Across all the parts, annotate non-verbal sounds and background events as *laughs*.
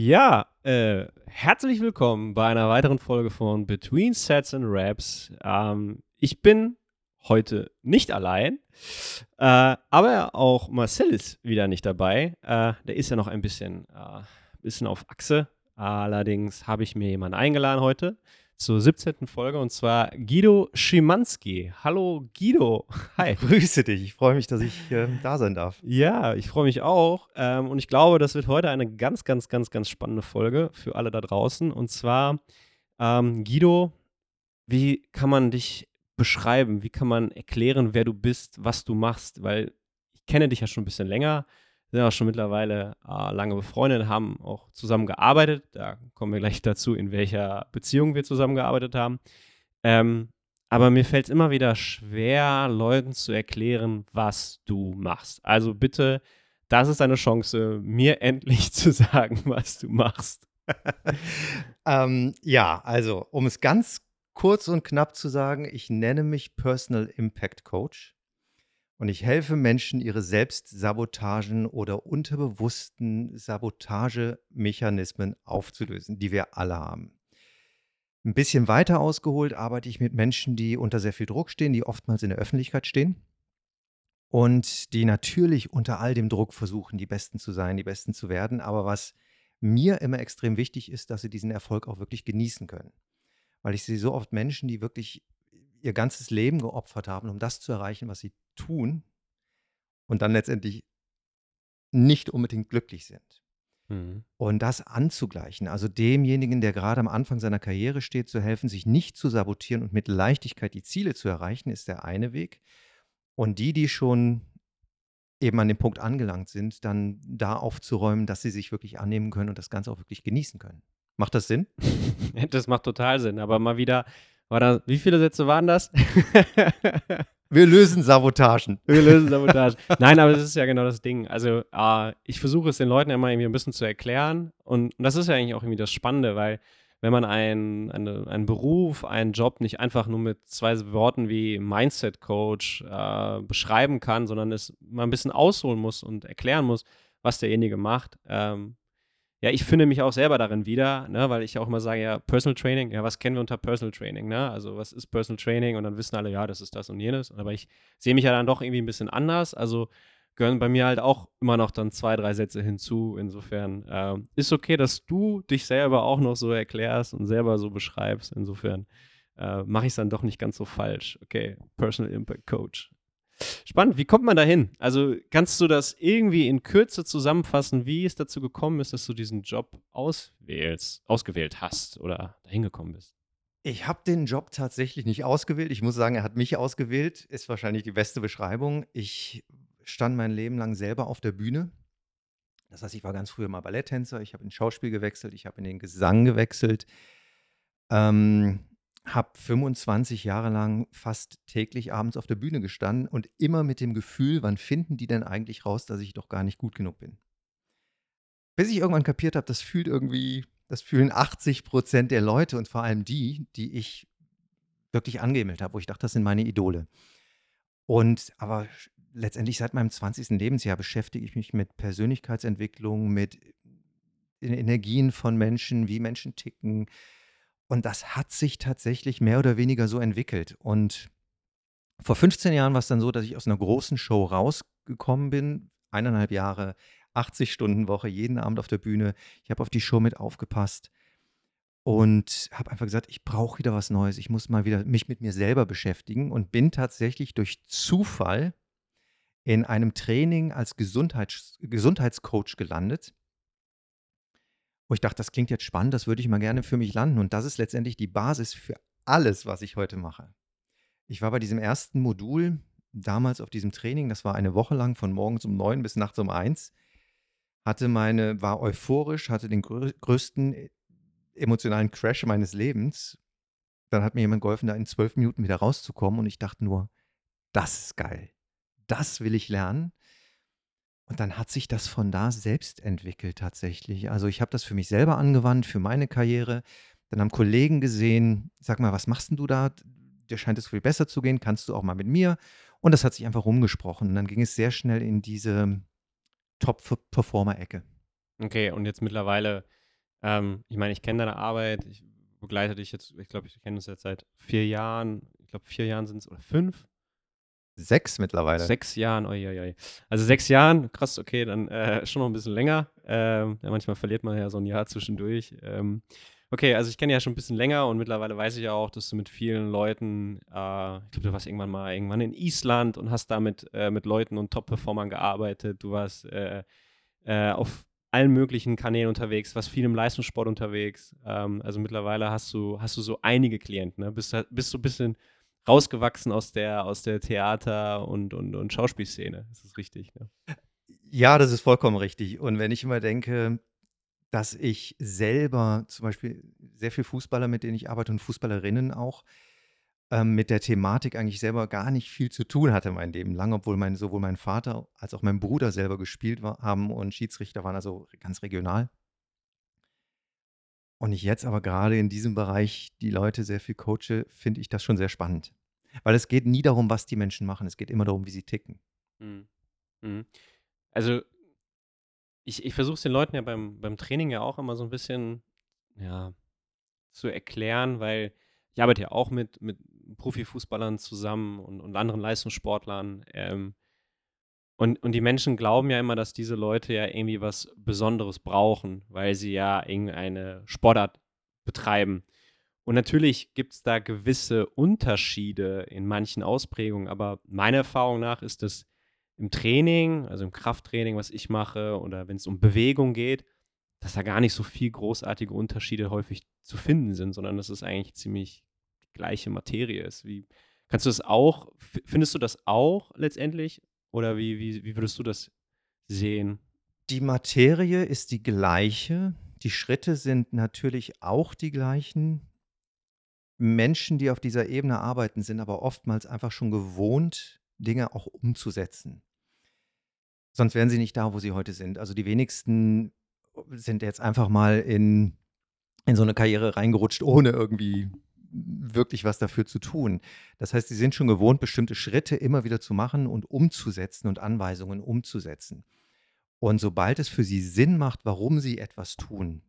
Ja, äh, herzlich willkommen bei einer weiteren Folge von Between Sets and Raps. Ähm, ich bin heute nicht allein, äh, aber auch Marcel ist wieder nicht dabei. Äh, der ist ja noch ein bisschen, äh, bisschen auf Achse. Allerdings habe ich mir jemanden eingeladen heute zur 17. Folge und zwar Guido Schimanski. Hallo Guido. Hi. Grüße dich. Ich freue mich, dass ich äh, da sein darf. Ja, ich freue mich auch. Ähm, und ich glaube, das wird heute eine ganz, ganz, ganz, ganz spannende Folge für alle da draußen. Und zwar, ähm, Guido, wie kann man dich beschreiben? Wie kann man erklären, wer du bist, was du machst? Weil ich kenne dich ja schon ein bisschen länger sind auch schon mittlerweile äh, lange befreundet, haben auch zusammen gearbeitet. Da kommen wir gleich dazu, in welcher Beziehung wir zusammengearbeitet haben. Ähm, aber mir fällt es immer wieder schwer, Leuten zu erklären, was du machst. Also bitte, das ist deine Chance, mir *laughs* endlich zu sagen, was du machst. *laughs* ähm, ja, also, um es ganz kurz und knapp zu sagen, ich nenne mich Personal Impact Coach. Und ich helfe Menschen, ihre Selbstsabotagen oder unterbewussten Sabotagemechanismen aufzulösen, die wir alle haben. Ein bisschen weiter ausgeholt arbeite ich mit Menschen, die unter sehr viel Druck stehen, die oftmals in der Öffentlichkeit stehen und die natürlich unter all dem Druck versuchen, die Besten zu sein, die Besten zu werden. Aber was mir immer extrem wichtig ist, dass sie diesen Erfolg auch wirklich genießen können. Weil ich sehe so oft Menschen, die wirklich ihr ganzes Leben geopfert haben, um das zu erreichen, was sie tun und dann letztendlich nicht unbedingt glücklich sind. Mhm. Und das anzugleichen, also demjenigen, der gerade am Anfang seiner Karriere steht, zu helfen, sich nicht zu sabotieren und mit Leichtigkeit die Ziele zu erreichen, ist der eine Weg. Und die, die schon eben an dem Punkt angelangt sind, dann da aufzuräumen, dass sie sich wirklich annehmen können und das Ganze auch wirklich genießen können. Macht das Sinn? *laughs* das macht total Sinn, aber mal wieder war da, wie viele Sätze waren das? *laughs* Wir lösen Sabotagen. Wir lösen Sabotagen. Nein, aber das ist ja genau das Ding. Also, äh, ich versuche es den Leuten immer irgendwie ein bisschen zu erklären. Und, und, das ist ja eigentlich auch irgendwie das Spannende, weil wenn man einen, eine, einen Beruf, einen Job nicht einfach nur mit zwei Worten wie Mindset Coach äh, beschreiben kann, sondern es mal ein bisschen ausholen muss und erklären muss, was derjenige macht, ähm, ja, ich finde mich auch selber darin wieder, ne, weil ich auch immer sage, ja, Personal Training, ja, was kennen wir unter Personal Training, ne? Also, was ist Personal Training? Und dann wissen alle, ja, das ist das und jenes. Aber ich sehe mich ja dann doch irgendwie ein bisschen anders. Also gehören bei mir halt auch immer noch dann zwei, drei Sätze hinzu. Insofern äh, ist okay, dass du dich selber auch noch so erklärst und selber so beschreibst. Insofern äh, mache ich es dann doch nicht ganz so falsch. Okay, Personal Impact Coach. Spannend, wie kommt man da hin? Also kannst du das irgendwie in Kürze zusammenfassen, wie es dazu gekommen ist, dass du diesen Job auswählst, ausgewählt hast oder dahin gekommen bist? Ich habe den Job tatsächlich nicht ausgewählt. Ich muss sagen, er hat mich ausgewählt, ist wahrscheinlich die beste Beschreibung. Ich stand mein Leben lang selber auf der Bühne. Das heißt, ich war ganz früher mal Balletttänzer, ich habe in Schauspiel gewechselt, ich habe in den Gesang gewechselt. Ähm, habe 25 Jahre lang fast täglich abends auf der Bühne gestanden und immer mit dem Gefühl, wann finden die denn eigentlich raus, dass ich doch gar nicht gut genug bin. Bis ich irgendwann kapiert habe, das fühlt irgendwie, das fühlen 80 Prozent der Leute und vor allem die, die ich wirklich angemeldet habe, wo ich dachte, das sind meine Idole. Und aber letztendlich seit meinem 20. Lebensjahr beschäftige ich mich mit Persönlichkeitsentwicklung, mit Energien von Menschen, wie Menschen ticken, und das hat sich tatsächlich mehr oder weniger so entwickelt. Und vor 15 Jahren war es dann so, dass ich aus einer großen Show rausgekommen bin, eineinhalb Jahre, 80 Stunden Woche, jeden Abend auf der Bühne. Ich habe auf die Show mit aufgepasst und habe einfach gesagt, ich brauche wieder was Neues. Ich muss mal wieder mich mit mir selber beschäftigen und bin tatsächlich durch Zufall in einem Training als Gesundheits Gesundheitscoach gelandet wo ich dachte, das klingt jetzt spannend, das würde ich mal gerne für mich landen. Und das ist letztendlich die Basis für alles, was ich heute mache. Ich war bei diesem ersten Modul damals auf diesem Training, das war eine Woche lang von morgens um neun bis nachts um eins, hatte meine, war euphorisch, hatte den größten äh, emotionalen Crash meines Lebens. Dann hat mir jemand geholfen, da in zwölf Minuten wieder rauszukommen und ich dachte nur, das ist geil. Das will ich lernen. Und dann hat sich das von da selbst entwickelt tatsächlich. Also ich habe das für mich selber angewandt, für meine Karriere. Dann haben Kollegen gesehen, sag mal, was machst denn du da? Dir scheint es viel besser zu gehen, kannst du auch mal mit mir? Und das hat sich einfach rumgesprochen. Und dann ging es sehr schnell in diese Top-Performer-Ecke. Okay, und jetzt mittlerweile Ähm, ich meine, ich kenne deine Arbeit, ich begleite dich jetzt, ich glaube, ich kenne uns jetzt seit vier Jahren, ich glaube, vier Jahren sind es, oder fünf? Sechs mittlerweile. Sechs Jahren, oi. Also sechs Jahren, krass, okay, dann äh, schon noch ein bisschen länger. Ähm, ja, manchmal verliert man ja so ein Jahr zwischendurch. Ähm, okay, also ich kenne ja schon ein bisschen länger und mittlerweile weiß ich ja auch, dass du mit vielen Leuten, äh, ich glaube, du warst irgendwann mal irgendwann in Island und hast da mit, äh, mit Leuten und Top-Performern gearbeitet. Du warst äh, äh, auf allen möglichen Kanälen unterwegs, warst viel im Leistungssport unterwegs. Ähm, also mittlerweile hast du, hast du so einige Klienten, ne? Bist, bist so ein bisschen rausgewachsen aus der, aus der Theater- und, und, und Schauspielszene. Das ist richtig. Ne? Ja, das ist vollkommen richtig. Und wenn ich immer denke, dass ich selber zum Beispiel sehr viele Fußballer, mit denen ich arbeite und Fußballerinnen auch, ähm, mit der Thematik eigentlich selber gar nicht viel zu tun hatte mein Leben lang, obwohl mein, sowohl mein Vater als auch mein Bruder selber gespielt war, haben und Schiedsrichter waren, also ganz regional. Und ich jetzt aber gerade in diesem Bereich die Leute sehr viel coache, finde ich das schon sehr spannend. Weil es geht nie darum, was die Menschen machen, es geht immer darum, wie sie ticken. Mhm. Mhm. Also ich, ich versuche es den Leuten ja beim, beim Training ja auch immer so ein bisschen ja, zu erklären, weil ich arbeite ja auch mit, mit Profifußballern zusammen und, und anderen Leistungssportlern. Ähm, und, und die Menschen glauben ja immer, dass diese Leute ja irgendwie was Besonderes brauchen, weil sie ja irgendeine Sportart betreiben. Und natürlich gibt es da gewisse Unterschiede in manchen Ausprägungen, aber meiner Erfahrung nach ist es im Training, also im Krafttraining, was ich mache, oder wenn es um Bewegung geht, dass da gar nicht so viel großartige Unterschiede häufig zu finden sind, sondern dass es eigentlich ziemlich die gleiche Materie ist. Wie kannst du das auch, findest du das auch letztendlich? Oder wie, wie, wie würdest du das sehen? Die Materie ist die gleiche. Die Schritte sind natürlich auch die gleichen. Menschen, die auf dieser Ebene arbeiten, sind aber oftmals einfach schon gewohnt, Dinge auch umzusetzen. Sonst wären sie nicht da, wo sie heute sind. Also die wenigsten sind jetzt einfach mal in, in so eine Karriere reingerutscht, ohne irgendwie wirklich was dafür zu tun. Das heißt, sie sind schon gewohnt, bestimmte Schritte immer wieder zu machen und umzusetzen und Anweisungen umzusetzen. Und sobald es für sie Sinn macht, warum sie etwas tun,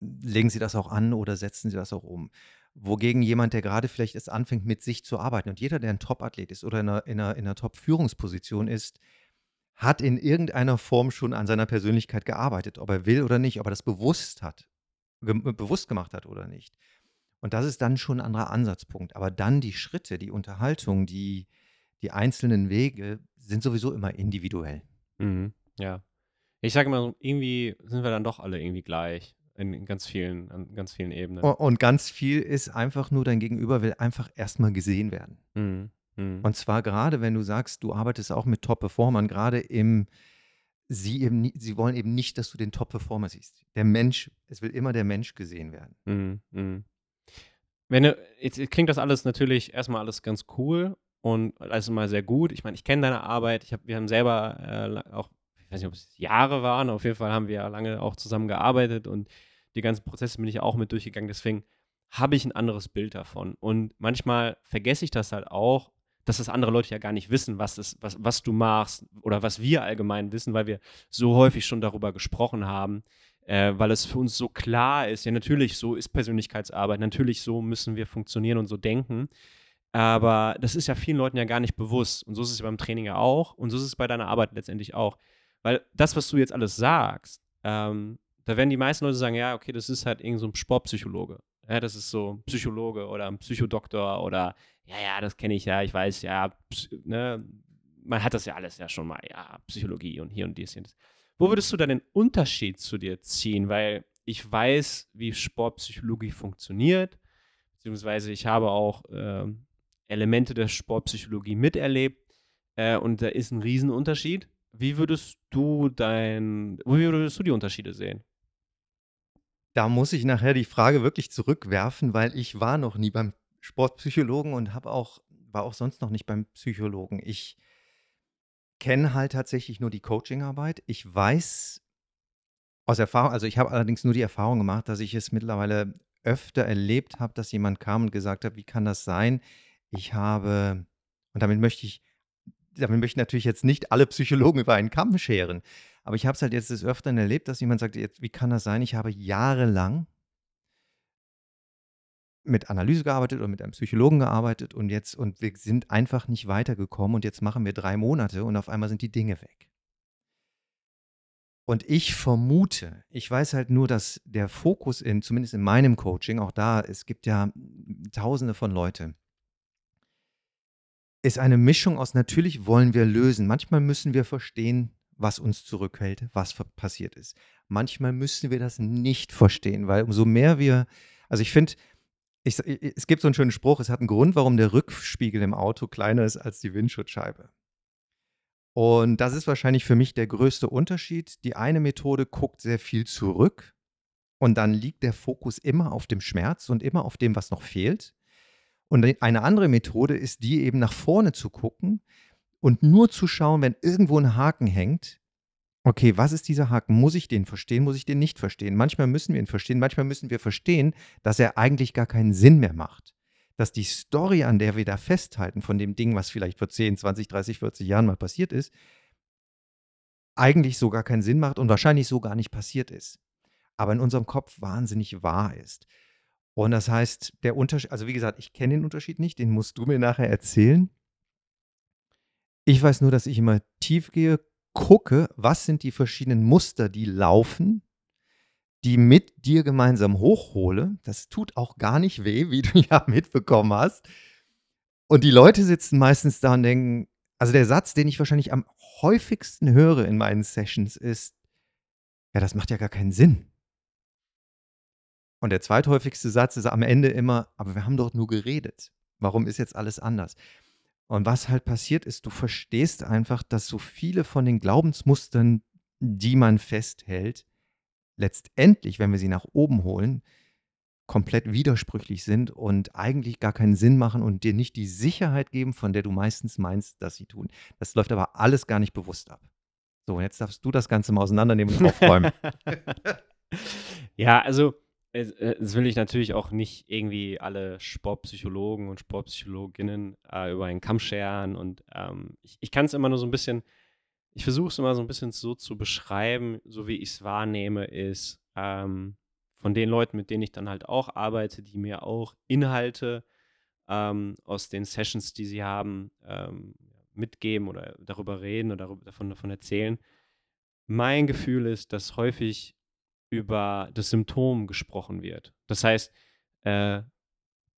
legen sie das auch an oder setzen sie das auch um. Wogegen jemand, der gerade vielleicht erst anfängt, mit sich zu arbeiten und jeder, der ein Top-Athlet ist oder in einer, in einer, in einer Top-Führungsposition ist, hat in irgendeiner Form schon an seiner Persönlichkeit gearbeitet, ob er will oder nicht, ob er das bewusst hat ge bewusst gemacht hat oder nicht. Und das ist dann schon ein anderer Ansatzpunkt. Aber dann die Schritte, die Unterhaltung, die, die einzelnen Wege sind sowieso immer individuell. Mhm, ja. Ich sage immer, irgendwie sind wir dann doch alle irgendwie gleich in, ganz vielen, an ganz vielen Ebenen. Und, ganz viel ist einfach nur, dein Gegenüber will einfach erstmal gesehen werden. Mhm, mh. Und zwar gerade, wenn du sagst, du arbeitest auch mit Top-Performern, gerade im, sie eben, sie wollen eben nicht, dass du den Top-Performer siehst. Der Mensch, es will immer der Mensch gesehen werden. Mhm, mh. Wenn du, jetzt klingt das alles natürlich erstmal alles ganz cool und alles mal sehr gut. Ich meine, ich kenne deine Arbeit. Ich hab, wir haben selber äh, auch, ich weiß nicht, ob es Jahre waren, auf jeden Fall haben wir ja lange auch zusammen gearbeitet und die ganzen Prozesse bin ich auch mit durchgegangen. Deswegen habe ich ein anderes Bild davon. Und manchmal vergesse ich das halt auch dass das andere Leute ja gar nicht wissen, was, ist, was, was du machst oder was wir allgemein wissen, weil wir so häufig schon darüber gesprochen haben, äh, weil es für uns so klar ist, ja natürlich, so ist Persönlichkeitsarbeit, natürlich so müssen wir funktionieren und so denken. Aber das ist ja vielen Leuten ja gar nicht bewusst. Und so ist es beim Training ja auch. Und so ist es bei deiner Arbeit letztendlich auch. Weil das, was du jetzt alles sagst, ähm, da werden die meisten Leute sagen, ja, okay, das ist halt irgend so ein Sportpsychologe. Ja, das ist so ein Psychologe oder ein Psychodoktor oder ja, ja, das kenne ich ja, ich weiß, ja, ne, man hat das ja alles ja schon mal, ja, Psychologie und hier und dies und das. Wo würdest du dann den Unterschied zu dir ziehen? Weil ich weiß, wie Sportpsychologie funktioniert, beziehungsweise ich habe auch äh, Elemente der Sportpsychologie miterlebt äh, und da ist ein Riesenunterschied. Wie würdest du dein, wie würdest du die Unterschiede sehen? Da muss ich nachher die Frage wirklich zurückwerfen, weil ich war noch nie beim Sportpsychologen und habe auch war auch sonst noch nicht beim Psychologen. Ich kenne halt tatsächlich nur die Coachingarbeit. Ich weiß aus Erfahrung also, ich habe allerdings nur die Erfahrung gemacht, dass ich es mittlerweile öfter erlebt habe, dass jemand kam und gesagt hat: „Wie kann das sein? Ich habe“ und damit möchte ich damit möchte ich natürlich jetzt nicht alle Psychologen über einen Kamm scheren. Aber ich habe es halt jetzt des Öfteren erlebt, dass jemand sagt, jetzt, wie kann das sein? Ich habe jahrelang mit Analyse gearbeitet oder mit einem Psychologen gearbeitet und jetzt und wir sind einfach nicht weitergekommen und jetzt machen wir drei Monate und auf einmal sind die Dinge weg. Und ich vermute, ich weiß halt nur, dass der Fokus in, zumindest in meinem Coaching, auch da, es gibt ja tausende von Leute, ist eine Mischung aus, natürlich wollen wir lösen. Manchmal müssen wir verstehen, was uns zurückhält, was passiert ist. Manchmal müssen wir das nicht verstehen, weil umso mehr wir, also ich finde, es gibt so einen schönen Spruch, es hat einen Grund, warum der Rückspiegel im Auto kleiner ist als die Windschutzscheibe. Und das ist wahrscheinlich für mich der größte Unterschied. Die eine Methode guckt sehr viel zurück und dann liegt der Fokus immer auf dem Schmerz und immer auf dem, was noch fehlt. Und eine andere Methode ist die eben nach vorne zu gucken und nur zu schauen, wenn irgendwo ein Haken hängt, okay, was ist dieser Haken? Muss ich den verstehen? Muss ich den nicht verstehen? Manchmal müssen wir ihn verstehen, manchmal müssen wir verstehen, dass er eigentlich gar keinen Sinn mehr macht dass die Story, an der wir da festhalten, von dem Ding, was vielleicht vor 10, 20, 30, 40 Jahren mal passiert ist, eigentlich so gar keinen Sinn macht und wahrscheinlich so gar nicht passiert ist. Aber in unserem Kopf wahnsinnig wahr ist. Und das heißt, der Unterschied, also wie gesagt, ich kenne den Unterschied nicht, den musst du mir nachher erzählen. Ich weiß nur, dass ich immer tief gehe, gucke, was sind die verschiedenen Muster, die laufen die mit dir gemeinsam hochhole. Das tut auch gar nicht weh, wie du *laughs* ja mitbekommen hast. Und die Leute sitzen meistens da und denken, also der Satz, den ich wahrscheinlich am häufigsten höre in meinen Sessions ist, ja, das macht ja gar keinen Sinn. Und der zweithäufigste Satz ist am Ende immer, aber wir haben doch nur geredet. Warum ist jetzt alles anders? Und was halt passiert ist, du verstehst einfach, dass so viele von den Glaubensmustern, die man festhält, letztendlich, wenn wir sie nach oben holen, komplett widersprüchlich sind und eigentlich gar keinen Sinn machen und dir nicht die Sicherheit geben, von der du meistens meinst, dass sie tun. Das läuft aber alles gar nicht bewusst ab. So, und jetzt darfst du das Ganze mal auseinandernehmen und aufräumen. *laughs* ja, also das will ich natürlich auch nicht irgendwie alle Sportpsychologen und Sportpsychologinnen äh, über einen Kamm scheren und ähm, ich, ich kann es immer nur so ein bisschen ich versuche es immer so ein bisschen so zu beschreiben, so wie ich es wahrnehme, ist ähm, von den Leuten, mit denen ich dann halt auch arbeite, die mir auch Inhalte ähm, aus den Sessions, die sie haben, ähm, mitgeben oder darüber reden oder davon, davon erzählen. Mein Gefühl ist, dass häufig über das Symptom gesprochen wird. Das heißt, äh,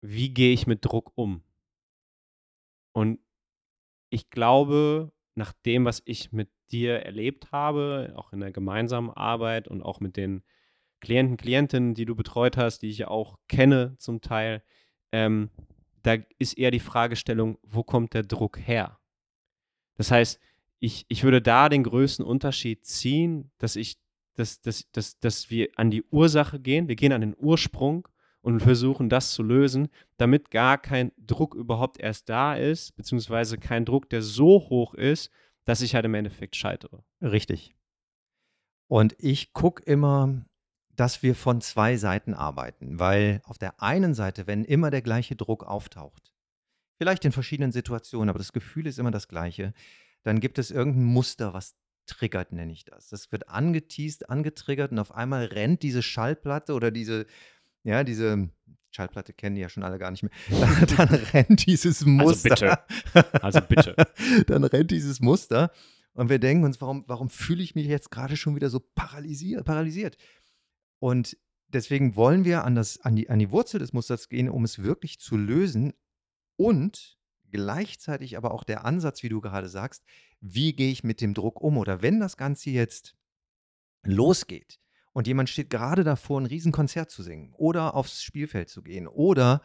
wie gehe ich mit Druck um? Und ich glaube, nach dem, was ich mit dir erlebt habe, auch in der gemeinsamen Arbeit und auch mit den Klienten, Klientinnen, die du betreut hast, die ich ja auch kenne zum Teil, ähm, da ist eher die Fragestellung, wo kommt der Druck her? Das heißt, ich, ich würde da den größten Unterschied ziehen, dass ich, dass, dass, dass, dass wir an die Ursache gehen, wir gehen an den Ursprung und versuchen das zu lösen, damit gar kein Druck überhaupt erst da ist, beziehungsweise kein Druck, der so hoch ist, dass ich halt im Endeffekt scheitere. Richtig. Und ich gucke immer, dass wir von zwei Seiten arbeiten, weil auf der einen Seite, wenn immer der gleiche Druck auftaucht, vielleicht in verschiedenen Situationen, aber das Gefühl ist immer das gleiche, dann gibt es irgendein Muster, was triggert, nenne ich das. Das wird angeteased, angetriggert und auf einmal rennt diese Schallplatte oder diese ja, diese Schallplatte kennen die ja schon alle gar nicht mehr. *laughs* Dann, rennt dieses also Muster. Also bitte. Also *laughs* bitte. dann rennt dieses Muster und wir denken uns, warum, warum fühle ich mich jetzt gerade schon wieder so paralysiert, paralysiert? Und deswegen wollen wir an, das, an, die, an die Wurzel des Musters gehen, um es wirklich zu lösen und gleichzeitig aber auch der Ansatz, wie du gerade sagst, wie gehe ich mit dem Druck um? Oder wenn das Ganze jetzt losgeht, und jemand steht gerade davor, ein Riesenkonzert zu singen oder aufs Spielfeld zu gehen oder,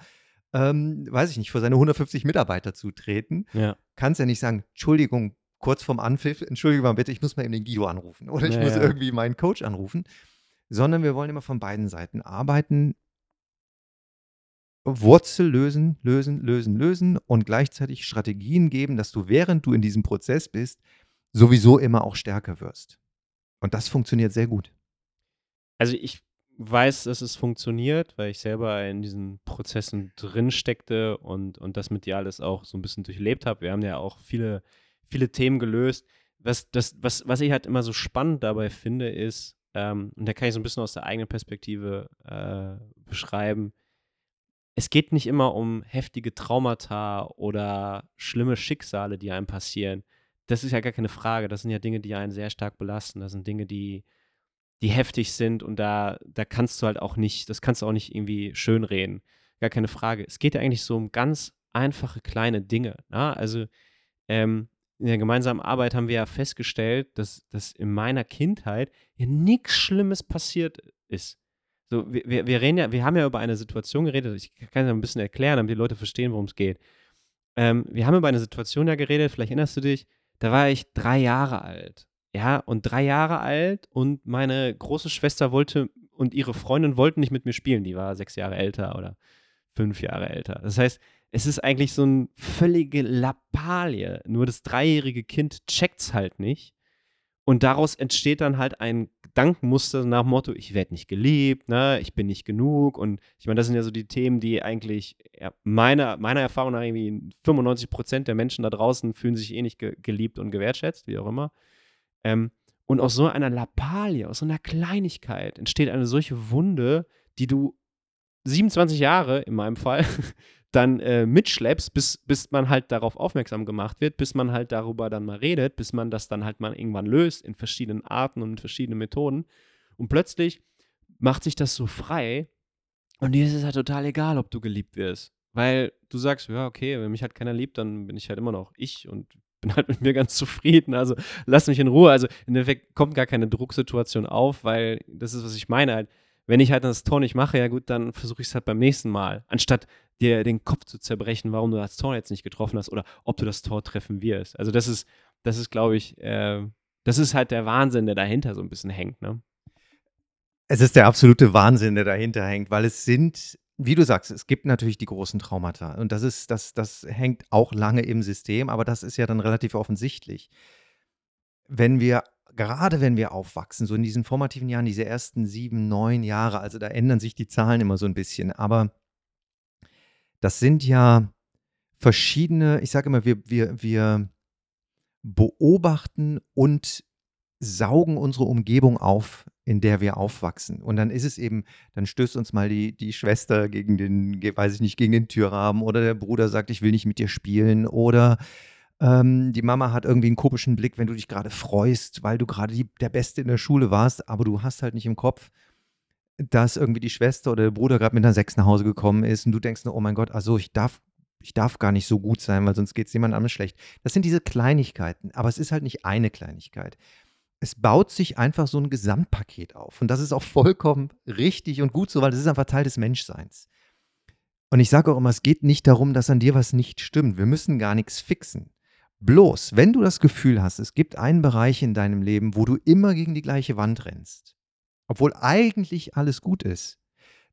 ähm, weiß ich nicht, vor seine 150 Mitarbeiter zu treten, ja. kannst ja nicht sagen, Entschuldigung, kurz vorm Anpfiff, entschuldige mal bitte, ich muss mal eben den Guido anrufen oder ich ja, muss ja. irgendwie meinen Coach anrufen, sondern wir wollen immer von beiden Seiten arbeiten, Wurzel lösen, lösen, lösen, lösen und gleichzeitig Strategien geben, dass du, während du in diesem Prozess bist, sowieso immer auch stärker wirst. Und das funktioniert sehr gut. Also ich weiß, dass es funktioniert, weil ich selber in diesen Prozessen drin steckte und, und das mit dir alles auch so ein bisschen durchlebt habe. Wir haben ja auch viele, viele Themen gelöst. was, das, was, was ich halt immer so spannend dabei finde, ist, ähm, und da kann ich so ein bisschen aus der eigenen Perspektive äh, beschreiben, es geht nicht immer um heftige Traumata oder schlimme Schicksale, die einem passieren. Das ist ja gar keine Frage. Das sind ja Dinge, die einen sehr stark belasten. Das sind Dinge, die, die heftig sind und da, da kannst du halt auch nicht, das kannst du auch nicht irgendwie schönreden. Gar keine Frage. Es geht ja eigentlich so um ganz einfache kleine Dinge. Na? Ne? Also ähm, in der gemeinsamen Arbeit haben wir ja festgestellt, dass, dass in meiner Kindheit ja nichts Schlimmes passiert ist. So, wir, wir, reden ja, wir haben ja über eine Situation geredet, ich kann es ein bisschen erklären, damit die Leute verstehen, worum es geht. Ähm, wir haben über eine Situation ja geredet, vielleicht erinnerst du dich, da war ich drei Jahre alt. Ja, und drei Jahre alt und meine große Schwester wollte und ihre Freundin wollten nicht mit mir spielen. Die war sechs Jahre älter oder fünf Jahre älter. Das heißt, es ist eigentlich so eine völlige Lappalie. Nur das dreijährige Kind checkt es halt nicht. Und daraus entsteht dann halt ein Gedankenmuster nach dem Motto, ich werde nicht geliebt, ne, ich bin nicht genug. Und ich meine, das sind ja so die Themen, die eigentlich ja, meiner, meiner Erfahrung nach irgendwie 95 Prozent der Menschen da draußen fühlen sich eh nicht ge geliebt und gewertschätzt, wie auch immer. Ähm, und aus so einer Lappalie, aus so einer Kleinigkeit entsteht eine solche Wunde, die du 27 Jahre in meinem Fall dann äh, mitschleppst, bis, bis man halt darauf aufmerksam gemacht wird, bis man halt darüber dann mal redet, bis man das dann halt mal irgendwann löst in verschiedenen Arten und verschiedenen Methoden. Und plötzlich macht sich das so frei und dir ist es halt total egal, ob du geliebt wirst. Weil du sagst, ja, okay, wenn mich halt keiner liebt, dann bin ich halt immer noch ich und *laughs* bin halt mit mir ganz zufrieden. Also lass mich in Ruhe. Also im Endeffekt kommt gar keine Drucksituation auf, weil das ist, was ich meine halt wenn ich halt das Tor nicht mache, ja gut, dann versuche ich es halt beim nächsten Mal. Anstatt dir den Kopf zu zerbrechen, warum du das Tor jetzt nicht getroffen hast oder ob du das Tor treffen wirst. Also das ist, das ist, glaube ich, äh, das ist halt der Wahnsinn, der dahinter so ein bisschen hängt, ne? Es ist der absolute Wahnsinn, der dahinter hängt, weil es sind, wie du sagst, es gibt natürlich die großen Traumata und das ist, das, das hängt auch lange im System, aber das ist ja dann relativ offensichtlich. Wenn wir gerade wenn wir aufwachsen, so in diesen formativen Jahren, diese ersten sieben, neun Jahre, also da ändern sich die Zahlen immer so ein bisschen, aber das sind ja verschiedene, ich sage immer, wir, wir, wir beobachten und saugen unsere Umgebung auf, in der wir aufwachsen. Und dann ist es eben, dann stößt uns mal die, die Schwester gegen den, weiß ich nicht, gegen den Türrahmen oder der Bruder sagt, ich will nicht mit dir spielen oder ähm, die Mama hat irgendwie einen komischen Blick, wenn du dich gerade freust, weil du gerade der Beste in der Schule warst, aber du hast halt nicht im Kopf, dass irgendwie die Schwester oder der Bruder gerade mit einer Sechs nach Hause gekommen ist und du denkst, oh mein Gott, also ich darf, ich darf gar nicht so gut sein, weil sonst geht es jemand anderes schlecht. Das sind diese Kleinigkeiten, aber es ist halt nicht eine Kleinigkeit. Es baut sich einfach so ein Gesamtpaket auf und das ist auch vollkommen richtig und gut so, weil das ist einfach Teil des Menschseins. Und ich sage auch immer, es geht nicht darum, dass an dir was nicht stimmt. Wir müssen gar nichts fixen. Bloß, wenn du das Gefühl hast, es gibt einen Bereich in deinem Leben, wo du immer gegen die gleiche Wand rennst, obwohl eigentlich alles gut ist,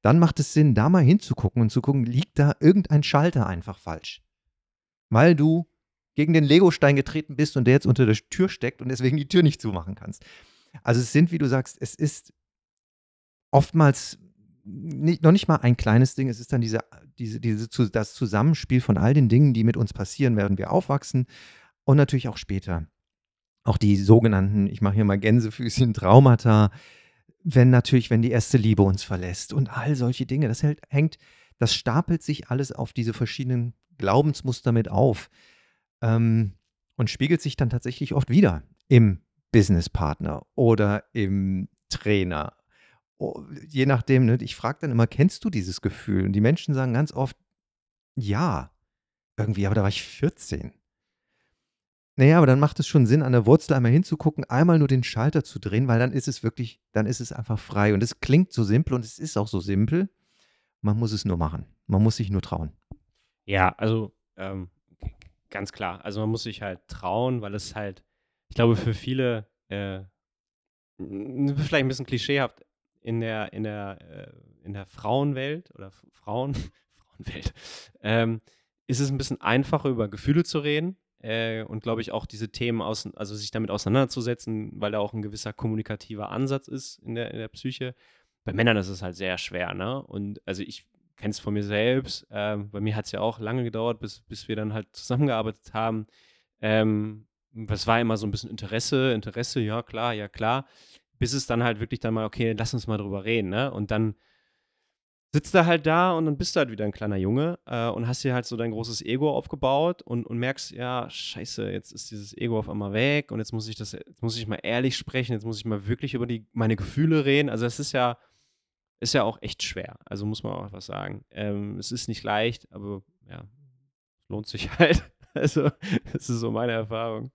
dann macht es Sinn, da mal hinzugucken und zu gucken, liegt da irgendein Schalter einfach falsch. Weil du gegen den Legostein getreten bist und der jetzt unter der Tür steckt und deswegen die Tür nicht zumachen kannst. Also es sind, wie du sagst, es ist oftmals nicht, noch nicht mal ein kleines Ding, es ist dann diese, diese, diese, das Zusammenspiel von all den Dingen, die mit uns passieren, während wir aufwachsen. Und natürlich auch später. Auch die sogenannten, ich mache hier mal Gänsefüßchen, Traumata, wenn natürlich, wenn die erste Liebe uns verlässt und all solche Dinge, das hält, hängt, das stapelt sich alles auf diese verschiedenen Glaubensmuster mit auf ähm, und spiegelt sich dann tatsächlich oft wieder im Businesspartner oder im Trainer je nachdem, ne, ich frage dann immer, kennst du dieses Gefühl? Und die Menschen sagen ganz oft, ja, irgendwie, aber da war ich 14. Naja, aber dann macht es schon Sinn, an der Wurzel einmal hinzugucken, einmal nur den Schalter zu drehen, weil dann ist es wirklich, dann ist es einfach frei. Und es klingt so simpel und es ist auch so simpel. Man muss es nur machen. Man muss sich nur trauen. Ja, also ähm, ganz klar. Also man muss sich halt trauen, weil es halt, ich glaube, für viele äh, vielleicht ein bisschen klischeehaft in der, in der, äh, in der Frauenwelt oder Frauen, *laughs* Frauenwelt, ähm, ist es ein bisschen einfacher, über Gefühle zu reden äh, und glaube ich auch diese Themen, aus, also sich damit auseinanderzusetzen, weil da auch ein gewisser kommunikativer Ansatz ist in der, in der Psyche. Bei Männern ist es halt sehr schwer, ne? Und also ich kenne es von mir selbst. Ähm, bei mir hat es ja auch lange gedauert, bis, bis wir dann halt zusammengearbeitet haben. Ähm, das war immer so ein bisschen Interesse, Interesse, ja klar, ja klar. Bis es dann halt wirklich dann mal, okay, lass uns mal drüber reden, ne? Und dann sitzt er halt da und dann bist du halt wieder ein kleiner Junge äh, und hast dir halt so dein großes Ego aufgebaut und, und merkst, ja, scheiße, jetzt ist dieses Ego auf einmal weg und jetzt muss ich das, jetzt muss ich mal ehrlich sprechen, jetzt muss ich mal wirklich über die, meine Gefühle reden. Also es ist ja, ist ja auch echt schwer. Also muss man auch was sagen. Ähm, es ist nicht leicht, aber ja, lohnt sich *laughs* halt. Also, das ist so meine Erfahrung.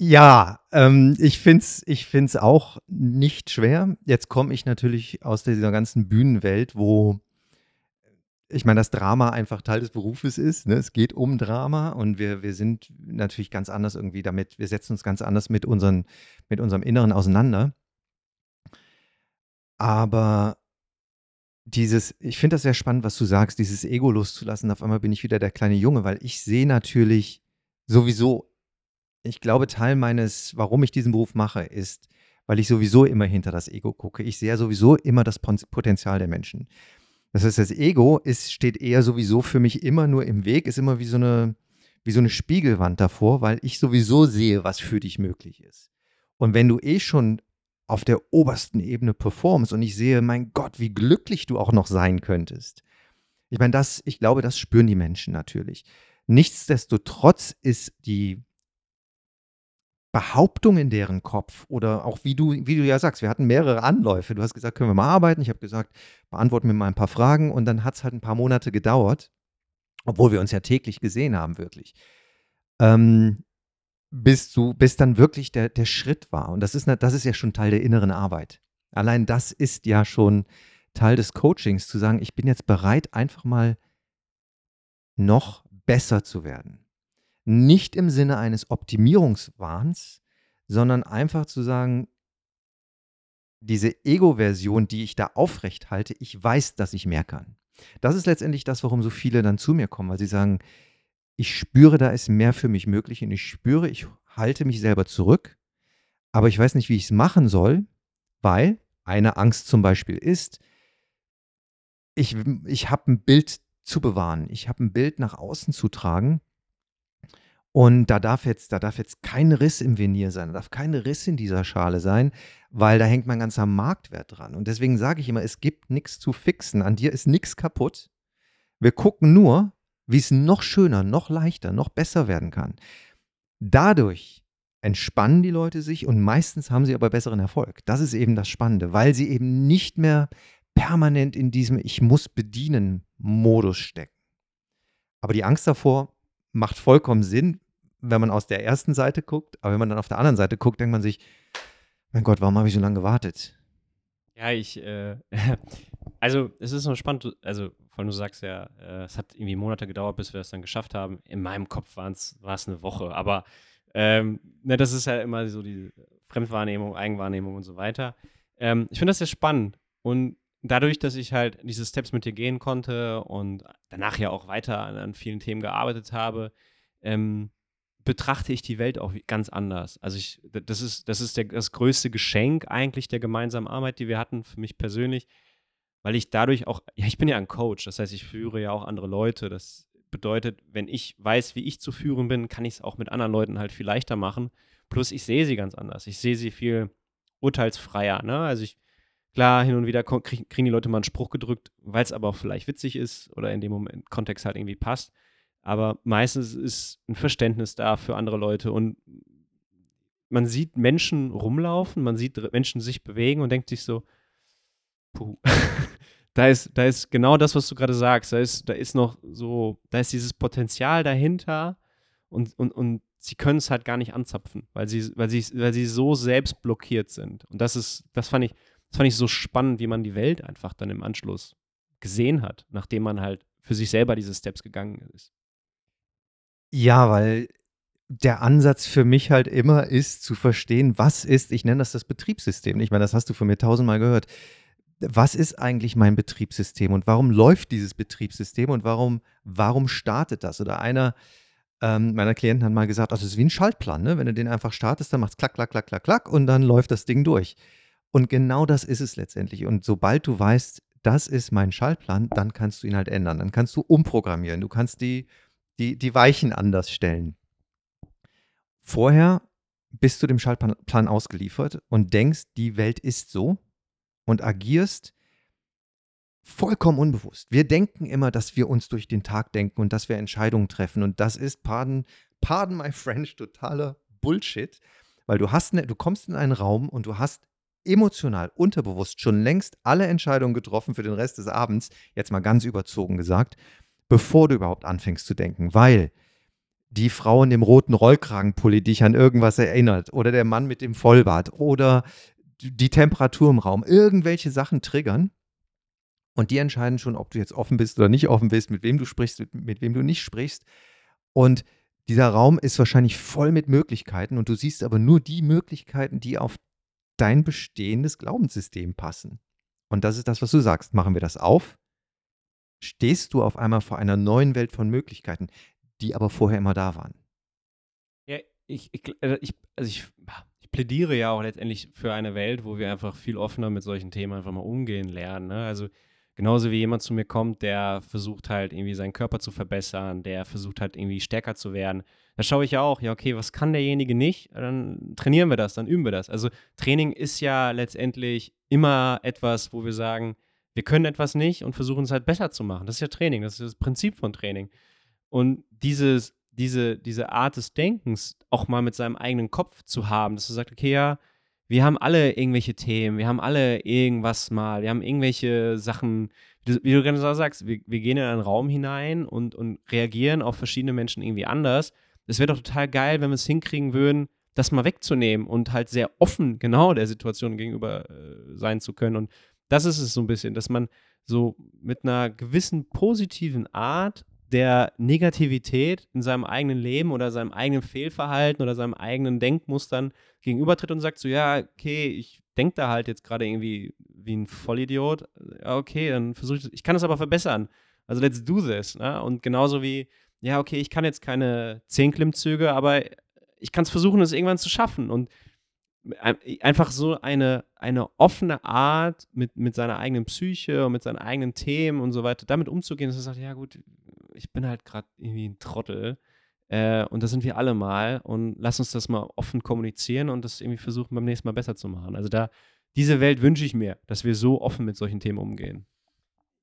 Ja, ähm, ich finde es ich find's auch nicht schwer. Jetzt komme ich natürlich aus dieser ganzen Bühnenwelt, wo ich meine, das Drama einfach Teil des Berufes ist. Ne? Es geht um Drama und wir, wir sind natürlich ganz anders irgendwie damit, wir setzen uns ganz anders mit, unseren, mit unserem Inneren auseinander. Aber dieses, ich finde das sehr spannend, was du sagst, dieses Ego loszulassen. Auf einmal bin ich wieder der kleine Junge, weil ich sehe natürlich sowieso, ich glaube, Teil meines, warum ich diesen Beruf mache, ist, weil ich sowieso immer hinter das Ego gucke. Ich sehe sowieso immer das Potenzial der Menschen. Das heißt, das Ego ist, steht eher sowieso für mich immer nur im Weg, ist immer wie so eine, wie so eine Spiegelwand davor, weil ich sowieso sehe, was für dich möglich ist. Und wenn du eh schon auf der obersten Ebene performst und ich sehe, mein Gott, wie glücklich du auch noch sein könntest. Ich meine, das, ich glaube, das spüren die Menschen natürlich. Nichtsdestotrotz ist die Behauptung in deren Kopf oder auch wie du, wie du ja sagst, wir hatten mehrere Anläufe. Du hast gesagt, können wir mal arbeiten? Ich habe gesagt, beantworten wir mal ein paar Fragen und dann hat es halt ein paar Monate gedauert, obwohl wir uns ja täglich gesehen haben, wirklich. Ähm, bis, du, bis dann wirklich der, der Schritt war. Und das ist, das ist ja schon Teil der inneren Arbeit. Allein das ist ja schon Teil des Coachings, zu sagen, ich bin jetzt bereit, einfach mal noch besser zu werden. Nicht im Sinne eines Optimierungswahns, sondern einfach zu sagen, diese Ego-Version, die ich da aufrecht halte, ich weiß, dass ich mehr kann. Das ist letztendlich das, warum so viele dann zu mir kommen, weil sie sagen, ich spüre, da ist mehr für mich möglich und ich spüre, ich halte mich selber zurück, aber ich weiß nicht, wie ich es machen soll, weil eine Angst zum Beispiel ist, ich, ich habe ein Bild zu bewahren, ich habe ein Bild nach außen zu tragen und da darf jetzt, da darf jetzt kein Riss im Venier sein, da darf kein Riss in dieser Schale sein, weil da hängt mein ganzer Marktwert dran. Und deswegen sage ich immer, es gibt nichts zu fixen, an dir ist nichts kaputt. Wir gucken nur, wie es noch schöner, noch leichter, noch besser werden kann. Dadurch entspannen die Leute sich und meistens haben sie aber besseren Erfolg. Das ist eben das Spannende, weil sie eben nicht mehr permanent in diesem Ich muss bedienen Modus stecken. Aber die Angst davor macht vollkommen Sinn, wenn man aus der ersten Seite guckt. Aber wenn man dann auf der anderen Seite guckt, denkt man sich, mein Gott, warum habe ich so lange gewartet? Ja, ich, äh, *laughs* also es ist so spannend, also weil du sagst ja, äh, es hat irgendwie Monate gedauert, bis wir das dann geschafft haben. In meinem Kopf war es eine Woche, aber ähm, ne, das ist ja immer so die Fremdwahrnehmung, Eigenwahrnehmung und so weiter. Ähm, ich finde das sehr spannend und dadurch, dass ich halt diese Steps mit dir gehen konnte und danach ja auch weiter an, an vielen Themen gearbeitet habe, ähm, betrachte ich die Welt auch ganz anders. Also ich, das ist, das ist der, das größte Geschenk eigentlich der gemeinsamen Arbeit, die wir hatten, für mich persönlich, weil ich dadurch auch, ja, ich bin ja ein Coach, das heißt, ich führe ja auch andere Leute. Das bedeutet, wenn ich weiß, wie ich zu führen bin, kann ich es auch mit anderen Leuten halt viel leichter machen. Plus, ich sehe sie ganz anders. Ich sehe sie viel urteilsfreier. Ne? Also ich, klar, hin und wieder kriegen die Leute mal einen Spruch gedrückt, weil es aber auch vielleicht witzig ist oder in dem Moment Kontext halt irgendwie passt. Aber meistens ist ein Verständnis da für andere Leute und man sieht Menschen rumlaufen, man sieht Menschen sich bewegen und denkt sich so, puh, *laughs* da ist, da ist genau das, was du gerade sagst. Da ist, da ist noch so, da ist dieses Potenzial dahinter und, und, und sie können es halt gar nicht anzapfen, weil sie, weil sie, weil sie so selbst blockiert sind. Und das ist, das fand ich, das fand ich so spannend, wie man die Welt einfach dann im Anschluss gesehen hat, nachdem man halt für sich selber diese Steps gegangen ist. Ja, weil der Ansatz für mich halt immer ist, zu verstehen, was ist, ich nenne das das Betriebssystem. Ich meine, das hast du von mir tausendmal gehört. Was ist eigentlich mein Betriebssystem und warum läuft dieses Betriebssystem und warum, warum startet das? Oder einer ähm, meiner Klienten hat mal gesagt, also es ist wie ein Schaltplan, ne? wenn du den einfach startest, dann macht es klack, klack, klack, klack, klack und dann läuft das Ding durch. Und genau das ist es letztendlich. Und sobald du weißt, das ist mein Schaltplan, dann kannst du ihn halt ändern. Dann kannst du umprogrammieren. Du kannst die die, die Weichen anders stellen. Vorher bist du dem Schaltplan ausgeliefert und denkst, die Welt ist so und agierst vollkommen unbewusst. Wir denken immer, dass wir uns durch den Tag denken und dass wir Entscheidungen treffen. Und das ist, pardon, pardon my French, totaler Bullshit, weil du hast, ne, du kommst in einen Raum und du hast emotional, unterbewusst schon längst alle Entscheidungen getroffen für den Rest des Abends, jetzt mal ganz überzogen gesagt, bevor du überhaupt anfängst zu denken, weil die Frau in dem roten Rollkragenpulli dich an irgendwas erinnert oder der Mann mit dem Vollbart oder die Temperatur im Raum, irgendwelche Sachen triggern und die entscheiden schon, ob du jetzt offen bist oder nicht offen bist, mit wem du sprichst, mit, mit wem du nicht sprichst. Und dieser Raum ist wahrscheinlich voll mit Möglichkeiten und du siehst aber nur die Möglichkeiten, die auf dein bestehendes Glaubenssystem passen. Und das ist das, was du sagst. Machen wir das auf? Stehst du auf einmal vor einer neuen Welt von Möglichkeiten, die aber vorher immer da waren? Ja, ich, ich, äh, ich also ich, ich plädiere ja auch letztendlich für eine Welt, wo wir einfach viel offener mit solchen Themen einfach mal umgehen lernen. Ne? Also Genauso wie jemand zu mir kommt, der versucht halt irgendwie seinen Körper zu verbessern, der versucht halt irgendwie stärker zu werden. Da schaue ich ja auch, ja, okay, was kann derjenige nicht? Dann trainieren wir das, dann üben wir das. Also Training ist ja letztendlich immer etwas, wo wir sagen, wir können etwas nicht und versuchen es halt besser zu machen. Das ist ja Training, das ist das Prinzip von Training. Und dieses, diese, diese Art des Denkens auch mal mit seinem eigenen Kopf zu haben, dass du sagst, okay, ja, wir haben alle irgendwelche Themen, wir haben alle irgendwas mal, wir haben irgendwelche Sachen, wie du, ganz sagst, wir, wir, gehen in einen Raum hinein und, und reagieren auf verschiedene Menschen irgendwie anders. Es wäre doch total geil, wenn wir es hinkriegen würden, das mal wegzunehmen und halt sehr offen genau der Situation gegenüber äh, sein zu können. Und das ist es so ein bisschen, dass man so mit einer gewissen positiven Art der Negativität in seinem eigenen Leben oder seinem eigenen Fehlverhalten oder seinem eigenen Denkmustern gegenübertritt und sagt so, ja, okay, ich denke da halt jetzt gerade irgendwie wie ein Vollidiot. Okay, dann versuche ich, ich kann es aber verbessern. Also let's do this. Ne? Und genauso wie, ja, okay, ich kann jetzt keine zehn Klimmzüge, aber ich kann es versuchen, es irgendwann zu schaffen. Und einfach so eine, eine offene Art mit, mit seiner eigenen Psyche und mit seinen eigenen Themen und so weiter damit umzugehen, dass er sagt, ja gut, ich bin halt gerade irgendwie ein Trottel äh, und das sind wir alle mal und lass uns das mal offen kommunizieren und das irgendwie versuchen beim nächsten Mal besser zu machen. Also da, diese Welt wünsche ich mir, dass wir so offen mit solchen Themen umgehen.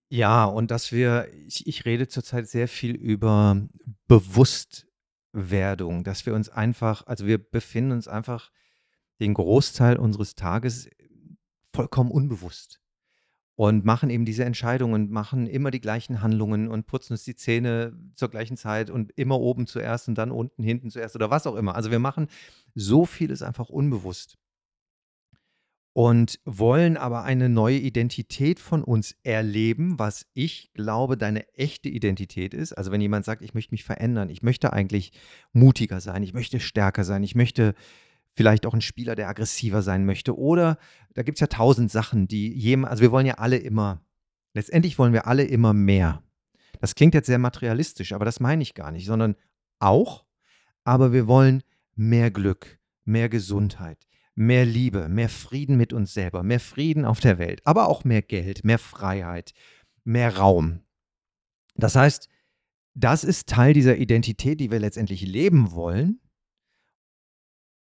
Ja, und dass wir, ich, ich rede zurzeit sehr viel über Bewusstwerdung, dass wir uns einfach, also wir befinden uns einfach den Großteil unseres Tages vollkommen unbewusst und machen eben diese Entscheidungen, machen immer die gleichen Handlungen und putzen uns die Zähne zur gleichen Zeit und immer oben zuerst und dann unten, hinten zuerst oder was auch immer. Also wir machen so vieles einfach unbewusst und wollen aber eine neue Identität von uns erleben, was ich glaube, deine echte Identität ist. Also wenn jemand sagt, ich möchte mich verändern, ich möchte eigentlich mutiger sein, ich möchte stärker sein, ich möchte vielleicht auch ein Spieler, der aggressiver sein möchte. Oder da gibt es ja tausend Sachen, die jedem, also wir wollen ja alle immer, letztendlich wollen wir alle immer mehr. Das klingt jetzt sehr materialistisch, aber das meine ich gar nicht, sondern auch, aber wir wollen mehr Glück, mehr Gesundheit, mehr Liebe, mehr Frieden mit uns selber, mehr Frieden auf der Welt, aber auch mehr Geld, mehr Freiheit, mehr Raum. Das heißt, das ist Teil dieser Identität, die wir letztendlich leben wollen.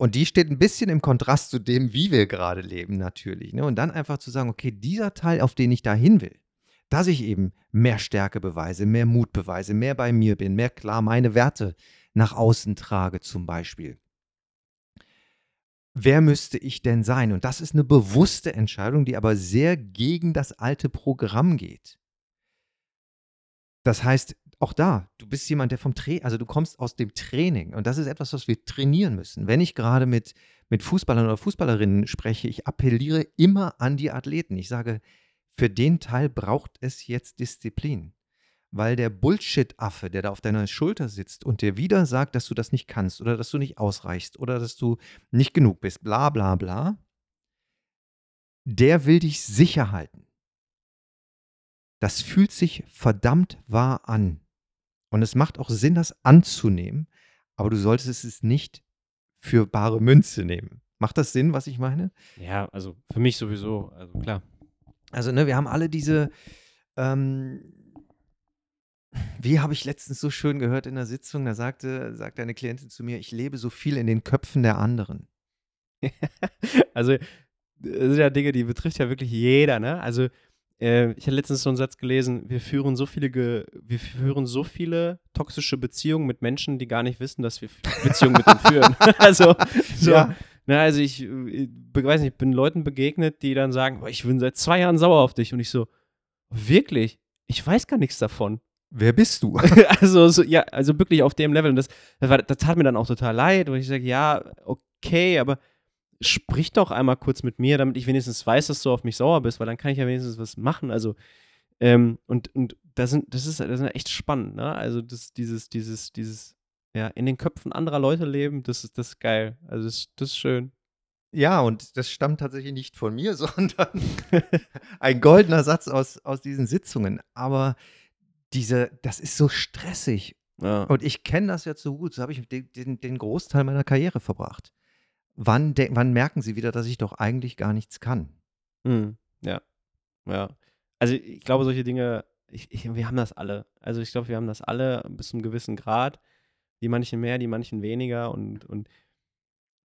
Und die steht ein bisschen im Kontrast zu dem, wie wir gerade leben, natürlich. Ne? Und dann einfach zu sagen, okay, dieser Teil, auf den ich da hin will, dass ich eben mehr Stärke beweise, mehr Mut beweise, mehr bei mir bin, mehr klar meine Werte nach außen trage, zum Beispiel. Wer müsste ich denn sein? Und das ist eine bewusste Entscheidung, die aber sehr gegen das alte Programm geht. Das heißt, auch da, du bist jemand, der vom Training, also du kommst aus dem Training und das ist etwas, was wir trainieren müssen. Wenn ich gerade mit, mit Fußballern oder Fußballerinnen spreche, ich appelliere immer an die Athleten. Ich sage, für den Teil braucht es jetzt Disziplin. Weil der Bullshit-Affe, der da auf deiner Schulter sitzt und dir wieder sagt, dass du das nicht kannst oder dass du nicht ausreichst oder dass du nicht genug bist, bla bla bla, der will dich sicher halten. Das fühlt sich verdammt wahr an. Und es macht auch Sinn, das anzunehmen, aber du solltest es nicht für bare Münze nehmen. Macht das Sinn, was ich meine? Ja, also für mich sowieso, also klar. Also, ne, wir haben alle diese, ähm, wie habe ich letztens so schön gehört in der Sitzung, da sagte, sagte eine Klientin zu mir, ich lebe so viel in den Köpfen der anderen. *laughs* also, das sind ja Dinge, die betrifft ja wirklich jeder, ne? Also, äh, ich habe letztens so einen Satz gelesen, wir führen so viele, Ge wir führen so viele toxische Beziehungen mit Menschen, die gar nicht wissen, dass wir Beziehungen mit ihnen *laughs* führen. *laughs* also, so, ja. Na, ne, also ich, ich, weiß nicht, ich bin Leuten begegnet, die dann sagen, ich bin seit zwei Jahren sauer auf dich. Und ich so, wirklich? Ich weiß gar nichts davon. Wer bist du? *laughs* also, so, ja, also wirklich auf dem Level. Und das, das, war, das tat mir dann auch total leid. Und ich sage, ja, okay, aber sprich doch einmal kurz mit mir, damit ich wenigstens weiß, dass du auf mich sauer bist, weil dann kann ich ja wenigstens was machen. Also, ähm, und, und das sind, das ist, das ist echt spannend, ne? Also, das, dieses, dieses, dieses, ja, in den Köpfen anderer Leute leben, das ist, das ist geil. Also, das, das ist schön. Ja, und das stammt tatsächlich nicht von mir, *laughs* sondern ein goldener Satz aus, aus diesen Sitzungen. Aber diese, das ist so stressig. Ja. Und ich kenne das jetzt so gut. So habe ich den, den, den Großteil meiner Karriere verbracht wann, wann merken sie wieder, dass ich doch eigentlich gar nichts kann? Mhm. Ja. Ja. Also ich glaube, solche Dinge, ich, ich, wir haben das alle. Also ich glaube, wir haben das alle bis zu einem gewissen Grad. Die manchen mehr, die manchen weniger. Und, und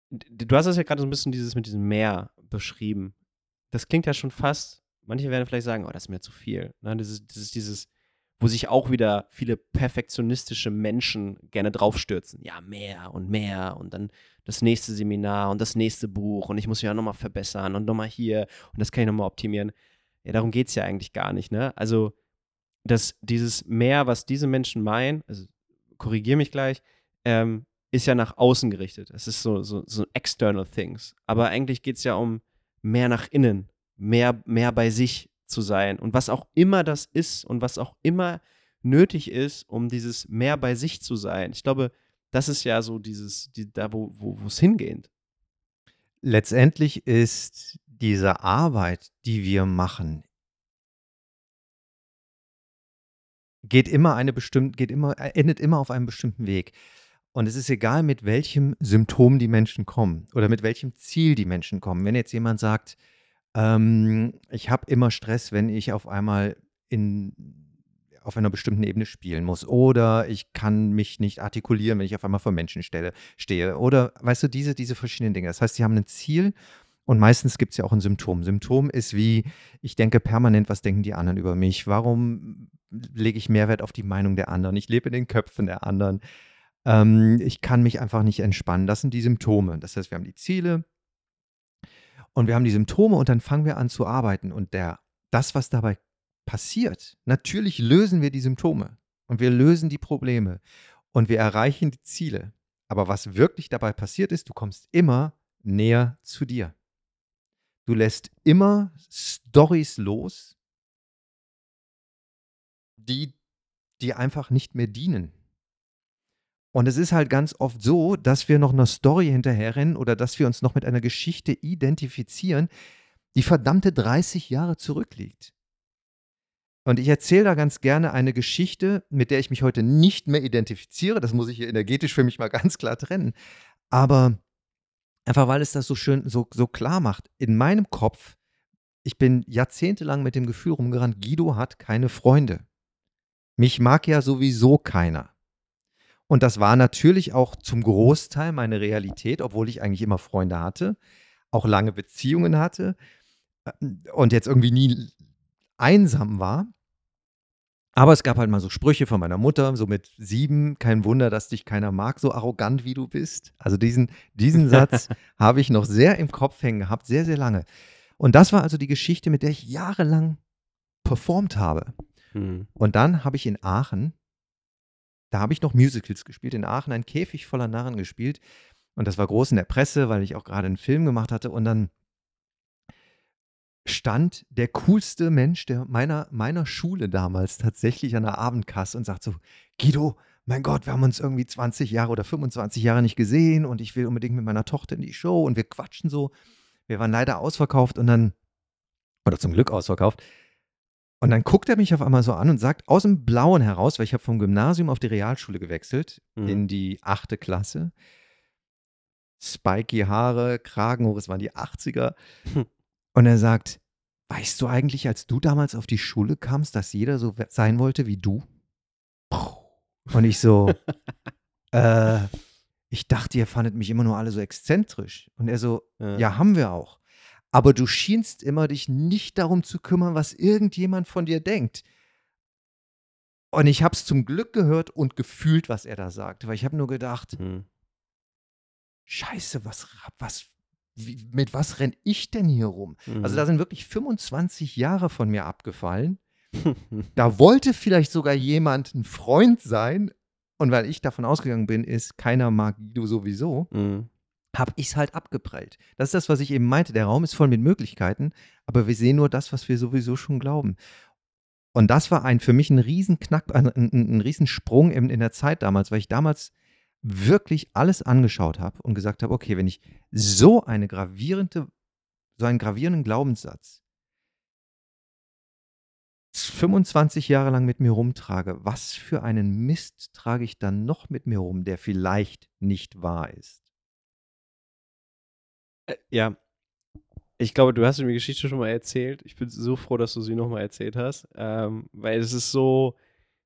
du hast es ja gerade so ein bisschen dieses mit diesem Meer beschrieben. Das klingt ja schon fast, manche werden vielleicht sagen, oh, das ist mir zu viel. Ne? Das, ist, das dieses, wo sich auch wieder viele perfektionistische Menschen gerne draufstürzen. Ja, mehr und mehr und dann das nächste Seminar und das nächste Buch und ich muss mich ja nochmal verbessern und nochmal hier und das kann ich nochmal optimieren. Ja, darum geht es ja eigentlich gar nicht, ne? Also, dass dieses mehr, was diese Menschen meinen, also korrigiere mich gleich, ähm, ist ja nach außen gerichtet. Es ist so, so, so external things. Aber eigentlich geht es ja um mehr nach innen, mehr, mehr bei sich zu sein und was auch immer das ist und was auch immer nötig ist, um dieses mehr bei sich zu sein. Ich glaube, das ist ja so dieses, die, da wo es hingeht. Letztendlich ist diese Arbeit, die wir machen, geht immer eine bestimmte, geht immer, endet immer auf einem bestimmten Weg. Und es ist egal, mit welchem Symptom die Menschen kommen oder mit welchem Ziel die Menschen kommen. Wenn jetzt jemand sagt, ähm, ich habe immer Stress, wenn ich auf einmal in, auf einer bestimmten Ebene spielen muss. Oder ich kann mich nicht artikulieren, wenn ich auf einmal vor Menschen stelle, stehe. Oder, weißt du, diese, diese verschiedenen Dinge. Das heißt, sie haben ein Ziel und meistens gibt es ja auch ein Symptom. Symptom ist wie, ich denke permanent, was denken die anderen über mich? Warum lege ich Mehrwert auf die Meinung der anderen? Ich lebe in den Köpfen der anderen. Ähm, ich kann mich einfach nicht entspannen. Das sind die Symptome. Das heißt, wir haben die Ziele, und wir haben die Symptome und dann fangen wir an zu arbeiten. Und der, das, was dabei passiert, natürlich lösen wir die Symptome und wir lösen die Probleme und wir erreichen die Ziele. Aber was wirklich dabei passiert ist, du kommst immer näher zu dir. Du lässt immer Stories los, die dir einfach nicht mehr dienen. Und es ist halt ganz oft so, dass wir noch einer Story hinterherrennen oder dass wir uns noch mit einer Geschichte identifizieren, die verdammte 30 Jahre zurückliegt. Und ich erzähle da ganz gerne eine Geschichte, mit der ich mich heute nicht mehr identifiziere. Das muss ich hier energetisch für mich mal *laughs* ganz klar trennen. Aber einfach weil es das so schön, so, so klar macht. In meinem Kopf, ich bin jahrzehntelang mit dem Gefühl rumgerannt, Guido hat keine Freunde. Mich mag ja sowieso keiner. Und das war natürlich auch zum Großteil meine Realität, obwohl ich eigentlich immer Freunde hatte, auch lange Beziehungen hatte äh, und jetzt irgendwie nie einsam war. Aber es gab halt mal so Sprüche von meiner Mutter, so mit sieben, kein Wunder, dass dich keiner mag, so arrogant wie du bist. Also diesen, diesen *laughs* Satz habe ich noch sehr im Kopf hängen gehabt, sehr, sehr lange. Und das war also die Geschichte, mit der ich jahrelang performt habe. Hm. Und dann habe ich in Aachen da habe ich noch Musicals gespielt, in Aachen ein Käfig voller Narren gespielt. Und das war groß in der Presse, weil ich auch gerade einen Film gemacht hatte. Und dann stand der coolste Mensch der meiner, meiner Schule damals tatsächlich an der Abendkasse und sagt so, Guido, mein Gott, wir haben uns irgendwie 20 Jahre oder 25 Jahre nicht gesehen und ich will unbedingt mit meiner Tochter in die Show und wir quatschen so. Wir waren leider ausverkauft und dann, oder zum Glück ausverkauft, und dann guckt er mich auf einmal so an und sagt aus dem Blauen heraus, weil ich habe vom Gymnasium auf die Realschule gewechselt, mhm. in die achte Klasse. Spiky Haare, Kragenhoch, es waren die 80er. Hm. Und er sagt, weißt du eigentlich, als du damals auf die Schule kamst, dass jeder so sein wollte wie du? Und ich so, *laughs* äh, ich dachte, ihr fandet mich immer nur alle so exzentrisch. Und er so, Ja. ja, haben wir auch. Aber du schienst immer, dich nicht darum zu kümmern, was irgendjemand von dir denkt. Und ich habe es zum Glück gehört und gefühlt, was er da sagt. Weil ich habe nur gedacht, Hm. Scheiße, was, was, wie, mit was renn ich denn hier rum? Also Mhm. da sind wirklich 25 Jahre von mir abgefallen. *laughs* Da wollte vielleicht sogar jemand ein Freund sein. Und weil ich davon ausgegangen bin, ist, keiner mag Guido sowieso, Mhm. Habe ich es halt abgeprellt. Das ist das, was ich eben meinte. Der Raum ist voll mit Möglichkeiten, aber wir sehen nur das, was wir sowieso schon glauben. Und das war ein für mich ein Riesenknack, ein, ein, ein Riesensprung in, in der Zeit damals, weil ich damals wirklich alles angeschaut habe und gesagt habe, okay, wenn ich so eine gravierende, so einen gravierenden Glaubenssatz 25 Jahre lang mit mir rumtrage, was für einen Mist trage ich dann noch mit mir rum, der vielleicht nicht wahr ist? Äh, ja. Ich glaube, du hast mir die Geschichte schon mal erzählt. Ich bin so froh, dass du sie nochmal erzählt hast. Ähm, weil es ist so,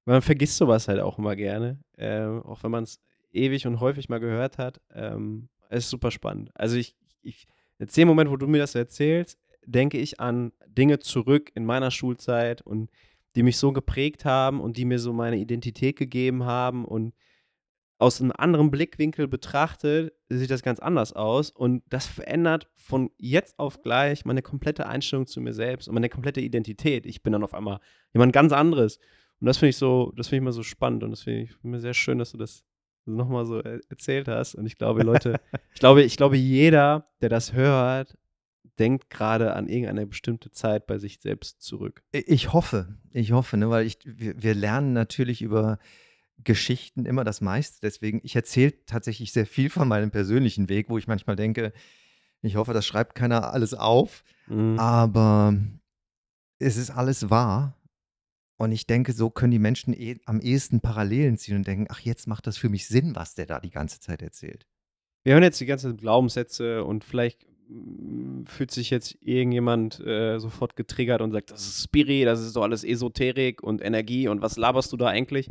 man vergisst sowas halt auch immer gerne. Ähm, auch wenn man es ewig und häufig mal gehört hat. Ähm, es ist super spannend. Also ich, ich, in dem Moment, wo du mir das erzählst, denke ich an Dinge zurück in meiner Schulzeit und die mich so geprägt haben und die mir so meine Identität gegeben haben und aus einem anderen Blickwinkel betrachtet, sieht das ganz anders aus. Und das verändert von jetzt auf gleich meine komplette Einstellung zu mir selbst und meine komplette Identität. Ich bin dann auf einmal jemand ganz anderes. Und das finde ich so, das finde ich immer so spannend und das finde ich mir sehr schön, dass du das nochmal so er erzählt hast. Und ich glaube, Leute, *laughs* ich glaube, ich glaube, jeder, der das hört, denkt gerade an irgendeine bestimmte Zeit bei sich selbst zurück. Ich hoffe, ich hoffe, ne, weil ich, wir, wir lernen natürlich über Geschichten immer das meiste. Deswegen, ich erzähle tatsächlich sehr viel von meinem persönlichen Weg, wo ich manchmal denke, ich hoffe, das schreibt keiner alles auf. Mhm. Aber es ist alles wahr. Und ich denke, so können die Menschen eh, am ehesten Parallelen ziehen und denken, ach, jetzt macht das für mich Sinn, was der da die ganze Zeit erzählt. Wir hören jetzt die ganzen Glaubenssätze und vielleicht mm, fühlt sich jetzt irgendjemand äh, sofort getriggert und sagt, das ist Spiri, das ist doch alles Esoterik und Energie und was laberst du da eigentlich?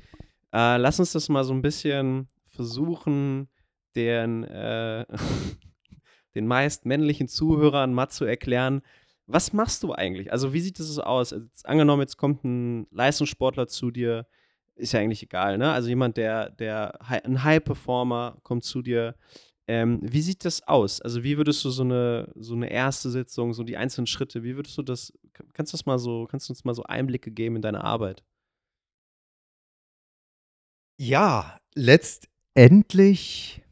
Äh, lass uns das mal so ein bisschen versuchen, den, äh, *laughs* den meist männlichen Zuhörern mal zu erklären, was machst du eigentlich? Also wie sieht das aus? Jetzt, angenommen, jetzt kommt ein Leistungssportler zu dir, ist ja eigentlich egal, ne? Also jemand, der, der ein High-Performer kommt zu dir, ähm, wie sieht das aus? Also, wie würdest du so eine, so eine erste Sitzung, so die einzelnen Schritte, wie würdest du das, kannst du das mal so, kannst du uns mal so Einblicke geben in deine Arbeit? Ja, letztendlich,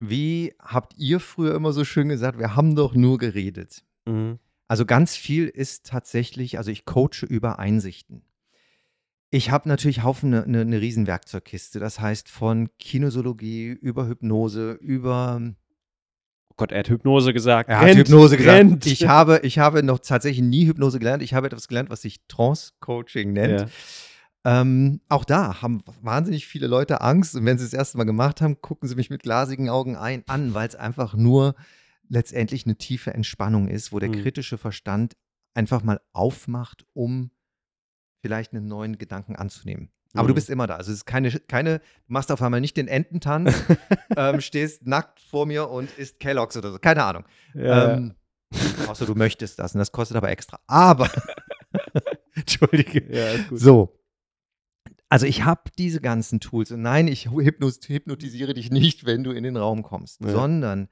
wie habt ihr früher immer so schön gesagt, wir haben doch nur geredet. Mhm. Also ganz viel ist tatsächlich, also ich coache über Einsichten. Ich habe natürlich Haufen eine ne, ne riesen Werkzeugkiste. Das heißt von Kinosologie über Hypnose, über Oh Gott, er hat Hypnose gesagt. er hat Hypnose gelernt. Ich habe, ich habe noch tatsächlich nie Hypnose gelernt. Ich habe etwas gelernt, was sich Trance-Coaching nennt. ja. Ähm, auch da haben wahnsinnig viele Leute Angst und wenn sie es das erste Mal gemacht haben, gucken sie mich mit glasigen Augen ein, an, weil es einfach nur letztendlich eine tiefe Entspannung ist, wo der Mhm. kritische Verstand einfach mal aufmacht, um vielleicht einen neuen Gedanken anzunehmen. Aber du Mhm. bist immer da. Also es ist keine, keine, du machst auf einmal nicht den Ententanz, *laughs* ähm, stehst nackt vor mir und isst Kelloggs oder so. Keine Ahnung. Ja. Ähm, außer du möchtest das und das kostet aber extra. Aber, *laughs* *laughs* Entschuldige. ja. So. Also ich habe diese ganzen Tools und nein, ich hypnotisiere dich nicht, wenn du in den Raum kommst, Ja. sondern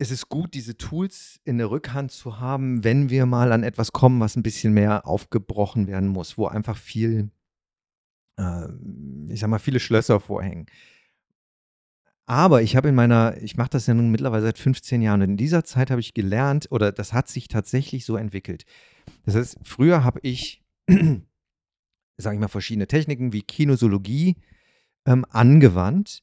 es ist gut, diese Tools in der Rückhand zu haben, wenn wir mal an etwas kommen, was ein bisschen mehr aufgebrochen werden muss, wo einfach viel, ähm, ich sag mal, viele Schlösser vorhängen. Aber ich habe in meiner, ich mache das ja nun mittlerweile seit 15 Jahren und in dieser Zeit habe ich gelernt, oder das hat sich tatsächlich so entwickelt. Das heißt, früher habe ich, sage ich mal, verschiedene Techniken wie Kinosologie ähm, angewandt,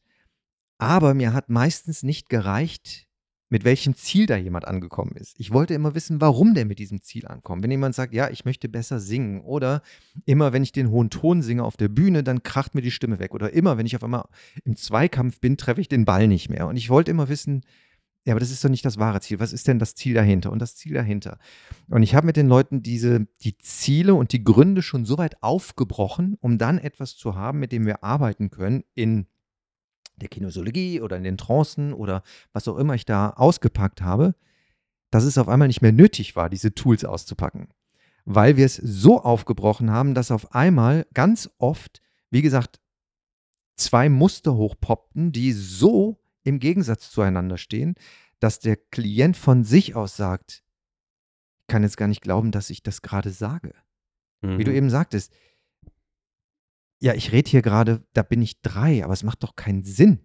aber mir hat meistens nicht gereicht, mit welchem Ziel da jemand angekommen ist. Ich wollte immer wissen, warum der mit diesem Ziel ankommt. Wenn jemand sagt, ja, ich möchte besser singen oder immer, wenn ich den hohen Ton singe auf der Bühne, dann kracht mir die Stimme weg oder immer, wenn ich auf einmal im Zweikampf bin, treffe ich den Ball nicht mehr. Und ich wollte immer wissen, ja, aber das ist doch nicht das wahre Ziel. Was ist denn das Ziel dahinter und das Ziel dahinter? Und ich habe mit den Leuten diese, die Ziele und die Gründe schon so weit aufgebrochen, um dann etwas zu haben, mit dem wir arbeiten können in der Kinesiologie oder in den Trancen oder was auch immer ich da ausgepackt habe, dass es auf einmal nicht mehr nötig war, diese Tools auszupacken. Weil wir es so aufgebrochen haben, dass auf einmal ganz oft, wie gesagt, zwei Muster hochpoppten, die so im Gegensatz zueinander stehen, dass der Klient von sich aus sagt, ich kann jetzt gar nicht glauben, dass ich das gerade sage. Mhm. Wie du mhm. eben sagtest, ja, ich rede hier gerade, da bin ich drei, aber es macht doch keinen Sinn.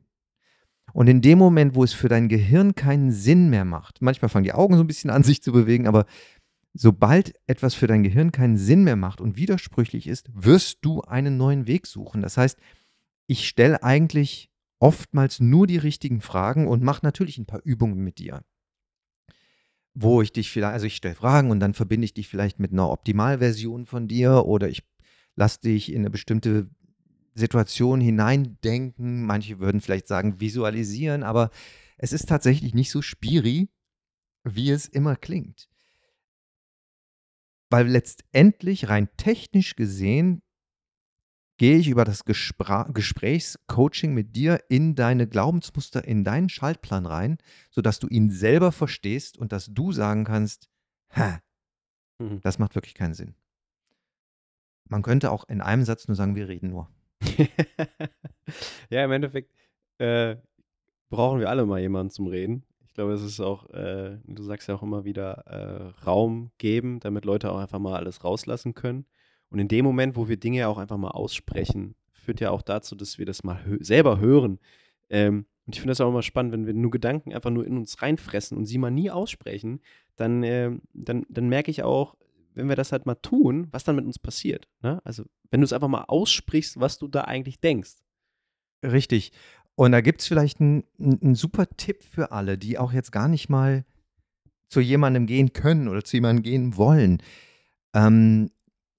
Und in dem Moment, wo es für dein Gehirn keinen Sinn mehr macht, manchmal fangen die Augen so ein bisschen an, *laughs* sich zu bewegen, aber sobald etwas für dein Gehirn keinen Sinn mehr macht und widersprüchlich ist, wirst du einen neuen Weg suchen. Das heißt, ich stelle eigentlich oftmals nur die richtigen Fragen und mache natürlich ein paar Übungen mit dir. Wo ich dich vielleicht, also ich stelle Fragen und dann verbinde ich dich vielleicht mit einer Optimalversion von dir oder ich lasse dich in eine bestimmte Situation hineindenken. Manche würden vielleicht sagen visualisieren, aber es ist tatsächlich nicht so spiri, wie es immer klingt. Weil letztendlich rein technisch gesehen gehe ich über das Gesprächscoaching mit dir in deine Glaubensmuster, in deinen Schaltplan rein, sodass du ihn selber verstehst und dass du sagen kannst, ha, mhm. das macht wirklich keinen Sinn. Man könnte auch in einem Satz nur sagen, wir reden nur. *laughs* ja, im Endeffekt äh, brauchen wir alle mal jemanden zum Reden. Ich glaube, es ist auch, äh, du sagst ja auch immer wieder, äh, Raum geben, damit Leute auch einfach mal alles rauslassen können. Und in dem Moment, wo wir Dinge auch einfach mal aussprechen, führt ja auch dazu, dass wir das mal hö selber hören. Ähm, und ich finde das auch immer spannend, wenn wir nur Gedanken einfach nur in uns reinfressen und sie mal nie aussprechen, dann, äh, dann, dann merke ich auch, wenn wir das halt mal tun, was dann mit uns passiert. Ne? Also, wenn du es einfach mal aussprichst, was du da eigentlich denkst. Richtig. Und da gibt es vielleicht einen, einen super Tipp für alle, die auch jetzt gar nicht mal zu jemandem gehen können oder zu jemandem gehen wollen. Ähm,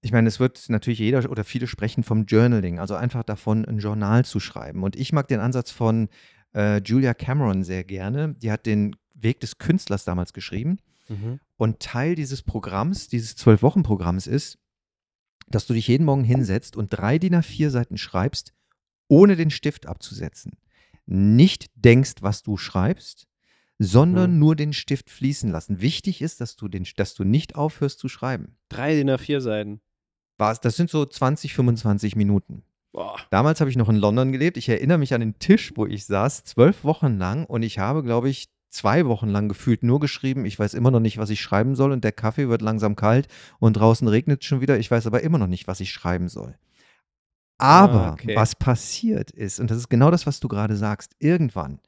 ich meine, es wird natürlich jeder oder viele sprechen vom Journaling, also einfach davon, ein Journal zu schreiben. Und ich mag den Ansatz von äh, Julia Cameron sehr gerne. Die hat den Weg des Künstlers damals geschrieben. Mhm. Und Teil dieses Programms, dieses Zwölf-Wochen-Programms ist, dass du dich jeden Morgen hinsetzt und drei DIN A4 Seiten schreibst, ohne den Stift abzusetzen. Nicht denkst, was du schreibst, sondern mhm. nur den Stift fließen lassen. Wichtig ist, dass du, den, dass du nicht aufhörst zu schreiben. Drei DIN A4 Seiten war es, das sind so 20, 25 Minuten. Boah. Damals habe ich noch in London gelebt. Ich erinnere mich an den Tisch, wo ich saß, zwölf Wochen lang und ich habe, glaube ich, zwei Wochen lang gefühlt nur geschrieben. Ich weiß immer noch nicht, was ich schreiben soll und der Kaffee wird langsam kalt und draußen regnet es schon wieder. Ich weiß aber immer noch nicht, was ich schreiben soll. Aber ah, okay. was passiert ist, und das ist genau das, was du gerade sagst, irgendwann,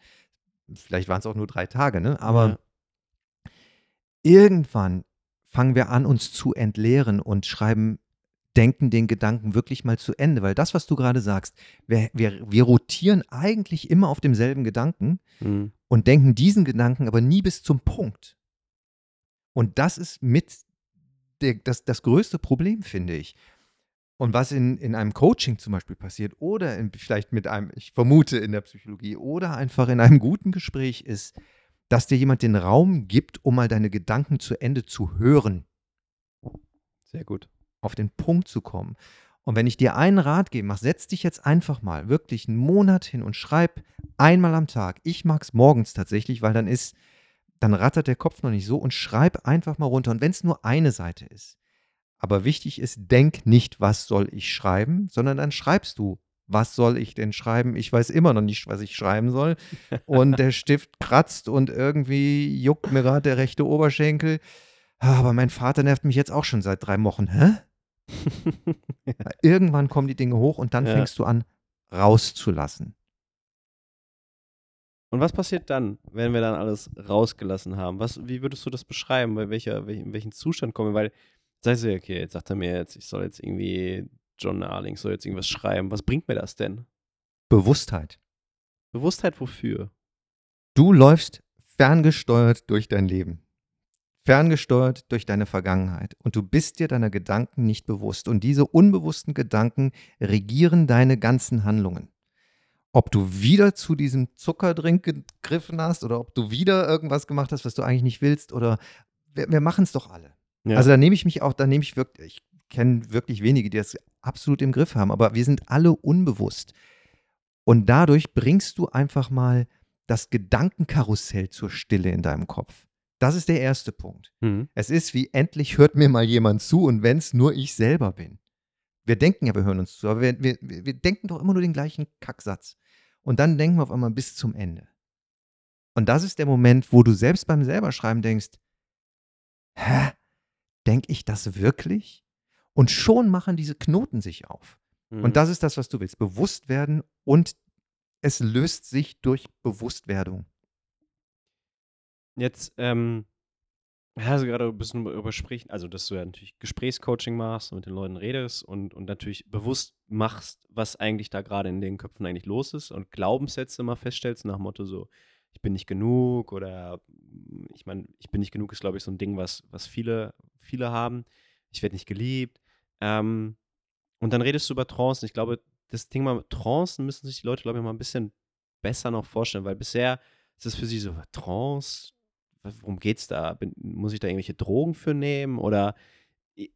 vielleicht waren es auch nur drei Tage, ne? aber ja. irgendwann fangen wir an, uns zu entleeren und schreiben denken den Gedanken wirklich mal zu Ende, weil das, was du gerade sagst, wir, wir, wir rotieren eigentlich immer auf demselben Gedanken mhm. und denken diesen Gedanken aber nie bis zum Punkt. Und das ist mit der, das, das größte Problem, finde ich. Und was in, in einem Coaching zum Beispiel passiert oder in, vielleicht mit einem, ich vermute in der Psychologie oder einfach in einem guten Gespräch ist, dass dir jemand den Raum gibt, um mal deine Gedanken zu Ende zu hören. Sehr gut auf den Punkt zu kommen. Und wenn ich dir einen Rat gebe, mach, setz dich jetzt einfach mal wirklich einen Monat hin und schreib einmal am Tag. Ich mag es morgens tatsächlich, weil dann ist, dann rattert der Kopf noch nicht so und schreib einfach mal runter. Und wenn es nur eine Seite ist. Aber wichtig ist, denk nicht, was soll ich schreiben, sondern dann schreibst du, was soll ich denn schreiben? Ich weiß immer noch nicht, was ich schreiben soll. Und der *laughs* Stift kratzt und irgendwie juckt mir gerade der rechte Oberschenkel. Ah, aber mein Vater nervt mich jetzt auch schon seit drei Wochen. Hä? *laughs* Irgendwann kommen die Dinge hoch und dann ja. fängst du an, rauszulassen. Und was passiert dann, wenn wir dann alles rausgelassen haben? Was, wie würdest du das beschreiben? Bei welcher, in welchen Zustand kommen wir? Weil, sagst du, okay, jetzt sagt er mir jetzt, ich soll jetzt irgendwie John Arling soll jetzt irgendwas schreiben. Was bringt mir das denn? Bewusstheit. Bewusstheit wofür? Du läufst ferngesteuert durch dein Leben ferngesteuert durch deine Vergangenheit und du bist dir deiner Gedanken nicht bewusst und diese unbewussten Gedanken regieren deine ganzen Handlungen. ob du wieder zu diesem Zuckerdrink gegriffen hast oder ob du wieder irgendwas gemacht hast, was du eigentlich nicht willst oder wir, wir machen es doch alle. Ja. Also da nehme ich mich auch, da nehme ich wirklich, ich kenne wirklich wenige, die das absolut im Griff haben, aber wir sind alle unbewusst. Und dadurch bringst du einfach mal das Gedankenkarussell zur Stille in deinem Kopf. Das ist der erste Punkt. Mhm. Es ist wie endlich hört mir mal jemand zu und wenn es nur ich selber bin. Wir denken ja, wir hören uns zu, aber wir, wir, wir denken doch immer nur den gleichen Kacksatz. Und dann denken wir auf einmal bis zum Ende. Und das ist der Moment, wo du selbst beim selber schreiben denkst, hä, denke ich das wirklich? Und schon machen diese Knoten sich auf. Mhm. Und das ist das, was du willst. Bewusst werden und es löst sich durch Bewusstwerdung. Jetzt, ähm, hast du gerade ein bisschen übersprechen, also dass du ja natürlich Gesprächscoaching machst und mit den Leuten redest und, und natürlich bewusst machst, was eigentlich da gerade in den Köpfen eigentlich los ist und Glaubenssätze mal feststellst nach Motto so, ich bin nicht genug oder ich meine, ich bin nicht genug ist, glaube ich, so ein Ding, was, was viele, viele haben. Ich werde nicht geliebt. Ähm, und dann redest du über Trancen. Ich glaube, das Thema Trancen müssen sich die Leute, glaube ich, mal ein bisschen besser noch vorstellen, weil bisher ist es für sie so, Trance, worum geht's da? Bin, muss ich da irgendwelche Drogen für nehmen? Oder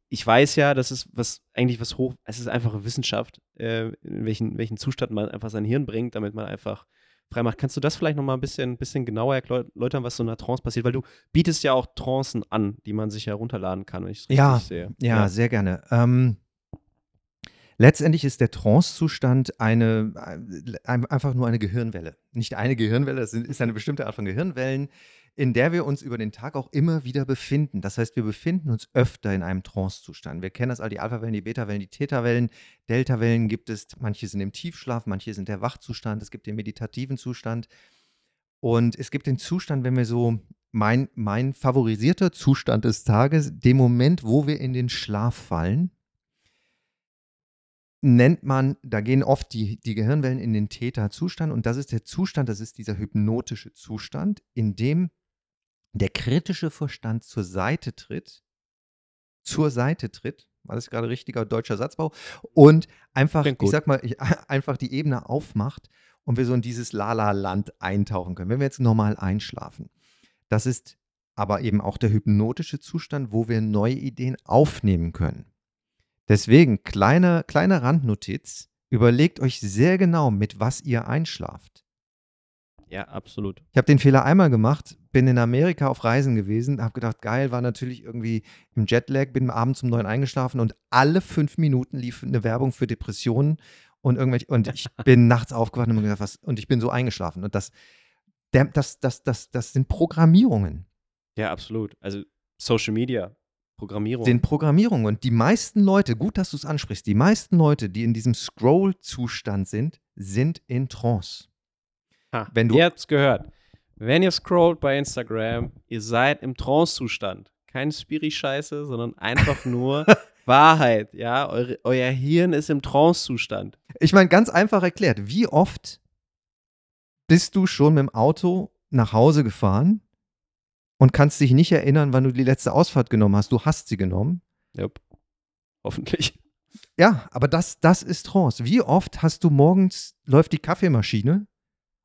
ich weiß ja, das ist was eigentlich was hoch, es ist einfach Wissenschaft, äh, in welchen, welchen Zustand man einfach sein Hirn bringt, damit man einfach frei macht. Kannst du das vielleicht nochmal ein bisschen, bisschen genauer erläutern, was so in einer Trance passiert? Weil du bietest ja auch Trancen an, die man sich herunterladen kann, wenn ich es Ja, richtig sehe. Ja, sehr gerne. Ähm, letztendlich ist der Trance-Zustand eine, ein, einfach nur eine Gehirnwelle. Nicht eine Gehirnwelle, es ist eine bestimmte Art von Gehirnwellen, in der wir uns über den Tag auch immer wieder befinden. Das heißt, wir befinden uns öfter in einem Trance-Zustand. Wir kennen das all, die Alpha-Wellen, die Beta-Wellen, die Theta-Wellen, Delta-Wellen gibt es. Manche sind im Tiefschlaf, manche sind der Wachzustand, es gibt den meditativen Zustand. Und es gibt den Zustand, wenn wir so, mein, mein favorisierter Zustand des Tages, dem Moment, wo wir in den Schlaf fallen, nennt man, da gehen oft die, die Gehirnwellen in den Theta-Zustand und das ist der Zustand, das ist dieser hypnotische Zustand, in dem der kritische Verstand zur Seite tritt, zur Seite tritt, war das gerade richtiger deutscher Satzbau, und einfach, ich sag mal, *laughs* einfach die Ebene aufmacht und wir so in dieses Lala-Land eintauchen können, wenn wir jetzt normal einschlafen. Das ist aber eben auch der hypnotische Zustand, wo wir neue Ideen aufnehmen können. Deswegen, kleine, kleine Randnotiz, überlegt euch sehr genau, mit was ihr einschlaft. Ja, absolut. Ich habe den Fehler einmal gemacht, bin in Amerika auf Reisen gewesen, habe gedacht, geil, war natürlich irgendwie im Jetlag, bin abends um neun eingeschlafen und alle fünf Minuten lief eine Werbung für Depressionen und irgendwelche, und ich *laughs* bin nachts aufgewacht und hab mir gedacht, was, und ich bin so eingeschlafen. Und das, das, das, das, das sind Programmierungen. Ja, absolut. Also Social Media, Programmierung. sind Programmierungen. Und die meisten Leute, gut, dass du es ansprichst, die meisten Leute, die in diesem Scroll-Zustand sind, sind in Trance. Ha, wenn du- ihr habt's gehört. Wenn ihr scrollt bei Instagram, ihr seid im Trance-Zustand. Keine Spiri-Scheiße, sondern einfach nur *laughs* Wahrheit. Ja, Eure, euer Hirn ist im Trance-Zustand. Ich meine, ganz einfach erklärt, wie oft bist du schon mit dem Auto nach Hause gefahren und kannst dich nicht erinnern, wann du die letzte Ausfahrt genommen hast? Du hast sie genommen. Yep. Hoffentlich. Ja, aber das, das ist Trance. Wie oft hast du morgens, läuft die Kaffeemaschine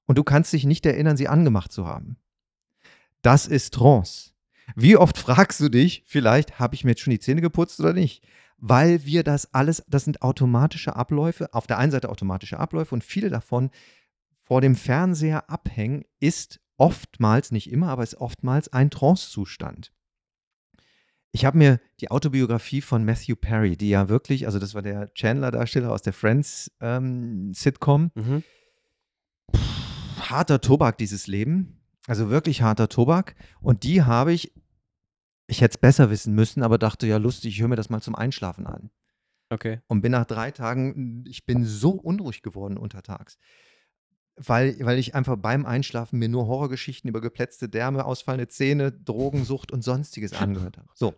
und du kannst dich nicht erinnern, sie angemacht zu haben? Das ist Trance. Wie oft fragst du dich, vielleicht habe ich mir jetzt schon die Zähne geputzt oder nicht? Weil wir das alles, das sind automatische Abläufe, auf der einen Seite automatische Abläufe und viele davon vor dem Fernseher abhängen, ist oftmals, nicht immer, aber ist oftmals ein Trance-Zustand. Ich habe mir die Autobiografie von Matthew Perry, die ja wirklich, also das war der Chandler-Darsteller aus der Friends-Sitcom, Mhm. harter Tobak, dieses Leben. Also wirklich harter Tobak. Und die habe ich, ich hätte es besser wissen müssen, aber dachte, ja, lustig, ich höre mir das mal zum Einschlafen an. Okay. Und bin nach drei Tagen, ich bin so unruhig geworden untertags. Weil, weil ich einfach beim Einschlafen mir nur Horrorgeschichten über geplätzte Därme, ausfallende Zähne, Drogensucht und sonstiges *laughs* angehört habe. So.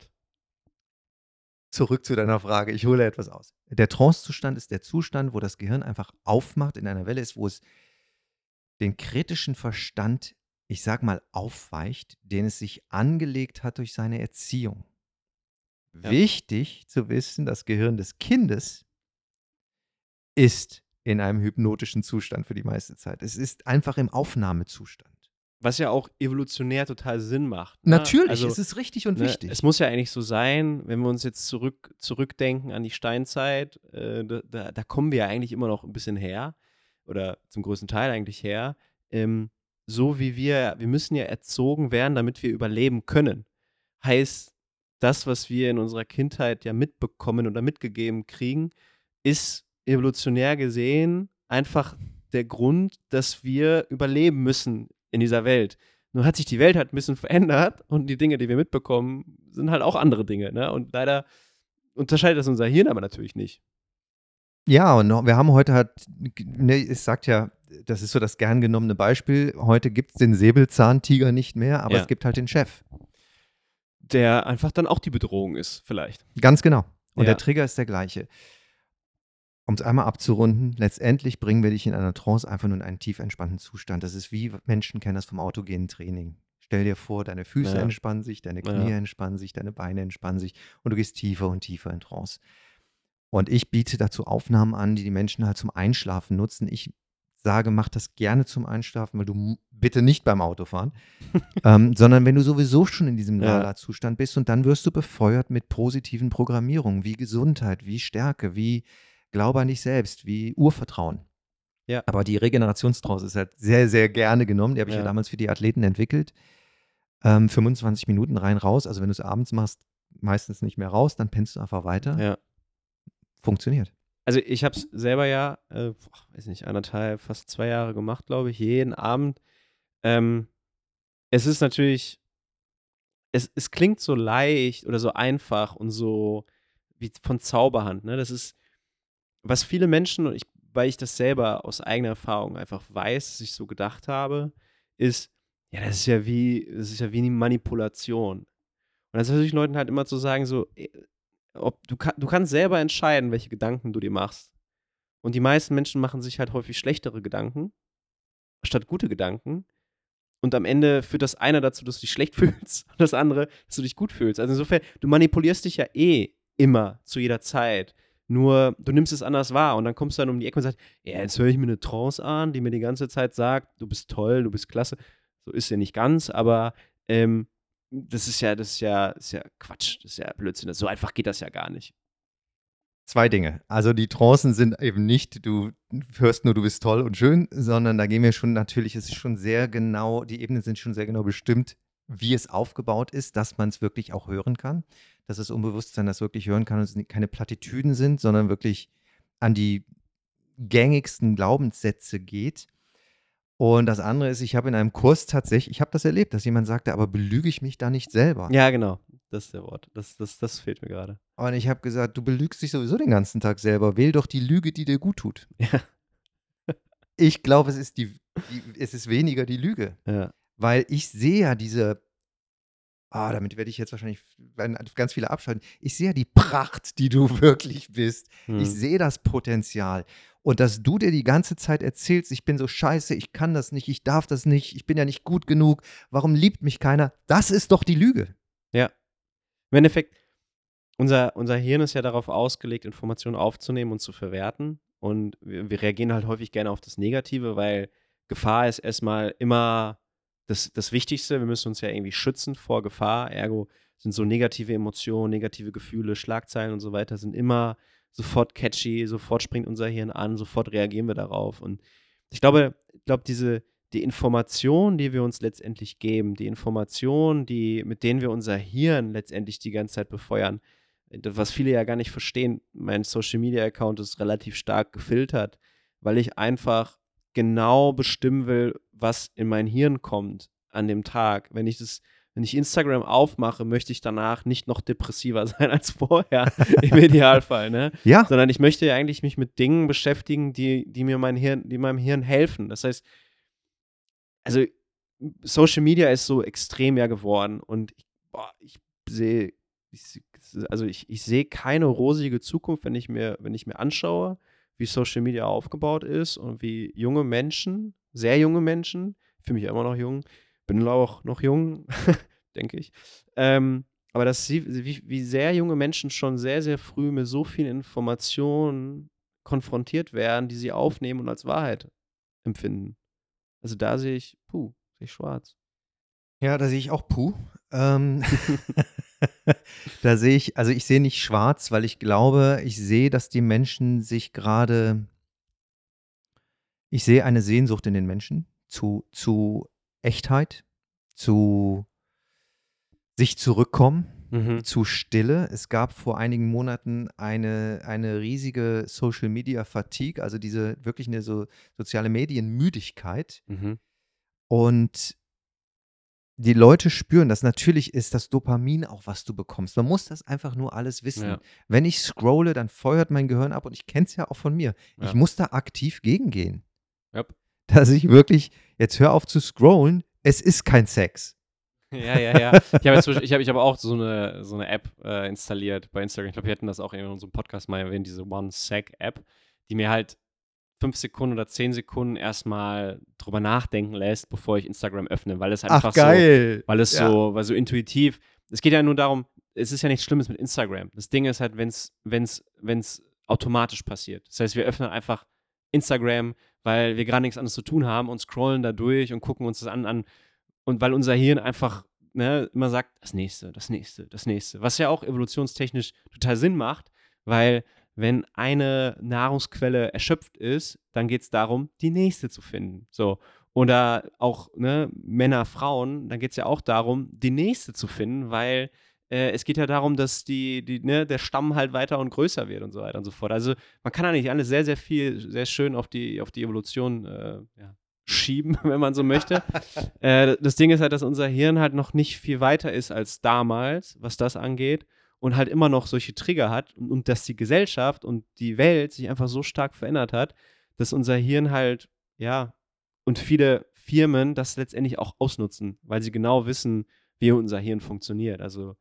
Zurück zu deiner Frage. Ich hole etwas aus. Der Trancezustand ist der Zustand, wo das Gehirn einfach aufmacht, in einer Welle ist, wo es den kritischen Verstand, ich sag mal, aufweicht, den es sich angelegt hat durch seine Erziehung. Ja. Wichtig zu wissen, das Gehirn des Kindes ist in einem hypnotischen Zustand für die meiste Zeit. Es ist einfach im Aufnahmezustand. Was ja auch evolutionär total Sinn macht. Ne? Natürlich, also, es ist richtig und ne, wichtig. Es muss ja eigentlich so sein, wenn wir uns jetzt zurück, zurückdenken an die Steinzeit, äh, da, da, da, kommen wir ja eigentlich immer noch ein bisschen her, oder zum größten Teil eigentlich her. Ähm, so wie wir, wir müssen ja erzogen werden, damit wir überleben können. Heißt, das, was wir in unserer Kindheit ja mitbekommen oder mitgegeben kriegen, ist evolutionär gesehen einfach der Grund, dass wir überleben müssen in dieser Welt. Nun hat sich die Welt halt ein bisschen verändert und die Dinge, die wir mitbekommen, sind halt auch andere Dinge. Ne? Und leider unterscheidet das unser Hirn aber natürlich nicht. Ja, und wir haben heute halt, ne, es sagt ja, das ist so das gern genommene Beispiel, heute gibt es den Säbelzahntiger nicht mehr, aber ja. es gibt halt den Chef. Der einfach dann auch die Bedrohung ist, vielleicht. Ganz genau. Und ja. der Trigger ist der gleiche. Um es einmal abzurunden, letztendlich bringen wir dich in einer Trance einfach nur in einen tief entspannten Zustand. Das ist wie Menschen kennen das vom autogenen Training. Stell dir vor, deine Füße ja. entspannen sich, deine Knie ja. entspannen sich, deine Beine entspannen sich und du gehst tiefer und tiefer in Trance. Und ich biete dazu Aufnahmen an, die die Menschen halt zum Einschlafen nutzen. Ich sage, mach das gerne zum Einschlafen, weil du bitte nicht beim Autofahren, *laughs* ähm, sondern wenn du sowieso schon in diesem Lala-Zustand bist und dann wirst du befeuert mit positiven Programmierungen wie Gesundheit, wie Stärke, wie Glaube an dich selbst, wie Urvertrauen. Ja. Aber die Regenerationstrance ist halt sehr, sehr gerne genommen. Die habe ich ja. ja. damals für die Athleten entwickelt. Ähm, 25 Minuten rein, raus. Also wenn du es abends machst, meistens nicht mehr raus, dann pennst du einfach weiter. Ja. Funktioniert. Also ich habe es selber ja, äh, weiß nicht, anderthalb, fast zwei Jahre gemacht, glaube ich, jeden Abend. Ähm, es ist natürlich, es, es klingt so leicht oder so einfach und so wie von Zauberhand. Ne? Das ist, was viele Menschen, und ich, weil ich das selber aus eigener Erfahrung einfach weiß, dass ich so gedacht habe, ist, ja, das ist ja wie, das ist ja wie eine Manipulation. Und dann versuche ich Leuten halt immer zu sagen, so, äh, ob du, du kannst selber entscheiden, welche Gedanken du dir machst. Und die meisten Menschen machen sich halt häufig schlechtere Gedanken, statt gute Gedanken. Und am Ende führt das eine dazu, dass du dich schlecht *laughs* fühlst und das andere, dass du dich gut fühlst. Also insofern, du manipulierst dich ja eh immer, zu jeder Zeit. Nur du nimmst es anders wahr und dann kommst du dann um die Ecke und sagst, ja, jetzt höre ich mir eine Trance an, die mir die ganze Zeit sagt, du bist toll, du bist klasse. So ist ja nicht ganz, aber ähm, das ist ja, das ist ja, das ist ja Quatsch, das ist ja Blödsinn. So einfach geht das ja gar nicht. Zwei Dinge. Also die Trancen sind eben nicht, du hörst nur, du bist toll und schön, sondern da gehen wir schon natürlich, es ist schon sehr genau, die Ebenen sind schon sehr genau bestimmt, wie es aufgebaut ist, dass man es wirklich auch hören kann dass das Unbewusstsein das wirklich hören kann und es keine Plattitüden sind, sondern wirklich an die gängigsten Glaubenssätze geht. Und das andere ist, ich habe in einem Kurs tatsächlich, ich habe das erlebt, dass jemand sagte, aber belüge ich mich da nicht selber? Ja, genau. Das ist der Wort. Das, das, das fehlt mir gerade. Und ich habe gesagt, du belügst dich sowieso den ganzen Tag selber. Wähl doch die Lüge, die dir gut tut. Ja. ich glaube, es ist die, die, es ist weniger die Lüge. Ja. Weil ich sehe ja diese ah, damit werde ich jetzt wahrscheinlich ganz viele abschalten. Ich sehe ja die Pracht, die du wirklich bist. Hm. Ich sehe das Potenzial. Und dass du dir die ganze Zeit erzählst, ich bin so scheiße, ich kann das nicht, ich darf das nicht, ich bin ja nicht gut genug, warum liebt mich keiner? Das ist doch die Lüge. Ja. Im Endeffekt, unser, unser Hirn ist ja darauf ausgelegt, Informationen aufzunehmen und zu verwerten. Und wir, wir reagieren halt häufig gerne auf das Negative, weil Gefahr ist erstmal immer das, das Wichtigste. Wir müssen uns ja irgendwie schützen vor Gefahr. Ergo sind so negative Emotionen, negative Gefühle, Schlagzeilen und so weiter sind immer sofort catchy, sofort springt unser Hirn an, sofort reagieren wir darauf. Und ich glaube, ich glaube, diese, die Information, die wir uns letztendlich geben, die Information, die, mit denen wir unser Hirn letztendlich die ganze Zeit befeuern, was viele ja gar nicht verstehen, mein Social Media Account ist relativ stark gefiltert, weil ich einfach genau bestimmen will, was in mein Hirn kommt an dem Tag. Wenn ich das, wenn ich Instagram aufmache, möchte ich danach nicht noch depressiver *laughs* sein als vorher, im Idealfall, ne? *laughs* Ja. Sondern ich möchte ja eigentlich mich mit Dingen beschäftigen, die, die mir mein Hirn, die meinem Hirn helfen. Das heißt, also Social Media ist so extrem ja geworden und ich, boah, ich sehe, also ich, ich sehe keine rosige Zukunft, wenn ich mir, wenn ich mir anschaue, wie Social Media aufgebaut ist und wie junge Menschen, sehr junge Menschen, für mich immer noch jung, bin auch noch jung, *laughs* denke ich, ähm, aber dass sie, wie, wie sehr junge Menschen schon sehr, sehr früh mit so viel Informationen konfrontiert werden, die sie aufnehmen und als Wahrheit empfinden. Also da sehe ich, puh, sehe ich schwarz. Ja, da sehe ich auch Puh. Ähm, *laughs* *laughs* *laughs* da sehe ich, also ich sehe nicht schwarz, weil ich glaube, ich sehe, dass die Menschen sich gerade, ich sehe eine Sehnsucht in den Menschen zu, zu Echtheit, zu sich zurückkommen, Mhm. zu Stille. Es gab vor einigen Monaten eine, eine riesige Social Media Fatigue, also diese wirklich eine so soziale Medienmüdigkeit. Mhm. Und die Leute spüren das. Natürlich ist das Dopamin auch, was du bekommst. Man muss das einfach nur alles wissen. Ja. Wenn ich scrolle, dann feuert mein Gehirn ab und ich kenne es ja auch von mir. Ja. Ich muss da aktiv gegengehen. Yep. Dass ich wirklich, jetzt hör auf zu scrollen, es ist kein Sex. *laughs* Ja, ja, ja. Ich habe ich hab, ich hab auch so eine, so eine App äh, installiert bei Instagram. Ich glaube, wir hatten das auch in unserem Podcast mal erwähnt, diese One-Sec-App, die mir halt fünf Sekunden oder zehn Sekunden erstmal drüber nachdenken lässt, bevor ich Instagram öffne, weil es halt einfach so, weil es Ja. so, weil so intuitiv. Es geht ja nur darum, es ist ja nichts Schlimmes mit Instagram. Das Ding ist halt, wenn es, wenn's, wenn's automatisch passiert. Das heißt, wir öffnen einfach Instagram, weil wir gerade nichts anderes zu tun haben und scrollen da durch und gucken uns das an, an und weil unser Hirn einfach ne, immer sagt, das nächste, das nächste, das nächste. Was ja auch evolutionstechnisch total Sinn macht, weil wenn eine Nahrungsquelle erschöpft ist, dann geht es darum, die nächste zu finden. So. Oder auch ne, Männer, Frauen, dann geht es ja auch darum, die nächste zu finden, weil äh, es geht ja darum, dass die, die, ne, der Stamm halt weiter und größer wird und so weiter und so fort. Also man kann eigentlich alles sehr, sehr viel, sehr schön auf die, auf die Evolution äh, ja, schieben, *laughs* wenn man so möchte. *laughs* äh, das Ding ist halt, dass unser Hirn halt noch nicht viel weiter ist als damals, was das angeht. Und halt immer noch solche Trigger hat und, und dass die Gesellschaft und die Welt sich einfach so stark verändert hat, dass unser Hirn halt, ja, und viele Firmen das letztendlich auch ausnutzen, weil sie genau wissen, wie unser Hirn funktioniert. Also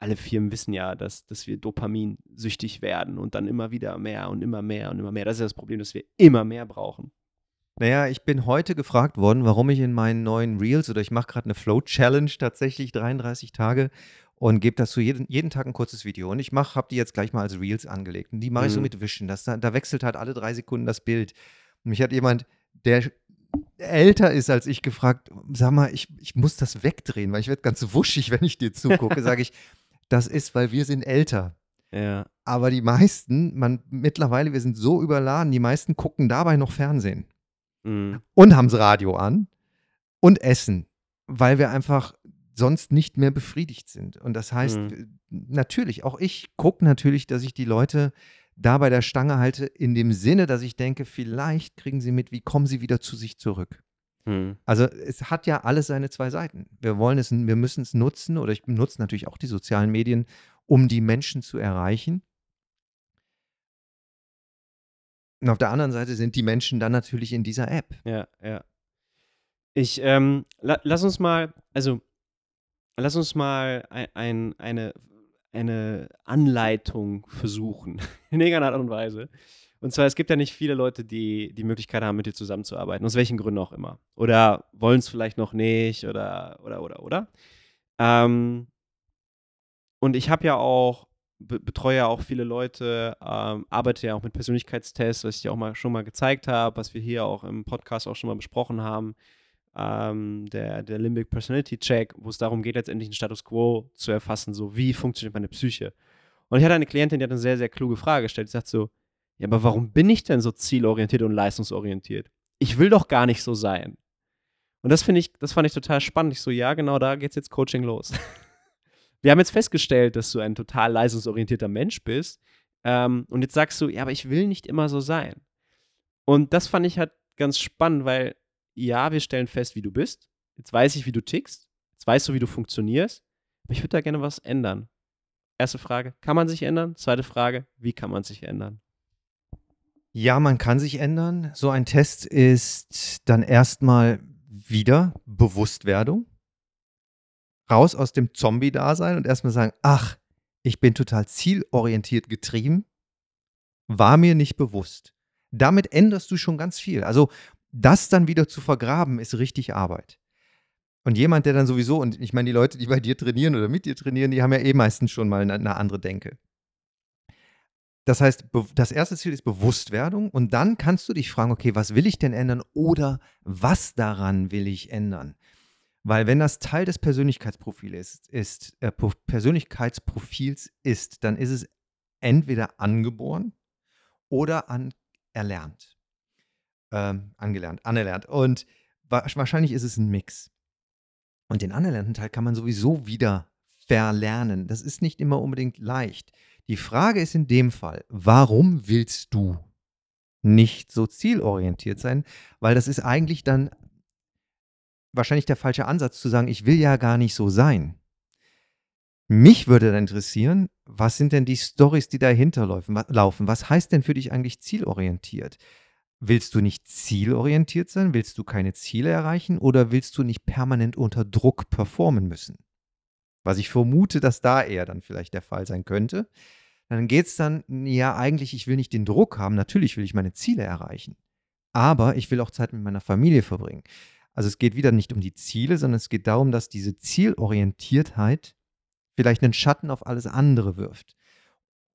alle Firmen wissen ja, dass, dass wir dopaminsüchtig werden und dann immer wieder mehr und immer mehr und immer mehr. Das ist das Problem, dass wir immer mehr brauchen. Naja, ich bin heute gefragt worden, warum ich in meinen neuen Reels oder ich mache gerade eine Flow Challenge tatsächlich 33 Tage und gebe dazu jeden, jeden Tag ein kurzes Video. Und ich mache, habe die jetzt gleich mal als Reels angelegt. Und die mache ich so Mhm. mit Wischen. Das, da, da wechselt halt alle drei Sekunden das Bild. Und mich hat jemand, der älter ist als ich, gefragt, sag mal, ich, ich muss das wegdrehen, weil ich werde ganz wuschig, *laughs* wenn ich dir zugucke. Sage ich, das ist, weil wir sind älter. Ja. Aber die meisten, man mittlerweile, wir sind so überladen, die meisten gucken dabei noch Fernsehen Mhm. und haben das Radio an und essen, weil wir einfach sonst nicht mehr befriedigt sind. Und das heißt, Mhm. natürlich, auch ich gucke natürlich, dass ich die Leute da bei der Stange halte, in dem Sinne, dass ich denke, vielleicht kriegen sie mit, wie kommen sie wieder zu sich zurück. Mhm. Also es hat ja alles seine zwei Seiten. Wir wollen es, wir müssen es nutzen oder ich benutze natürlich auch die sozialen Medien, um die Menschen zu erreichen. Und auf der anderen Seite sind die Menschen dann natürlich in dieser App. Ja, ja. Ich, ähm, la lass uns mal, also, lass uns mal ein, ein, eine, eine Anleitung versuchen, *laughs* in irgendeiner Art und Weise. Und zwar, es gibt ja nicht viele Leute, die die Möglichkeit haben, mit dir zusammenzuarbeiten, aus welchen Gründen auch immer. Oder wollen es vielleicht noch nicht, oder, oder, oder, oder. Ähm, und ich habe ja auch, be betreue ja auch viele Leute, ähm, arbeite ja auch mit Persönlichkeitstests, was ich dir auch mal schon mal gezeigt habe, was wir hier auch im Podcast auch schon mal besprochen haben. Ähm, der, der Limbic Personality Check, wo es darum geht, letztendlich einen Status Quo zu erfassen, so wie funktioniert meine Psyche. Und ich hatte eine Klientin, die hat eine sehr, sehr kluge Frage gestellt. Die sagt so, ja, aber warum bin ich denn so zielorientiert und leistungsorientiert? Ich will doch gar nicht so sein. Und das finde ich, das fand ich total spannend. Ich so, ja, genau, da geht's jetzt Coaching los. *laughs* Wir haben jetzt festgestellt, dass du ein total leistungsorientierter Mensch bist. Ähm, und jetzt sagst du, ja, aber ich will nicht immer so sein. Und das fand ich halt ganz spannend, weil ja, wir stellen fest, wie du bist. Jetzt weiß ich, wie du tickst. Jetzt weißt du, wie du funktionierst. Aber ich würde da gerne was ändern. Erste Frage, kann man sich ändern? Zweite Frage, wie kann man sich ändern? Ja, man kann sich ändern. So ein Test ist dann erstmal wieder Bewusstwerdung. Raus aus dem Zombie-Dasein und erstmal sagen, ach, ich bin total zielorientiert getrieben, war mir nicht bewusst. Damit änderst du schon ganz viel. Also das dann wieder zu vergraben, ist richtig Arbeit. Und jemand, der dann sowieso, und ich meine, die Leute, die bei dir trainieren oder mit dir trainieren, die haben ja eh meistens schon mal eine, eine andere Denke. das heißt, das erste Ziel ist Bewusstwerdung und dann kannst du dich fragen, okay, was will ich denn ändern oder was daran will ich ändern? Weil wenn das Teil des Persönlichkeitsprofils ist, ist äh, Persönlichkeitsprofils ist, dann ist es entweder angeboren oder anerlernt. Ähm, angelernt, anerlernt. Und wahrscheinlich ist es ein Mix. Und den anerlernten Teil kann man sowieso wieder verlernen. Das ist nicht immer unbedingt leicht. Die Frage ist in dem Fall, warum willst du nicht so zielorientiert sein? Weil das ist eigentlich dann wahrscheinlich der falsche Ansatz zu sagen, ich will ja gar nicht so sein. Mich würde dann interessieren, was sind denn die Stories, die dahinter laufen? Was heißt denn für dich eigentlich zielorientiert? Willst du nicht zielorientiert sein? Willst du keine Ziele erreichen? Oder willst du nicht permanent unter Druck performen müssen? Was ich vermute, dass da eher dann vielleicht der Fall sein könnte dann geht es dann, ja, eigentlich, ich will nicht den Druck haben, natürlich will ich meine Ziele erreichen, aber ich will auch Zeit mit meiner Familie verbringen. Also es geht wieder nicht um die Ziele, sondern es geht darum, dass diese Zielorientiertheit vielleicht einen Schatten auf alles andere wirft.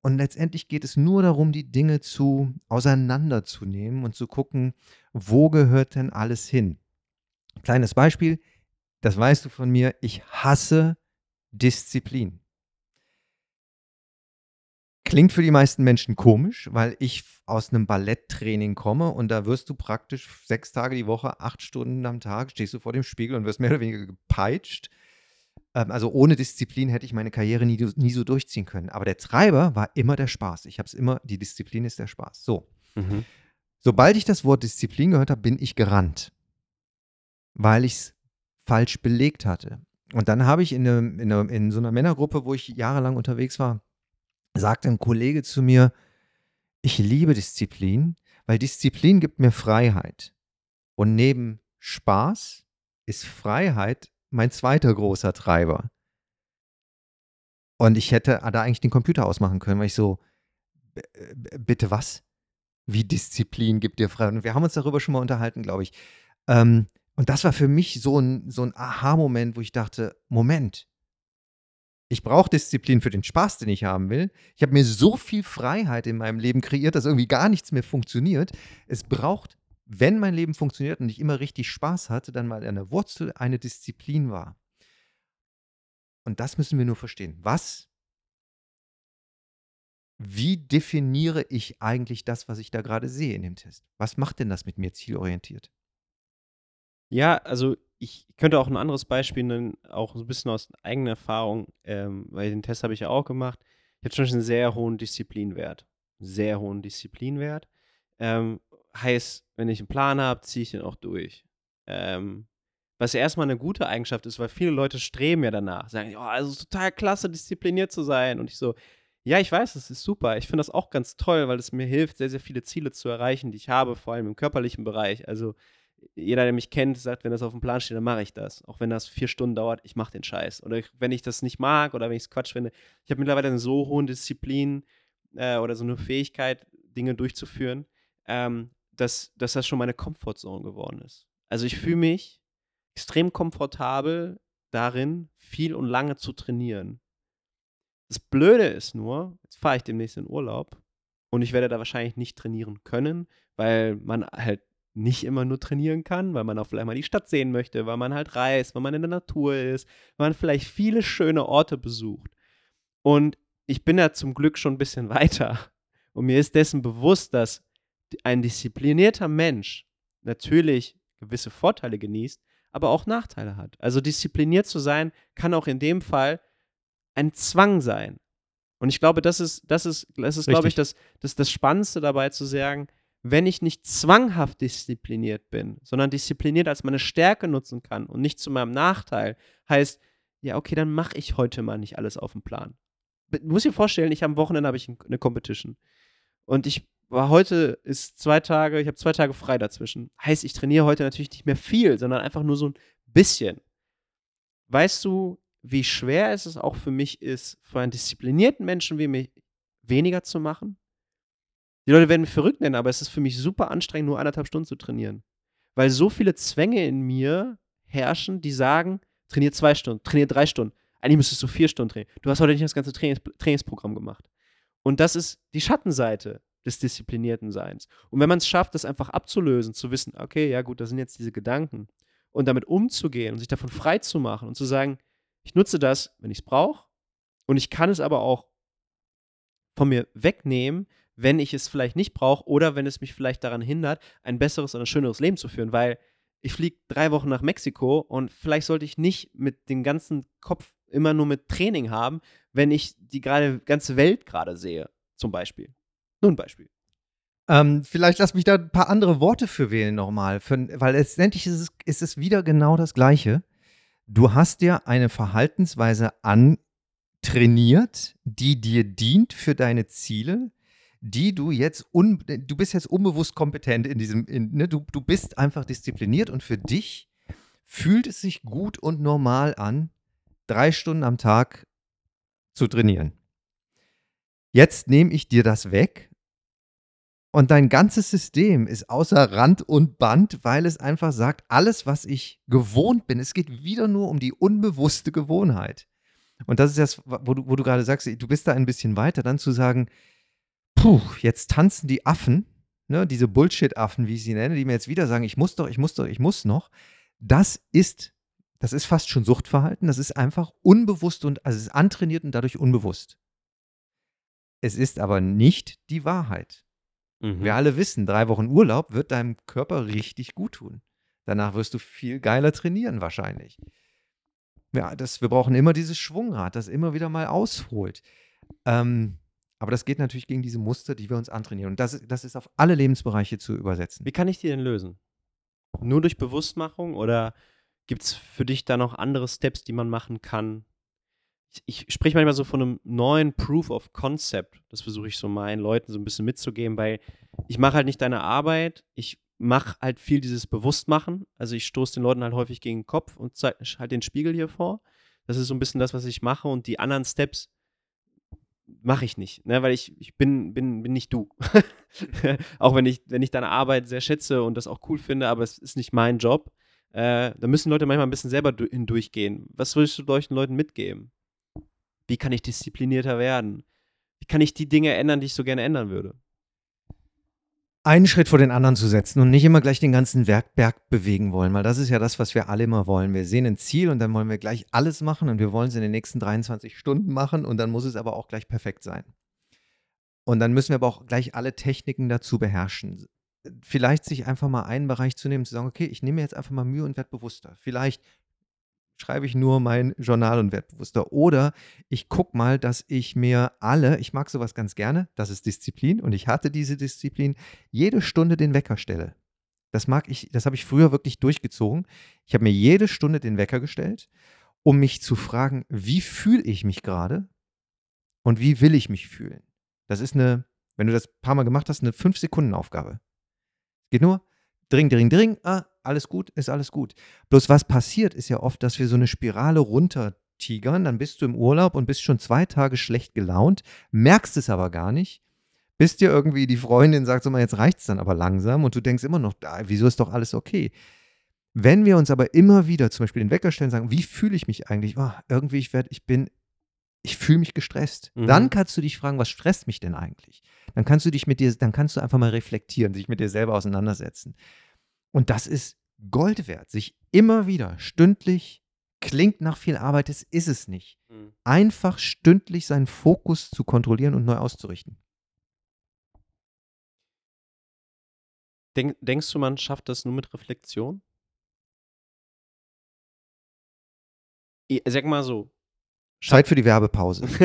Und letztendlich geht es nur darum, die Dinge zu auseinanderzunehmen und zu gucken, wo gehört denn alles hin. Kleines Beispiel, das weißt du von mir, ich hasse Disziplin. Klingt für die meisten Menschen komisch, weil ich aus einem Balletttraining komme und da wirst du praktisch sechs Tage die Woche, acht Stunden am Tag, stehst du vor dem Spiegel und wirst mehr oder weniger gepeitscht. Ähm, also ohne Disziplin hätte ich meine Karriere nie, nie so durchziehen können. Aber der Treiber war immer der Spaß. Ich habe es immer, die Disziplin ist der Spaß. So. Mhm. Sobald ich das Wort Disziplin gehört habe, bin ich gerannt, weil ich es falsch belegt hatte. Und dann habe ich in, eine, in, eine, in so einer Männergruppe, wo ich jahrelang unterwegs war, sagte ein Kollege zu mir, ich liebe Disziplin, weil Disziplin gibt mir Freiheit. Und neben Spaß ist Freiheit mein zweiter großer Treiber. Und ich hätte da eigentlich den Computer ausmachen können, weil ich so, bitte was? Wie Disziplin gibt dir Freiheit? Und wir haben uns darüber schon mal unterhalten, glaube ich. Ähm, und das war für mich so ein, so ein Aha-Moment, wo ich dachte, Moment, ich brauche Disziplin für den Spaß, den ich haben will. Ich habe mir so viel Freiheit in meinem Leben kreiert, dass irgendwie gar nichts mehr funktioniert. Es braucht, wenn mein Leben funktioniert und ich immer richtig Spaß hatte, dann mal an der Wurzel eine Disziplin war. Und das müssen wir nur verstehen. Was, wie definiere ich eigentlich das, was ich da gerade sehe in dem Test? Was macht denn das mit mir zielorientiert? Ja, also ich könnte auch ein anderes Beispiel nennen, auch so ein bisschen aus eigener Erfahrung, ähm, weil den Test habe ich ja auch gemacht. Ich habe Beispiel einen sehr hohen Disziplinwert. Sehr hohen Disziplinwert. Ähm, heißt, wenn ich einen Plan habe, ziehe ich den auch durch. Ähm, was ja erstmal eine gute Eigenschaft ist, weil viele Leute streben ja danach, sagen, oh, also total klasse, diszipliniert zu sein. Und ich so, ja, ich weiß, das ist super. Ich finde das auch ganz toll, weil es mir hilft, sehr, sehr viele Ziele zu erreichen, die ich habe, vor allem im körperlichen Bereich. Also jeder, der mich kennt, sagt, wenn das auf dem Plan steht, dann mache ich das. Auch wenn das vier Stunden dauert, ich mache den Scheiß. Oder wenn ich das nicht mag oder wenn ich es Quatsch finde. Ich habe mittlerweile eine so hohe Disziplin äh, oder so eine Fähigkeit, Dinge durchzuführen, ähm, dass, dass das schon meine Comfortzone geworden ist. Also ich fühle mich extrem komfortabel darin, viel und lange zu trainieren. Das Blöde ist nur, jetzt fahre ich demnächst in Urlaub und ich werde da wahrscheinlich nicht trainieren können, weil man halt nicht immer nur trainieren kann, weil man auch vielleicht mal die Stadt sehen möchte, weil man halt reist, weil man in der Natur ist, weil man vielleicht viele schöne Orte besucht. Und ich bin da zum Glück schon ein bisschen *laughs* weiter. Und mir ist dessen bewusst, dass ein disziplinierter Mensch natürlich gewisse Vorteile genießt, aber auch Nachteile hat. Also diszipliniert zu sein, kann auch in dem Fall ein Zwang sein. Und ich glaube, das ist, das ist, das ist, glaube ich, das, das, das Spannendste dabei zu sagen, wenn ich nicht zwanghaft diszipliniert bin, sondern diszipliniert als meine Stärke nutzen kann und nicht zu meinem Nachteil, heißt, ja, okay, dann mache ich heute mal nicht alles auf dem Plan. Du musst dir vorstellen, ich am Wochenende habe ich eine Competition. Und ich war heute ist zwei Tage, ich habe zwei Tage frei dazwischen. Heißt, ich trainiere heute natürlich nicht mehr viel, sondern einfach nur so ein bisschen. Weißt du, wie schwer es auch für mich ist, für einen disziplinierten Menschen wie mich weniger zu machen? Die Leute werden mich verrückt nennen, aber es ist für mich super anstrengend, nur anderthalb Stunden zu trainieren. Weil so viele Zwänge in mir herrschen, die sagen, trainier zwei Stunden, trainier drei Stunden. Eigentlich müsstest du vier Stunden trainieren. Du hast heute nicht das ganze Trainings Trainingsprogramm gemacht. Und das ist die Schattenseite des disziplinierten Seins. Und wenn man es schafft, das einfach abzulösen, zu wissen, okay, ja gut, das sind jetzt diese Gedanken und damit umzugehen und sich davon frei zu machen und zu sagen, ich nutze das, wenn ich es brauche und ich kann es aber auch von mir wegnehmen, wenn ich es vielleicht nicht brauche oder wenn es mich vielleicht daran hindert, ein besseres oder schöneres Leben zu führen, weil ich fliege drei Wochen nach Mexiko und vielleicht sollte ich nicht mit dem ganzen Kopf immer nur mit Training haben, wenn ich die gerade ganze Welt gerade sehe, zum Beispiel. Nur ein Beispiel. Ähm, vielleicht lass mich da ein paar andere Worte für wählen nochmal, weil letztendlich ist es, ist es wieder genau das Gleiche. Du hast dir eine Verhaltensweise antrainiert, die dir dient für deine Ziele, die du jetzt, un, du bist jetzt unbewusst kompetent in diesem, in, ne, du, du bist einfach diszipliniert und für dich fühlt es sich gut und normal an, drei Stunden am Tag zu trainieren. Jetzt nehme ich dir das weg und dein ganzes System ist außer Rand und Band, weil es einfach sagt, alles, was ich gewohnt bin, es geht wieder nur um die unbewusste Gewohnheit. Und das ist das, wo du, wo du gerade sagst, du bist da ein bisschen weiter, dann zu sagen, puh, jetzt tanzen die Affen, ne, diese Bullshit-Affen, wie ich sie nenne, die mir jetzt wieder sagen, ich muss doch, ich muss doch, ich muss noch. Das ist, das ist fast schon Suchtverhalten, das ist einfach unbewusst und, also es ist antrainiert und dadurch unbewusst. Es ist aber nicht die Wahrheit. Mhm. Wir alle wissen, drei Wochen Urlaub wird deinem Körper richtig gut tun. Danach wirst du viel geiler trainieren wahrscheinlich. Ja, das, wir brauchen immer dieses Schwungrad, das immer wieder mal ausholt. Ähm, aber das geht natürlich gegen diese Muster, die wir uns antrainieren. Und das, das ist auf alle Lebensbereiche zu übersetzen. Wie kann ich die denn lösen? Nur durch Bewusstmachung oder gibt es für dich da noch andere Steps, die man machen kann, ich, ich spreche manchmal so von einem neuen Proof of Concept. Das versuche ich so meinen Leuten so ein bisschen mitzugeben, weil ich mache halt nicht deine Arbeit, ich mache halt viel dieses Bewusstmachen. Also ich stoße den Leuten halt häufig gegen den Kopf und zeige halt den Spiegel hier vor. Das ist so ein bisschen das, was ich mache und die anderen Steps mache ich nicht, ne? weil ich, ich bin, bin, bin nicht du. *laughs* auch wenn ich, wenn ich deine Arbeit sehr schätze und das auch cool finde, aber es ist nicht mein Job. Äh, da müssen Leute manchmal ein bisschen selber hindurchgehen. Was würdest du solchen Leuten mitgeben? Wie kann ich disziplinierter werden? Wie kann ich die Dinge ändern, die ich so gerne ändern würde? Einen Schritt vor den anderen zu setzen und nicht immer gleich den ganzen Werkberg bewegen wollen, weil das ist ja das, was wir alle immer wollen. Wir sehen ein Ziel und dann wollen wir gleich alles machen und wir wollen es in den nächsten 23 Stunden machen und dann muss es aber auch gleich perfekt sein. Und dann müssen wir aber auch gleich alle Techniken dazu beherrschen. Vielleicht sich einfach mal einen Bereich zu nehmen, zu sagen, okay, ich nehme mir jetzt einfach mal Mühe und werde bewusster. Vielleicht schreibe ich nur mein Journal und werde bewusster. Oder ich gucke mal, dass ich mir alle, ich mag sowas ganz gerne, das ist Disziplin und ich hatte diese Disziplin, jede Stunde den Wecker stelle. Das mag ich, das habe ich früher wirklich durchgezogen. Ich habe mir jede Stunde den Wecker gestellt, um mich zu fragen, wie fühle ich mich gerade und wie will ich mich fühlen. Das ist eine, wenn du das ein paar Mal gemacht hast, eine 5-Sekunden-Aufgabe. Geht nur, dring, dring, dring, ah, alles gut, ist alles gut. Bloß was passiert, ist ja oft, dass wir so eine Spirale runtertigern, dann bist du im Urlaub und bist schon zwei Tage schlecht gelaunt, merkst es aber gar nicht, bis dir irgendwie die Freundin sagt, so mal, jetzt reicht es dann aber langsam und du denkst immer noch, ah, wieso ist doch alles okay? Wenn wir uns aber immer wieder zum Beispiel den Wecker stellen sagen, wie fühle ich mich eigentlich? Oh, irgendwie, ich werde, ich bin, ich fühle mich gestresst. Mhm. Dann kannst du dich fragen, was stresst mich denn eigentlich? Dann kannst du dich mit dir, dann kannst du einfach mal reflektieren, dich mit dir selber auseinandersetzen. Und das ist Gold wert, sich immer wieder stündlich, klingt nach viel Arbeit, das ist es nicht. Mhm. Einfach stündlich seinen Fokus zu kontrollieren und neu auszurichten. Denk, denkst du, man schafft das nur mit Reflexion? Ich sag mal so. Zeit für die Werbepause. *laughs*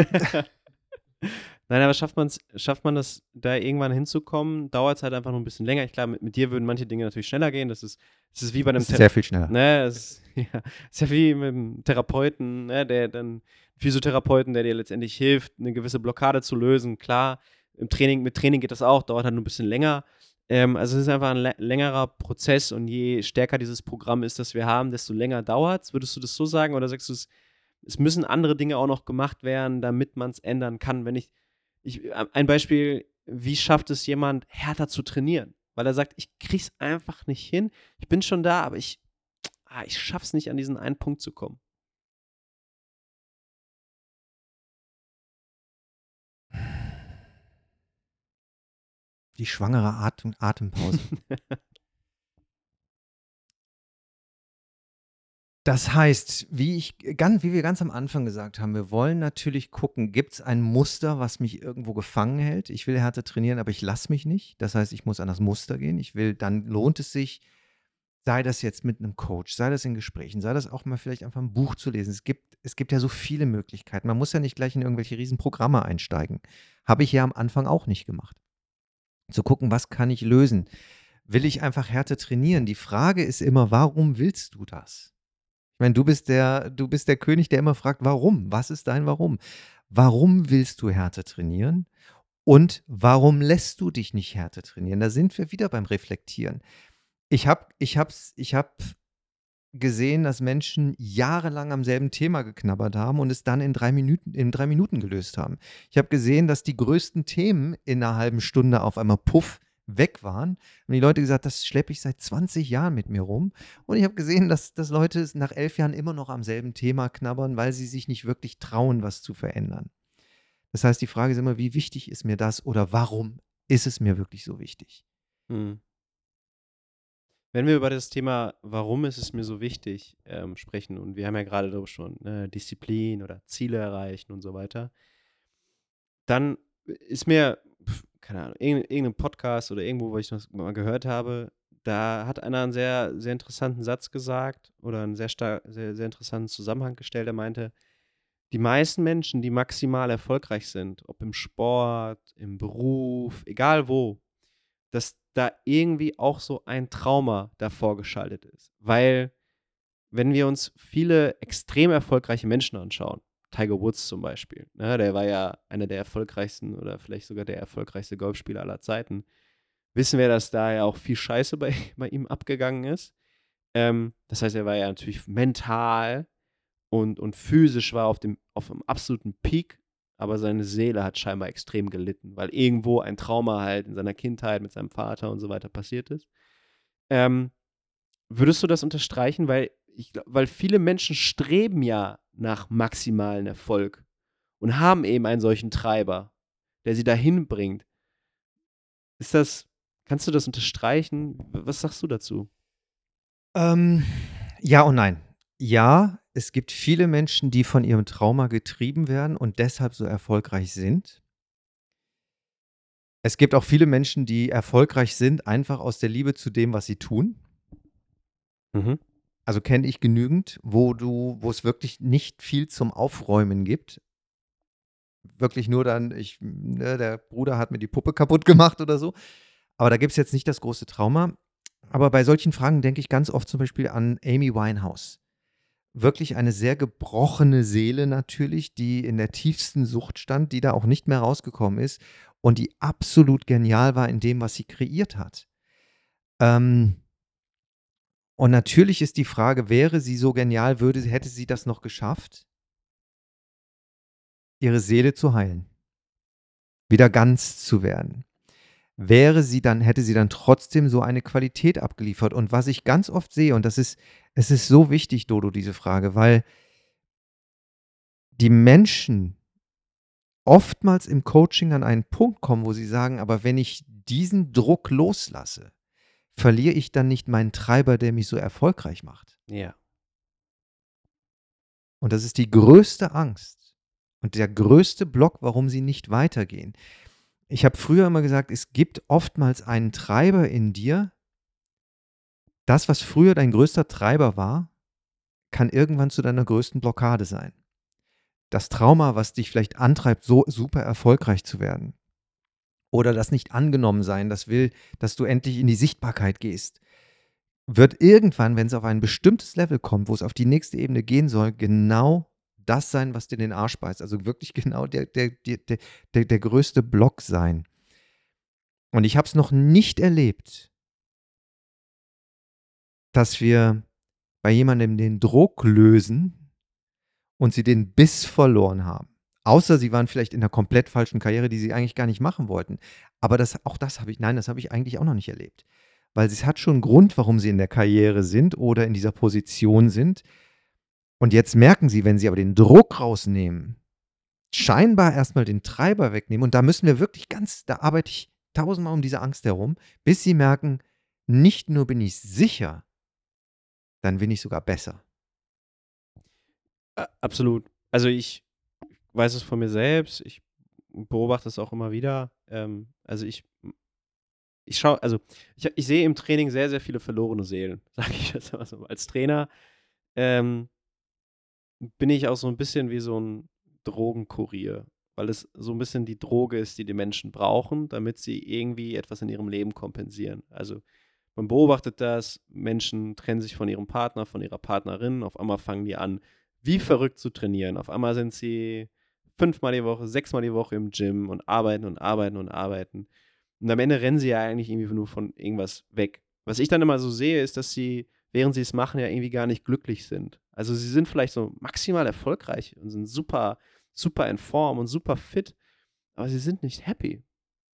Nein, aber schafft, man's, schafft man das, da irgendwann hinzukommen, dauert es halt einfach nur ein bisschen länger. Ich glaube, mit, mit, dir würden manche Dinge natürlich schneller gehen. Das ist, das ist wie bei einem Therapeuten. Sehr viel schneller. Ne, das ist, *laughs* ja, ist ja wie mit einem Therapeuten, ne, der dann, Physiotherapeuten, der dir letztendlich hilft, eine gewisse Blockade zu lösen. Klar, im Training, mit Training geht das auch, dauert halt nur ein bisschen länger. Ähm, also es ist einfach ein längerer Prozess und je stärker dieses Programm ist, das wir haben, desto länger dauert es. Würdest du das so sagen oder sagst du es, es müssen andere Dinge auch noch gemacht werden, damit man es ändern kann? Wenn ich, ich, äh, ein Beispiel, wie schafft es jemand, härter zu trainieren? Weil er sagt, ich krieg's einfach nicht hin. Ich bin schon da, aber ich, ah, ich schaff's nicht, an diesen einen Punkt zu kommen. Die schwangere Atem Atempause. *laughs* Das heißt, wie, ich, ganz, wie wir ganz am Anfang gesagt haben, wir wollen natürlich gucken, gibt es ein Muster, was mich irgendwo gefangen hält? Ich will Härte trainieren, aber ich lasse mich nicht. Das heißt, ich muss an das Muster gehen. Ich will, dann lohnt es sich, sei das jetzt mit einem Coach, sei das in Gesprächen, sei das auch mal vielleicht einfach ein Buch zu lesen. Es gibt, es gibt ja so viele Möglichkeiten. Man muss ja nicht gleich in irgendwelche Riesenprogramme einsteigen. Habe ich ja am Anfang auch nicht gemacht. Zu gucken, was kann ich lösen? Will ich einfach Härte trainieren? Die Frage ist immer, warum willst du das? Ich meine, du bist der, du bist der König, der immer fragt, warum? Was ist dein Warum? Warum willst du Härte trainieren? Und warum lässt du dich nicht Härte trainieren? Da sind wir wieder beim Reflektieren. Ich habe ich ich hab gesehen, dass Menschen jahrelang am selben Thema geknabbert haben und es dann in drei Minuten, in drei Minuten gelöst haben. Ich habe gesehen, dass die größten Themen in einer halben Stunde auf einmal puff weg waren, haben die Leute gesagt, das schleppe ich seit 20 Jahren mit mir rum. Und ich habe gesehen, dass, dass Leute nach elf Jahren immer noch am selben Thema knabbern, weil sie sich nicht wirklich trauen, was zu verändern. Das heißt, die Frage ist immer, wie wichtig ist mir das oder warum ist es mir wirklich so wichtig? Hm. Wenn wir über das Thema, warum ist es mir so wichtig, ähm, sprechen, und wir haben ja gerade darüber schon ne, Disziplin oder Ziele erreichen und so weiter, dann ist mir keine Ahnung, irgendeinem Podcast oder irgendwo, wo ich das mal gehört habe, da hat einer einen sehr, sehr interessanten Satz gesagt oder einen sehr, stark, sehr, sehr interessanten Zusammenhang gestellt. Er meinte, die meisten Menschen, die maximal erfolgreich sind, ob im Sport, im Beruf, egal wo, dass da irgendwie auch so ein Trauma davor geschaltet ist. Weil, wenn wir uns viele extrem erfolgreiche Menschen anschauen, Tiger Woods zum Beispiel. Ne? Der war ja einer der erfolgreichsten oder vielleicht sogar der erfolgreichste Golfspieler aller Zeiten. Wissen wir, dass da ja auch viel Scheiße bei, *laughs* bei ihm abgegangen ist. Ähm, das heißt, er war ja natürlich mental und, und physisch war auf dem, auf dem absoluten Peak, aber seine Seele hat scheinbar extrem gelitten, weil irgendwo ein Trauma halt in seiner Kindheit mit seinem Vater und so weiter passiert ist. Ähm, würdest du das unterstreichen? Weil, ich, weil viele Menschen streben ja nach maximalen Erfolg und haben eben einen solchen Treiber, der sie dahin bringt. Ist das, kannst du das unterstreichen? Was sagst du dazu? Ähm, ja und nein. Ja, es gibt viele Menschen, die von ihrem Trauma getrieben werden und deshalb so erfolgreich sind. Es gibt auch viele Menschen, die erfolgreich sind, einfach aus der Liebe zu dem, was sie tun. Mhm. Also kenne ich genügend, wo du, wo es wirklich nicht viel zum Aufräumen gibt. Wirklich nur dann, ich, ne, der Bruder hat mir die Puppe kaputt gemacht oder so. Aber da gibt es jetzt nicht das große Trauma. Aber bei solchen Fragen denke ich ganz oft zum Beispiel an Amy Winehouse. Wirklich eine sehr gebrochene Seele natürlich, die in der tiefsten Sucht stand, die da auch nicht mehr rausgekommen ist und die absolut genial war in dem, was sie kreiert hat. Ähm, und natürlich ist die Frage, wäre sie so genial, würde, hätte sie das noch geschafft, ihre Seele zu heilen, wieder ganz zu werden? Wäre sie dann, hätte sie dann trotzdem so eine Qualität abgeliefert? Und was ich ganz oft sehe, und das ist, es ist so wichtig, Dodo, diese Frage, weil die Menschen oftmals im Coaching an einen Punkt kommen, wo sie sagen, aber wenn ich diesen Druck loslasse, verliere ich dann nicht meinen Treiber, der mich so erfolgreich macht? Ja. Und das ist die größte Angst und der größte Block, warum sie nicht weitergehen. Ich habe früher immer gesagt, es gibt oftmals einen Treiber in dir. Das, was früher dein größter Treiber war, kann irgendwann zu deiner größten Blockade sein. Das Trauma, was dich vielleicht antreibt, so super erfolgreich zu werden, oder das nicht angenommen sein, das will, dass du endlich in die Sichtbarkeit gehst, wird irgendwann, wenn es auf ein bestimmtes Level kommt, wo es auf die nächste Ebene gehen soll, genau das sein, was dir den Arsch beißt. Also wirklich genau der, der, der, der, der größte Block sein. Und ich habe es noch nicht erlebt, dass wir bei jemandem den Druck lösen und sie den Biss verloren haben. Außer sie waren vielleicht in einer komplett falschen Karriere, die sie eigentlich gar nicht machen wollten. Aber das, auch das habe ich, nein, das habe ich eigentlich auch noch nicht erlebt. Weil es hat schon einen Grund, warum sie in der Karriere sind oder in dieser Position sind. Und jetzt merken sie, wenn sie aber den Druck rausnehmen, scheinbar erstmal den Treiber wegnehmen, und da müssen wir wirklich ganz, da arbeite ich tausendmal um diese Angst herum, bis sie merken, nicht nur bin ich sicher, dann bin ich sogar besser. Absolut. Also ich weiß es von mir selbst, ich beobachte es auch immer wieder. Ähm, also ich, ich schaue, also ich, ich sehe im Training sehr, sehr viele verlorene Seelen, *laughs* sage ich jetzt mal so. Als Trainer ähm, bin ich auch so ein bisschen wie so ein Drogenkurier, weil es so ein bisschen die Droge ist, die die Menschen brauchen, damit sie irgendwie etwas in ihrem Leben kompensieren. Also man beobachtet das, Menschen trennen sich von ihrem Partner, von ihrer Partnerin, auf einmal fangen die an, wie verrückt zu trainieren. Auf einmal sind sie fünfmal die Woche, sechsmal die Woche im Gym und arbeiten und arbeiten und arbeiten. Und am Ende rennen sie ja eigentlich irgendwie nur von irgendwas weg. Was ich dann immer so sehe, ist, dass sie, während sie es machen, ja irgendwie gar nicht glücklich sind. Also sie sind vielleicht so maximal erfolgreich und sind super, super in Form und super fit, aber sie sind nicht happy,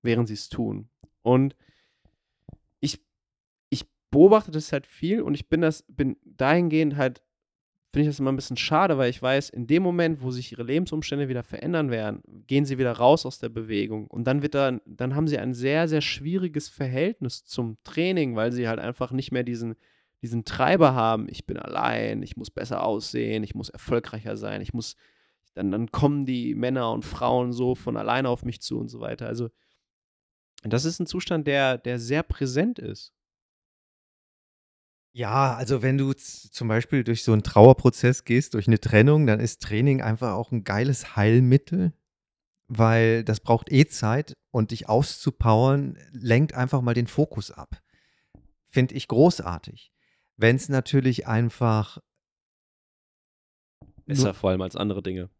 während sie es tun. Und ich, ich beobachte das halt viel und ich bin das, bin dahingehend halt finde ich das immer ein bisschen schade, weil ich weiß, in dem Moment, wo sich ihre Lebensumstände wieder verändern werden, gehen sie wieder raus aus der Bewegung und dann wird dann, dann haben sie ein sehr, sehr schwieriges Verhältnis zum Training, weil sie halt einfach nicht mehr diesen, diesen Treiber haben, ich bin allein, ich muss besser aussehen, ich muss erfolgreicher sein, ich muss, dann, dann kommen die Männer und Frauen so von alleine auf mich zu und so weiter. Also das ist ein Zustand, der, der sehr präsent ist. Ja, also wenn du zum Beispiel durch so einen Trauerprozess gehst, durch eine Trennung, dann ist Training einfach auch ein geiles Heilmittel, weil das braucht eh Zeit und dich auszupowern lenkt einfach mal den Fokus ab. Finde ich großartig. Wenn es natürlich einfach Besser vor allem als andere Dinge.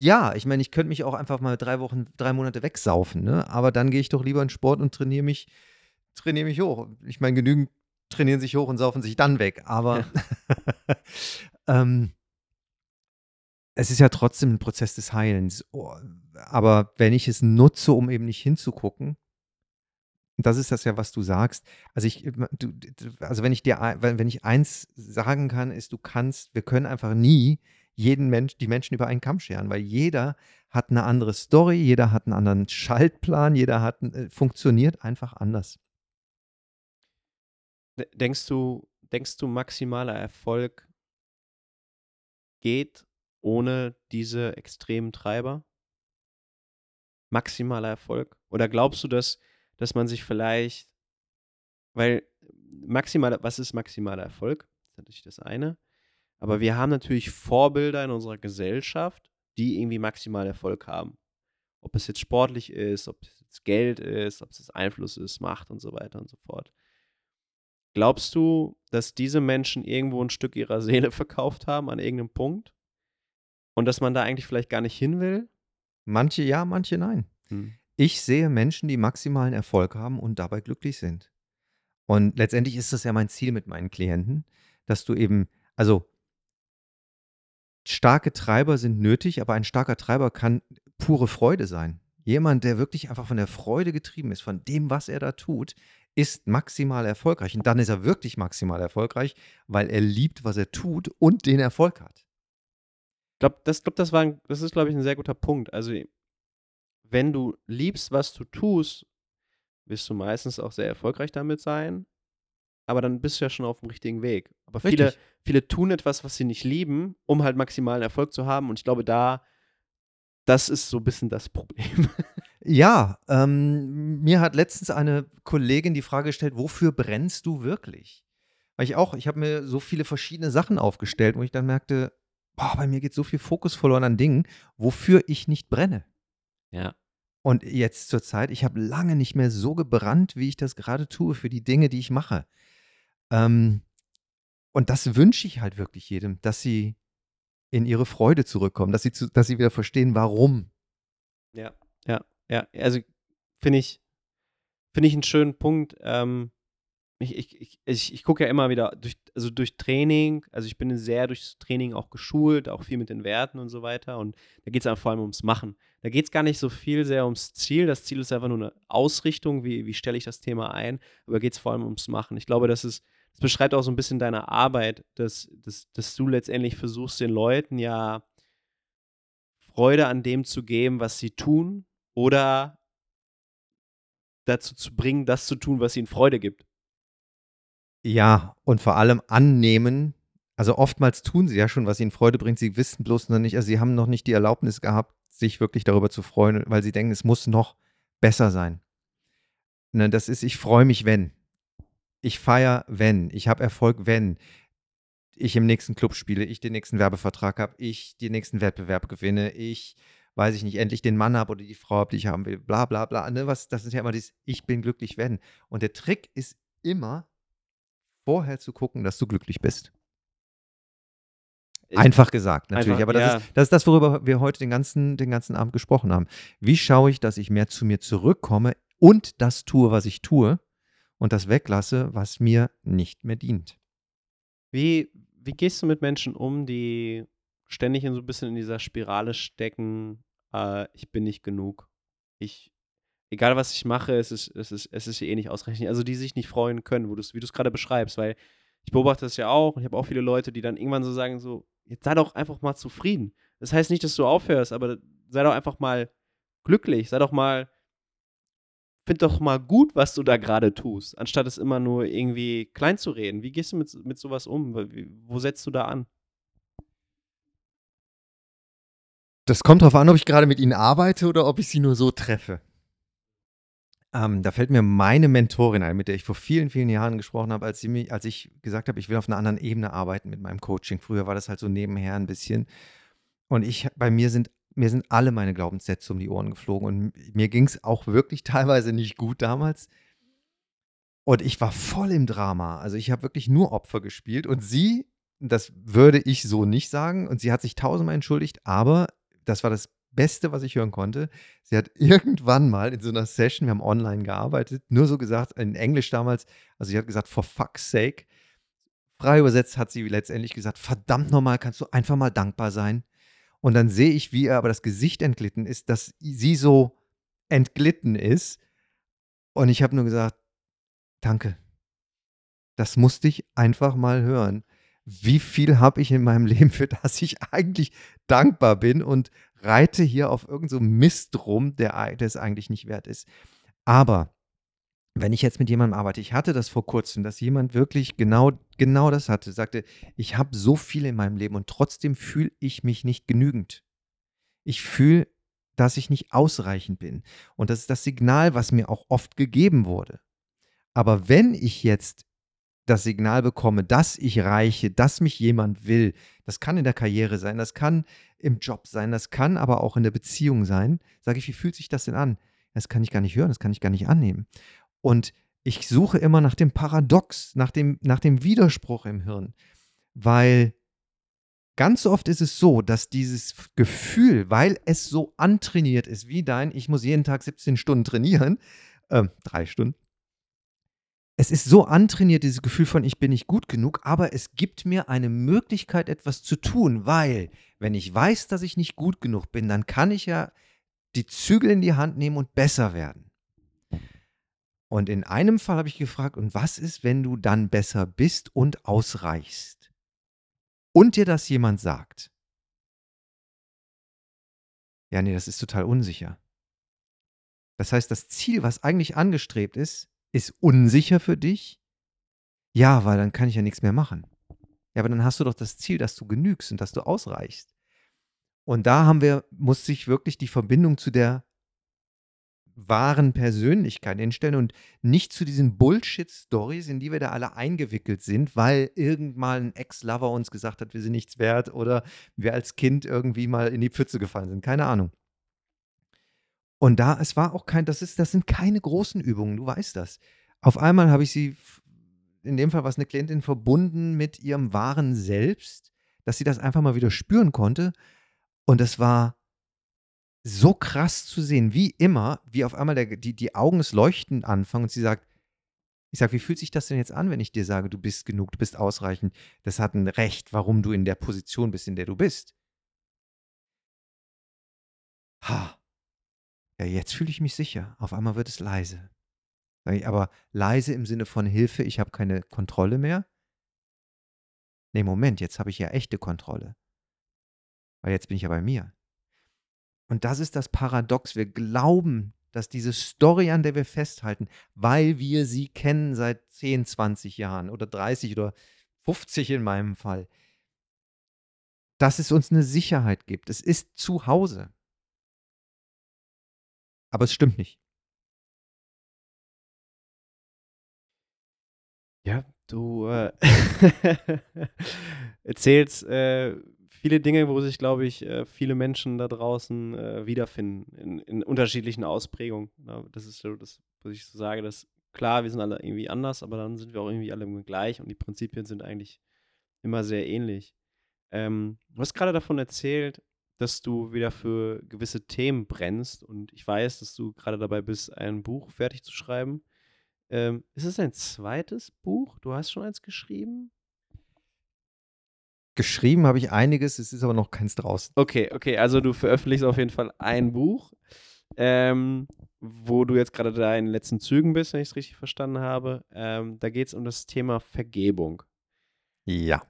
Ja, ich meine, ich könnte mich auch einfach mal drei Wochen, drei Monate wegsaufen, ne? Aber dann gehe ich doch lieber in Sport und trainiere mich, trainiere mich hoch. Ich meine, genügend trainieren sich hoch und saufen sich dann weg. Aber ja. *laughs* ähm, es ist ja trotzdem ein Prozess des Heilens. Oh, aber wenn ich es nutze, um eben nicht hinzugucken, das ist das ja, was du sagst. Also ich, du, also wenn ich dir, wenn ich eins sagen kann, ist, du kannst, wir können einfach nie jeden Mensch, die Menschen über einen Kamm scheren, weil jeder hat eine andere Story, jeder hat einen anderen Schaltplan, jeder hat, äh, funktioniert einfach anders. Denkst du, denkst du, maximaler Erfolg geht ohne diese extremen Treiber? Maximaler Erfolg? Oder glaubst du, dass, dass man sich vielleicht, weil maximaler, was ist maximaler Erfolg? Das ist natürlich das eine. Aber wir haben natürlich Vorbilder in unserer Gesellschaft, die irgendwie maximal Erfolg haben. Ob es jetzt sportlich ist, ob es jetzt Geld ist, ob es Einfluss ist, Macht und so weiter und so fort. Glaubst du, dass diese Menschen irgendwo ein Stück ihrer Seele *laughs* verkauft haben an irgendeinem Punkt? Und dass man da eigentlich vielleicht gar nicht hin will? Manche ja, manche nein. Hm. Ich sehe Menschen, die maximalen Erfolg haben und dabei glücklich sind. Und letztendlich ist das ja mein Ziel mit meinen Klienten, dass du eben, also starke Treiber sind nötig, aber ein starker Treiber kann pure Freude sein. Jemand, der wirklich einfach von der Freude getrieben ist, von dem, was er da tut, ist maximal erfolgreich. Und dann ist er wirklich maximal erfolgreich, weil er liebt, was er tut und den Erfolg hat. Ich glaube, das, glaub, das, das ist, glaube ich, ein sehr guter Punkt. Also, wenn du liebst, was du tust, wirst du meistens auch sehr erfolgreich damit sein. Aber dann bist du ja schon auf dem richtigen Weg. Aber viele, viele tun etwas, was sie nicht lieben, um halt maximalen Erfolg zu haben. Und ich glaube, da, das ist so ein bisschen das Problem. *laughs* Ja, ähm, mir hat letztens eine Kollegin die Frage gestellt: „Wofür brennst du wirklich?“ Weil ich auch ich habe mir so viele verschiedene Sachen aufgestellt, wo ich dann merkte: „Boah, bei mir geht so viel Fokus verloren an Dingen, wofür ich nicht brenne.“ Ja. Und jetzt zur Zeit, ich habe lange nicht mehr so gebrannt, wie ich das gerade tue für die Dinge, die ich mache. Ähm, und das wünsche ich halt wirklich jedem, dass sie in ihre Freude zurückkommen, dass sie zu dass sie wieder verstehen, warum. Ja, ja. Ja, also finde ich, finde ich einen schönen Punkt. Ähm, ich, ich, ich, ich gucke ja immer wieder durch, also durch Training, also ich bin sehr durchs Training auch geschult, auch viel mit den Werten und so weiter. Und da geht es vor allem ums Machen. Da geht es gar nicht so viel sehr ums Ziel. Das Ziel ist einfach nur eine Ausrichtung, wie, wie stelle ich das Thema ein, aber geht es vor allem ums Machen. Ich glaube, das ist, das beschreibt auch so ein bisschen deine Arbeit, dass, dass, dass du letztendlich versuchst, den Leuten ja Freude an dem zu geben, was sie tun, oder dazu zu bringen, das zu tun, was ihnen Freude gibt. Ja, und vor allem annehmen. Also oftmals tun sie ja schon, was ihnen Freude bringt. Sie wissen bloß noch nicht, also sie haben noch nicht die Erlaubnis gehabt, sich wirklich darüber zu freuen, weil sie denken, es muss noch besser sein. Ne, das ist, ich freue mich, wenn. Ich feiere, wenn. Ich habe Erfolg, wenn ich im nächsten Club spiele, ich den nächsten Werbevertrag habe, ich den nächsten Wettbewerb gewinne, ich, weiß ich nicht, endlich den Mann habe oder die Frau habe, die ich haben will, bla bla bla. Ne, was, das ist ja immer dieses Ich bin glücklich, wenn. Und der Trick ist immer, vorher zu gucken, dass du glücklich bist. Einfach gesagt, natürlich. Einfach, aber das, ja. ist, das ist das, worüber wir heute den ganzen, den ganzen Abend gesprochen haben. Wie schaue ich, dass ich mehr zu mir zurückkomme und das tue, was ich tue und das weglasse, was mir nicht mehr dient? Wie, wie gehst du mit Menschen um, die ständig in so ein bisschen in dieser Spirale stecken, äh, ich bin nicht genug. Ich, egal was ich mache, es ist, es ist, es ist eh nicht ausreichend. Also die sich nicht freuen können, wo wie du es gerade beschreibst, weil ich beobachte das ja auch und ich habe auch viele Leute, die dann irgendwann so sagen, so, jetzt sei doch einfach mal zufrieden. Das heißt nicht, dass du aufhörst, aber sei doch einfach mal glücklich, sei doch mal, find doch mal gut, was du da gerade tust, anstatt es immer nur irgendwie klein zu reden. Wie gehst du mit, mit sowas um? Wo setzt du da an? Das kommt darauf an, ob ich gerade mit ihnen arbeite oder ob ich sie nur so treffe. Ähm, da fällt mir meine Mentorin ein, mit der ich vor vielen, vielen Jahren gesprochen habe, als, sie mich, als ich gesagt habe, ich will auf einer anderen Ebene arbeiten mit meinem Coaching. Früher war das halt so nebenher ein bisschen. Und ich, bei mir sind, mir sind alle meine Glaubenssätze um die Ohren geflogen. Und mir ging es auch wirklich *laughs* teilweise nicht gut damals. Und ich war voll im Drama. Also ich habe wirklich nur Opfer gespielt. Und sie, das würde ich so nicht sagen. Und sie hat sich tausendmal entschuldigt, aber das war das Beste, was ich hören konnte. Sie hat *laughs* irgendwann mal in so einer Session, wir haben online gearbeitet, nur so gesagt, in Englisch damals, also sie hat gesagt, for fuck's sake. Frei übersetzt hat sie letztendlich gesagt, verdammt nochmal, kannst du einfach mal dankbar sein. Und dann sehe ich, wie ihr aber das Gesicht entglitten ist, dass sie so entglitten ist. Und ich habe nur gesagt, danke. Das musste ich einfach mal hören wie viel habe ich in meinem *laughs* Leben, für das ich eigentlich dankbar bin und reite hier auf irgendeinem so Mist rum, der, es eigentlich nicht wert ist. Aber wenn ich jetzt mit jemandem arbeite, ich hatte das vor kurzem, dass jemand wirklich genau, genau das hatte, sagte, ich habe so viel in meinem Leben und trotzdem fühle ich mich nicht genügend. Ich fühle, dass ich nicht ausreichend bin. Und das ist das Signal, was mir auch oft gegeben wurde. Aber wenn ich jetzt das Signal bekomme, dass ich reiche, dass mich jemand will. Das kann in der Karriere sein, das kann im Job sein, das kann aber auch in der Beziehung sein. Sage ich, wie fühlt sich das denn an? Das kann ich gar nicht hören, das kann ich gar nicht annehmen. Und ich suche immer nach dem Paradox, nach dem, nach dem Widerspruch im Hirn, weil ganz oft ist es so, dass dieses Gefühl, weil es so antrainiert ist wie dein, ich muss jeden Tag 17 Stunden trainieren, äh, drei Stunden, es ist so antrainiert, dieses Gefühl von, ich bin nicht gut genug, aber es gibt mir eine Möglichkeit, etwas zu tun, weil, wenn ich weiß, dass ich nicht gut genug bin, dann kann ich ja die Zügel in die Hand nehmen und besser werden. Und in einem Fall habe ich gefragt, und was ist, wenn du dann besser bist und ausreichst? Und dir das jemand sagt? Ja, nee, das ist total unsicher. Das heißt, das Ziel, was eigentlich angestrebt ist, ist unsicher für dich? Ja, weil dann kann ich ja nichts mehr machen. Ja, aber dann hast du doch das Ziel, dass du genügst und dass du ausreichst. Und da haben wir, muss sich wirklich die Verbindung zu der wahren Persönlichkeit hinstellen und nicht zu diesen Bullshit-Stories, in die wir da alle eingewickelt sind, weil irgendwann ein Ex-Lover uns gesagt hat, wir sind nichts wert oder wir als Kind irgendwie mal in die Pfütze gefallen sind. Keine Ahnung. Und da, es war auch kein, das ist, das sind keine großen Übungen, du weißt das. Auf einmal habe ich sie, in dem Fall war es eine Klientin, verbunden mit ihrem wahren Selbst, dass sie das einfach mal wieder spüren konnte. Und es war so krass zu sehen, wie immer, wie auf einmal der, die, die Augen des Leuchten anfangen und sie sagt, ich sage, wie fühlt sich das denn jetzt an, wenn ich dir sage, du bist genug, du bist ausreichend? Das hat ein Recht, warum du in der Position bist, in der du bist. Ha, ja, jetzt fühle ich mich sicher. Auf einmal wird es leise. Aber leise im Sinne von Hilfe, ich habe keine Kontrolle mehr. Nee, Moment, jetzt habe ich ja echte Kontrolle. Weil jetzt bin ich ja bei mir. Und das ist das Paradox. Wir glauben, dass diese Story, an der wir festhalten, weil wir sie kennen seit 10, 20 Jahren oder 30 oder 50 in meinem Fall, dass es uns eine Sicherheit gibt. Es ist zu Hause. Aber es stimmt nicht. Ja, du äh, *laughs* erzählst äh, viele Dinge, wo sich, glaube ich, äh, viele Menschen da draußen äh, wiederfinden, in, in, unterschiedlichen Ausprägungen. Ja, das ist so das, was ich so sage, dass klar, wir sind alle irgendwie anders, aber dann sind wir auch irgendwie alle gleich und die Prinzipien sind eigentlich immer sehr ähnlich. Ähm, du hast gerade davon erzählt, dass du wieder für gewisse Themen brennst und ich weiß, dass du gerade dabei bist, ein Buch fertig zu schreiben. Ähm, ist es ein zweites Buch? Du hast schon eins geschrieben? Geschrieben habe ich einiges, es ist aber noch keins draußen. Okay, okay, also du veröffentlichst auf jeden Fall ein Buch, ähm, wo du jetzt gerade da in den letzten Zügen bist, wenn ich es richtig verstanden habe. Ähm, da geht es um das Thema Vergebung. Ja.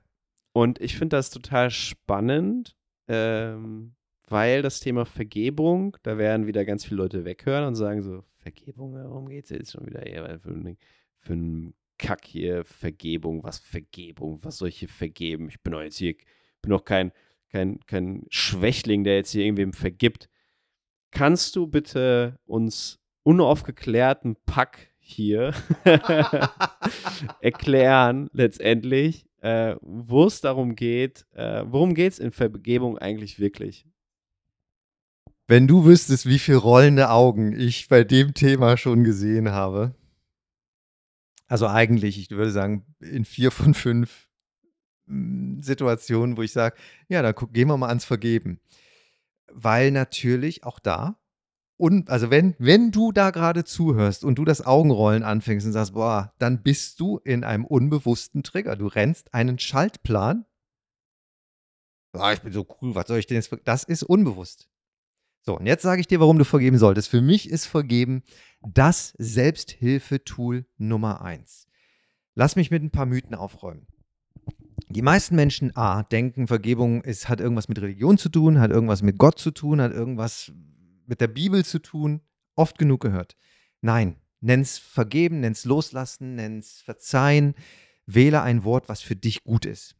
Und ich finde das total spannend, ähm, weil das Thema Vergebung, da werden wieder ganz viele Leute weghören und sagen so, Vergebung, warum geht es jetzt schon wieder eher für, für einen Kack hier, Vergebung, was Vergebung, was soll ich hier vergeben? Ich bin doch jetzt hier, bin doch kein, kein, kein Schwächling, der jetzt hier irgendwem vergibt. Kannst du bitte uns unaufgeklärten Pack hier *laughs* *laughs* erklären, letztendlich, äh, wo es darum geht, äh, worum geht es in Vergebung eigentlich wirklich? Wenn du wüsstest, wie viele rollende Augen ich bei dem Thema schon gesehen habe. Also eigentlich, ich würde sagen, in vier von fünf hm, Situationen, wo ich sage, ja, dann guck, gehen wir mal ans Vergeben. Weil natürlich auch da, und also wenn, wenn du da gerade zuhörst und du das Augenrollen anfängst und sagst, boah, dann bist du in einem unbewussten Trigger. Du rennst einen Schaltplan. Ah, ich bin so cool, was soll ich denn jetzt? Das ist unbewusst. So, und jetzt sage ich dir, warum du vergeben solltest. Für mich ist Vergeben das Selbsthilfetool Nummer eins. Lass mich mit ein paar Mythen aufräumen. Die meisten Menschen A denken, Vergebung ist, hat irgendwas mit Religion zu tun, hat irgendwas mit Gott zu tun, hat irgendwas mit der Bibel zu tun. Oft genug gehört. Nein, nenn's vergeben, nenn's loslassen, nenn's verzeihen. Wähle ein Wort, was für dich gut ist.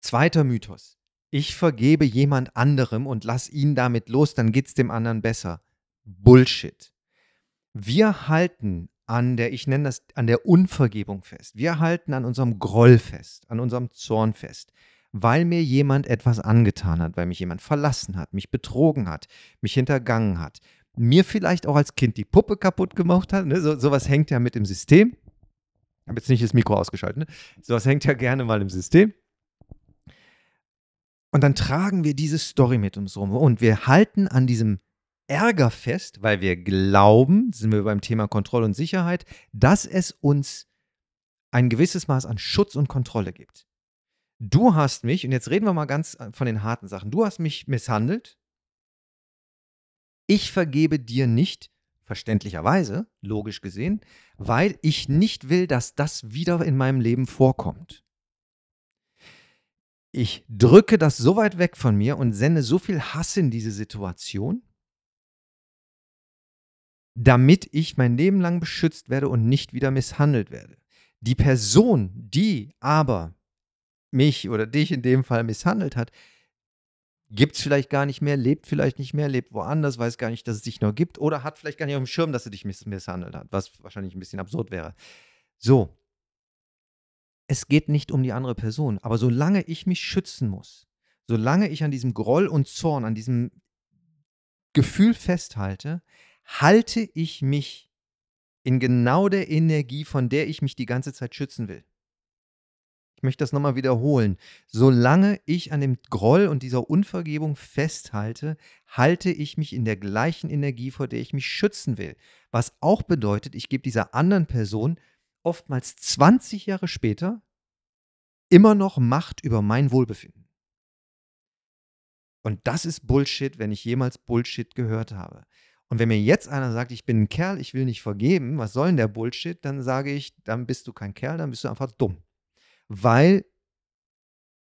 Zweiter Mythos ich vergebe jemand anderem und lass ihn damit los, dann geht es dem anderen besser. Bullshit. Wir halten an der, ich nenne das, an der Unvergebung fest. Wir halten an unserem Groll fest, an unserem Zorn fest, weil mir jemand etwas angetan hat, weil mich jemand verlassen hat, mich betrogen hat, mich hintergangen hat, mir vielleicht auch als Kind die Puppe kaputt gemacht hat. Ne? So, sowas hängt ja mit im System. Ich habe jetzt nicht das Mikro ausgeschaltet. Ne? Sowas hängt ja gerne mal im System. Und dann tragen wir diese Story mit uns rum und wir halten an diesem Ärger fest, weil wir glauben, sind wir beim Thema Kontrolle und Sicherheit, dass es uns ein gewisses Maß an Schutz und Kontrolle gibt. Du hast mich, und jetzt reden wir mal ganz von den harten Sachen, du hast mich misshandelt. Ich vergebe dir nicht, verständlicherweise, logisch gesehen, weil ich nicht will, dass das wieder in meinem Leben vorkommt ich drücke das so weit weg von mir und sende so viel Hass in diese Situation, damit ich mein Leben lang beschützt werde und nicht wieder misshandelt werde. Die Person, die aber mich oder dich in dem Fall misshandelt hat, gibt es vielleicht gar nicht mehr, lebt vielleicht nicht mehr, lebt woanders, weiß gar nicht, dass es dich noch gibt oder hat vielleicht gar nicht auf dem Schirm, dass er dich misshandelt hat, was wahrscheinlich ein bisschen absurd wäre. So, es geht nicht um die andere Person. Aber solange ich mich schützen muss, solange ich an diesem Groll und Zorn, an diesem Gefühl festhalte, halte ich mich in genau der Energie, von der ich mich die ganze Zeit schützen will. Ich möchte das nochmal wiederholen. Solange ich an dem Groll und dieser Unvergebung festhalte, halte ich mich in der gleichen Energie, vor der ich mich schützen will. Was auch bedeutet, ich gebe dieser anderen Person oftmals 20 Jahre später immer noch Macht über mein Wohlbefinden. Und das ist Bullshit, wenn ich jemals Bullshit gehört habe. Und wenn mir jetzt einer sagt, ich bin ein Kerl, ich will nicht vergeben, was soll denn der Bullshit, dann sage ich, dann bist du kein Kerl, dann bist du einfach dumm. Weil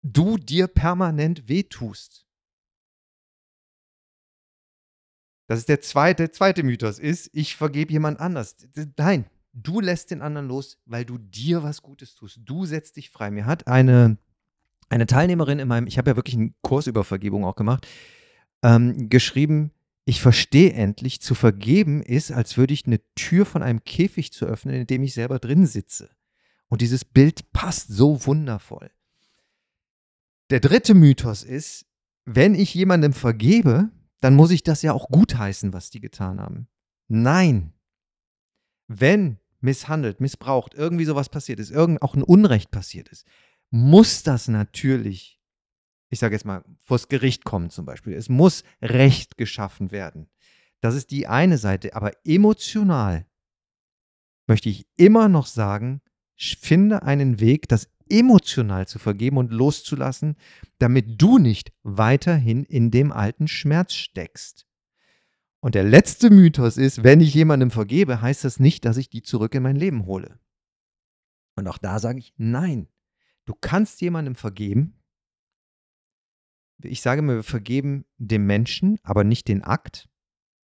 du dir permanent wehtust. Das ist der zweite, zweite Mythos ist, ich vergebe jemand anders. Nein, du lässt den anderen los, weil du dir was Gutes tust. Du setzt dich frei. Mir hat eine, eine Teilnehmerin in meinem, ich habe ja wirklich einen Kurs über Vergebung auch gemacht, ähm, geschrieben, ich verstehe endlich, zu vergeben ist, als würde ich eine Tür von einem Käfig zu öffnen, in dem ich selber drin sitze. Und dieses Bild passt so wundervoll. Der dritte Mythos ist, wenn ich jemandem vergebe, dann muss ich das ja auch gutheißen, was die getan haben. Nein. Wenn misshandelt, missbraucht, irgendwie sowas passiert ist, irgend auch ein Unrecht passiert ist, muss das natürlich, ich sage jetzt mal, vors Gericht kommen zum Beispiel. Es muss Recht geschaffen werden. Das ist die eine Seite. Aber emotional möchte ich immer noch sagen, finde einen Weg, das emotional zu vergeben und loszulassen, damit du nicht weiterhin in dem alten Schmerz steckst. Und der letzte Mythos ist, wenn ich jemandem vergebe, heißt das nicht, dass ich die zurück in mein Leben hole. Und auch da sage ich, nein, du kannst jemandem vergeben. Ich sage mir, wir vergeben dem Menschen, aber nicht den Akt.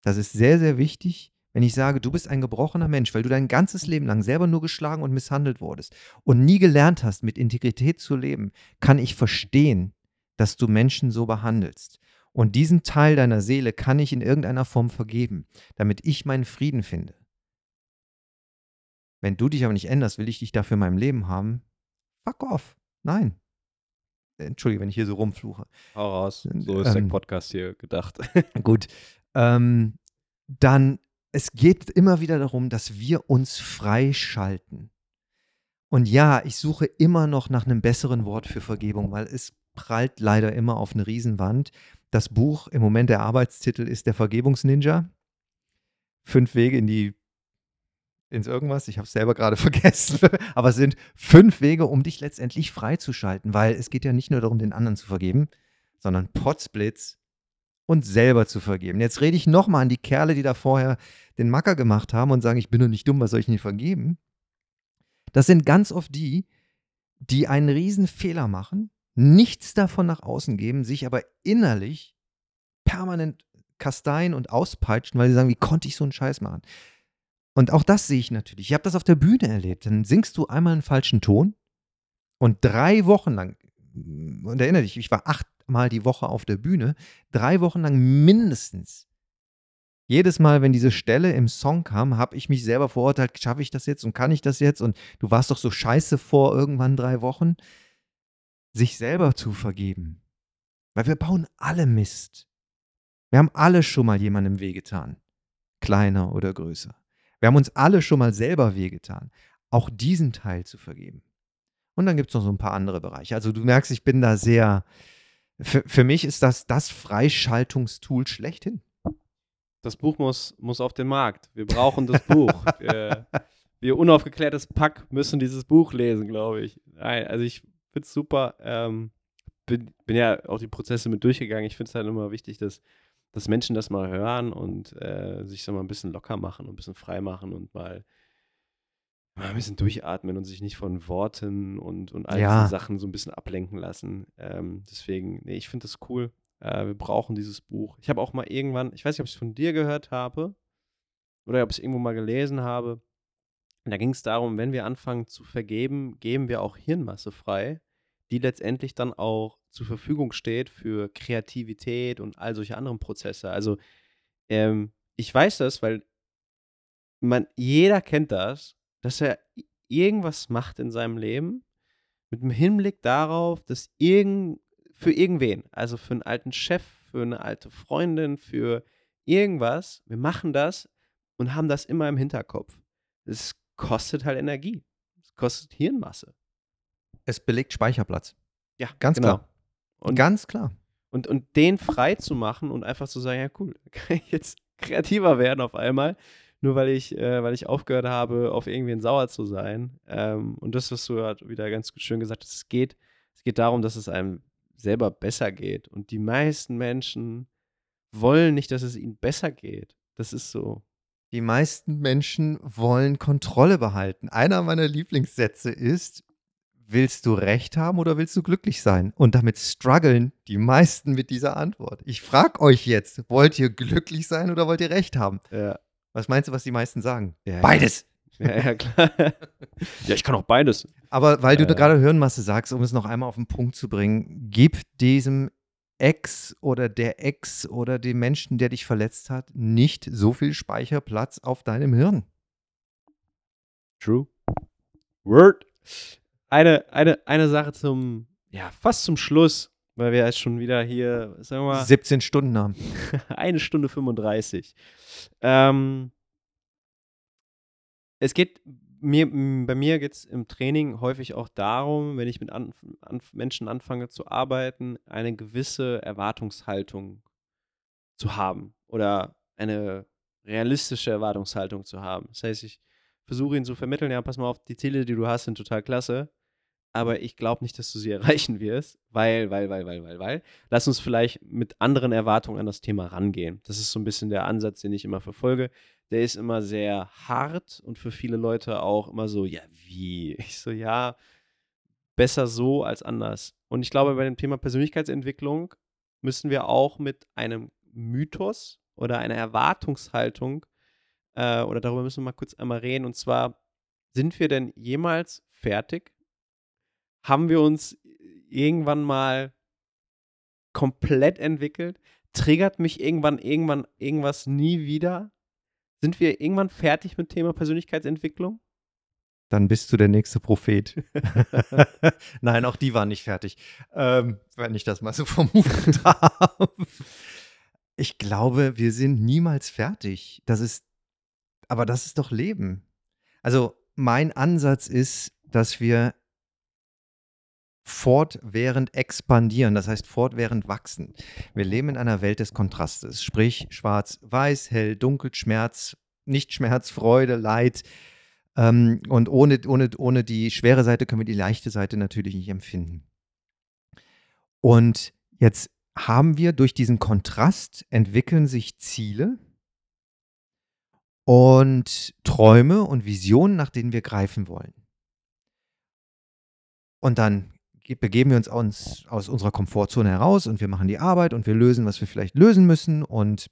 Das ist sehr, sehr wichtig. Wenn ich sage, du bist ein gebrochener Mensch, weil du dein ganzes Leben lang selber nur geschlagen und misshandelt wurdest und nie gelernt hast, mit Integrität zu leben, kann ich verstehen, dass du Menschen so behandelst. Und diesen Teil deiner Seele kann ich in irgendeiner Form vergeben, damit ich meinen Frieden finde. Wenn du dich aber nicht änderst, will ich dich dafür in meinem Leben haben. Fuck off. Nein. Entschuldige, wenn ich hier so rumfluche. Hau raus. So ist ähm, der Podcast hier gedacht. gut. Ähm, dann es geht immer wieder darum, dass wir uns freischalten. Und ja, ich suche immer noch nach einem besseren Wort für Vergebung, weil es prallt leider immer auf eine Riesenwand. Das Buch, im Moment der Arbeitstitel ist der Vergebungsninja. Fünf Wege in die ins irgendwas, ich habe es selber gerade *laughs* vergessen, aber es sind fünf Wege, um dich letztendlich freizuschalten, weil es geht ja nicht nur darum, den anderen zu vergeben, sondern Potzblitz und selber zu vergeben. Jetzt rede ich nochmal an die Kerle, die da vorher den Macker gemacht haben und sagen, ich bin doch nicht dumm, was soll ich nicht vergeben? Das sind ganz oft die, die einen riesen Fehler machen, nichts davon nach außen geben, sich aber innerlich permanent kasteien und auspeitschen, weil sie sagen, wie konnte ich so einen Scheiß machen? Und auch das sehe ich natürlich. Ich habe das auf der Bühne erlebt. Dann singst du einmal einen falschen Ton und drei Wochen lang, und erinnere dich, ich war achtmal die Woche auf der Bühne, drei Wochen lang mindestens jedes Mal, wenn diese Stelle im Song kam, habe ich mich selber verurteilt, schaffe ich das jetzt und kann ich das jetzt? Und du warst doch so scheiße vor irgendwann drei Wochen. Sich selber zu vergeben. Weil wir bauen alle Mist. Wir haben alle schon mal jemandem wehgetan. Kleiner oder größer. Wir haben uns alle schon mal selber wehgetan. Auch diesen Teil zu vergeben. Und dann gibt es noch so ein paar andere Bereiche. Also du merkst, ich bin da sehr, für, für mich ist das das Freischaltungstool schlechthin das Buch muss, muss auf den Markt. Wir brauchen das Buch. *laughs* wir, wir unaufgeklärtes Pack müssen dieses Buch lesen, glaube ich. Nein, also ich finde es super. Ähm, bin, bin ja auch die Prozesse mit durchgegangen. Ich finde es halt immer wichtig, dass, dass Menschen das mal hören und äh, sich so mal ein bisschen locker machen und ein bisschen frei machen und mal, mal ein bisschen durchatmen und sich nicht von Worten und, und all ja. diesen Sachen so ein bisschen ablenken lassen. Ähm, deswegen, nee, ich finde das cool. Äh, wir brauchen dieses Buch. Ich habe auch mal irgendwann, ich weiß nicht, ob ich es von dir gehört habe oder ob ich es irgendwo mal gelesen habe. Da ging es darum, wenn wir anfangen zu vergeben, geben wir auch Hirnmasse frei, die letztendlich dann auch zur Verfügung steht für Kreativität und all solche anderen Prozesse. Also ähm, ich weiß das, weil man, jeder kennt das, dass er irgendwas macht in seinem Leben mit dem Hinblick darauf, dass irgend, für irgendwen. Also für einen alten Chef, für eine alte Freundin, für irgendwas. Wir machen das und haben das immer im Hinterkopf. Es kostet halt Energie. Es kostet Hirnmasse. Es belegt Speicherplatz. Ja, ganz genau. klar. Und, ganz klar. Und, und den frei zu machen und einfach zu sagen, ja cool, *laughs* kann ich jetzt kreativer werden auf einmal, nur weil ich, äh, weil ich aufgehört habe, auf irgendwen sauer zu sein. Ähm, und das, was du halt wieder ganz schön gesagt hast, es geht, es geht darum, dass es einem selber besser geht. Und die meisten Menschen wollen nicht, dass es ihnen besser geht. Das ist so. Die meisten Menschen wollen Kontrolle behalten. Einer meiner Lieblingssätze ist, willst du Recht haben oder willst du glücklich sein? Und damit strugglen die meisten mit dieser Antwort. Ich frage euch jetzt, wollt ihr glücklich sein oder wollt ihr Recht haben? Ja. Was meinst du, was die meisten sagen? Ja, Beides. Ja, ja, klar. *laughs* ja, ich kann auch beides. Aber weil du Äh. gerade Hirnmasse sagst, um es noch einmal auf den Punkt zu bringen, gib diesem Ex oder der Ex oder dem Menschen, der dich verletzt hat, nicht so viel Speicherplatz auf deinem Hirn. True. Word. Eine, eine, eine Sache zum, ja, fast zum Schluss, weil wir jetzt schon wieder hier, sagen wir mal, 17 Stunden haben. *laughs* eine Stunde 35. Ähm, es geht mir, bei mir geht es im Training häufig auch darum, wenn ich mit an, an, Menschen anfange zu arbeiten, eine gewisse Erwartungshaltung zu haben oder eine realistische Erwartungshaltung zu haben. Das heißt, ich versuche ihnen zu vermitteln, ja, pass mal auf, die Ziele, die du hast, sind total klasse, aber ich glaube nicht, dass du sie *laughs* erreichen wirst, weil, weil, weil, weil, weil, weil. Lass uns vielleicht mit anderen Erwartungen an das Thema rangehen. Das ist so ein bisschen der Ansatz, den ich immer verfolge. Der ist immer sehr hart und für viele Leute auch immer so, ja, wie? *laughs* Ich so, ja, besser so als anders. Und ich glaube, bei dem Thema Persönlichkeitsentwicklung müssen wir auch mit einem Mythos oder einer Erwartungshaltung äh, oder darüber müssen wir mal kurz einmal reden. Und zwar, sind wir denn jemals fertig? Haben wir uns irgendwann mal komplett entwickelt? Triggert mich irgendwann, irgendwann irgendwas nie wieder? Sind wir irgendwann fertig mit Thema Persönlichkeitsentwicklung? Dann bist du der nächste Prophet. *laughs* Nein, auch die waren nicht fertig, ähm, wenn ich das mal so *laughs* vermutet darf. Ich glaube, wir sind niemals fertig. Das ist, aber das ist doch Leben. Also mein Ansatz ist, dass wir fortwährend expandieren, das heißt fortwährend wachsen. Wir leben in einer Welt des Kontrastes, sprich schwarz, weiß, hell, dunkel, Schmerz, nicht Schmerz, Freude, Leid. Ähm, und ohne, ohne, ohne die schwere Seite können wir die leichte Seite natürlich nicht empfinden. Und jetzt haben wir durch diesen Kontrast entwickeln sich Ziele und Träume und Visionen, nach denen wir greifen wollen. Und dann begeben wir uns aus, aus unserer Komfortzone heraus und wir machen die Arbeit und wir lösen, was wir vielleicht lösen müssen. Und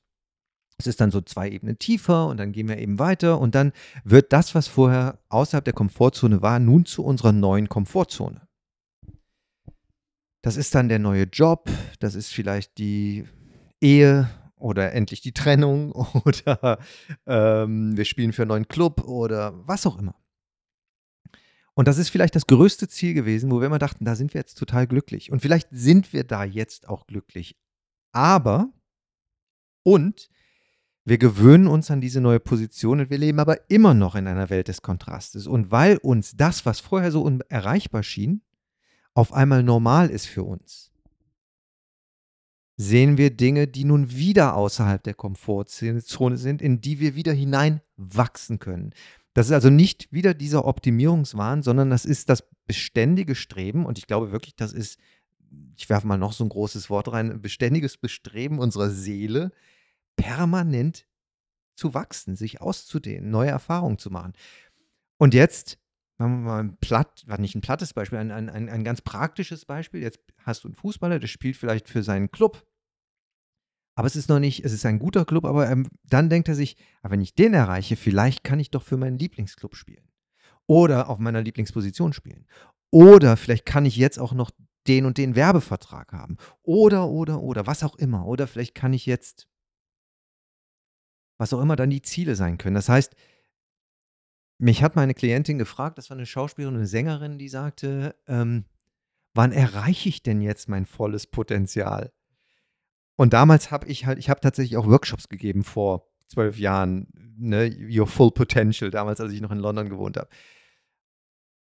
es ist dann so zwei Ebenen tiefer und dann gehen wir eben weiter und dann wird das, was vorher außerhalb der Komfortzone war, nun zu unserer neuen Komfortzone. Das ist dann der neue Job, das ist vielleicht die Ehe oder endlich die Trennung *laughs* oder ähm, wir spielen für einen neuen Club oder was auch immer. Und das ist vielleicht das größte Ziel gewesen, wo wir immer dachten, da sind wir jetzt total glücklich. Und vielleicht sind wir da jetzt auch glücklich. Aber, und wir gewöhnen uns an diese neue Position und wir leben aber immer noch in einer Welt des Kontrastes. Und weil uns das, was vorher so unerreichbar schien, auf einmal normal ist für uns, sehen wir Dinge, die nun wieder außerhalb der Komfortzone sind, in die wir wieder hineinwachsen können. Das ist also nicht wieder dieser Optimierungswahn, sondern das ist das beständige Streben. Und ich glaube wirklich, das ist, ich werfe mal noch so ein großes Wort rein, ein beständiges Bestreben unserer Seele, permanent zu wachsen, sich auszudehnen, neue Erfahrungen zu machen. Und jetzt machen wir mal ein platt, war nicht ein plattes Beispiel, ein, ein, ein ganz praktisches Beispiel. Jetzt hast du einen Fußballer, der spielt vielleicht für seinen Club. Aber es ist noch nicht, es ist ein guter Club, aber ähm, dann denkt er sich, aber wenn ich den erreiche, vielleicht kann ich doch für meinen Lieblingsclub spielen. Oder auf meiner Lieblingsposition spielen. Oder vielleicht kann ich jetzt auch noch den und den Werbevertrag haben. Oder, oder, oder, was auch immer. Oder vielleicht kann ich jetzt, was auch immer dann die Ziele sein können. Das heißt, mich hat meine Klientin gefragt, das war eine Schauspielerin, eine Sängerin, die sagte, ähm, wann erreiche ich denn jetzt mein volles Potenzial? Und damals habe ich halt, ich habe tatsächlich auch Workshops gegeben vor zwölf Jahren, ne, Your Full Potential, damals, als ich noch in London gewohnt habe.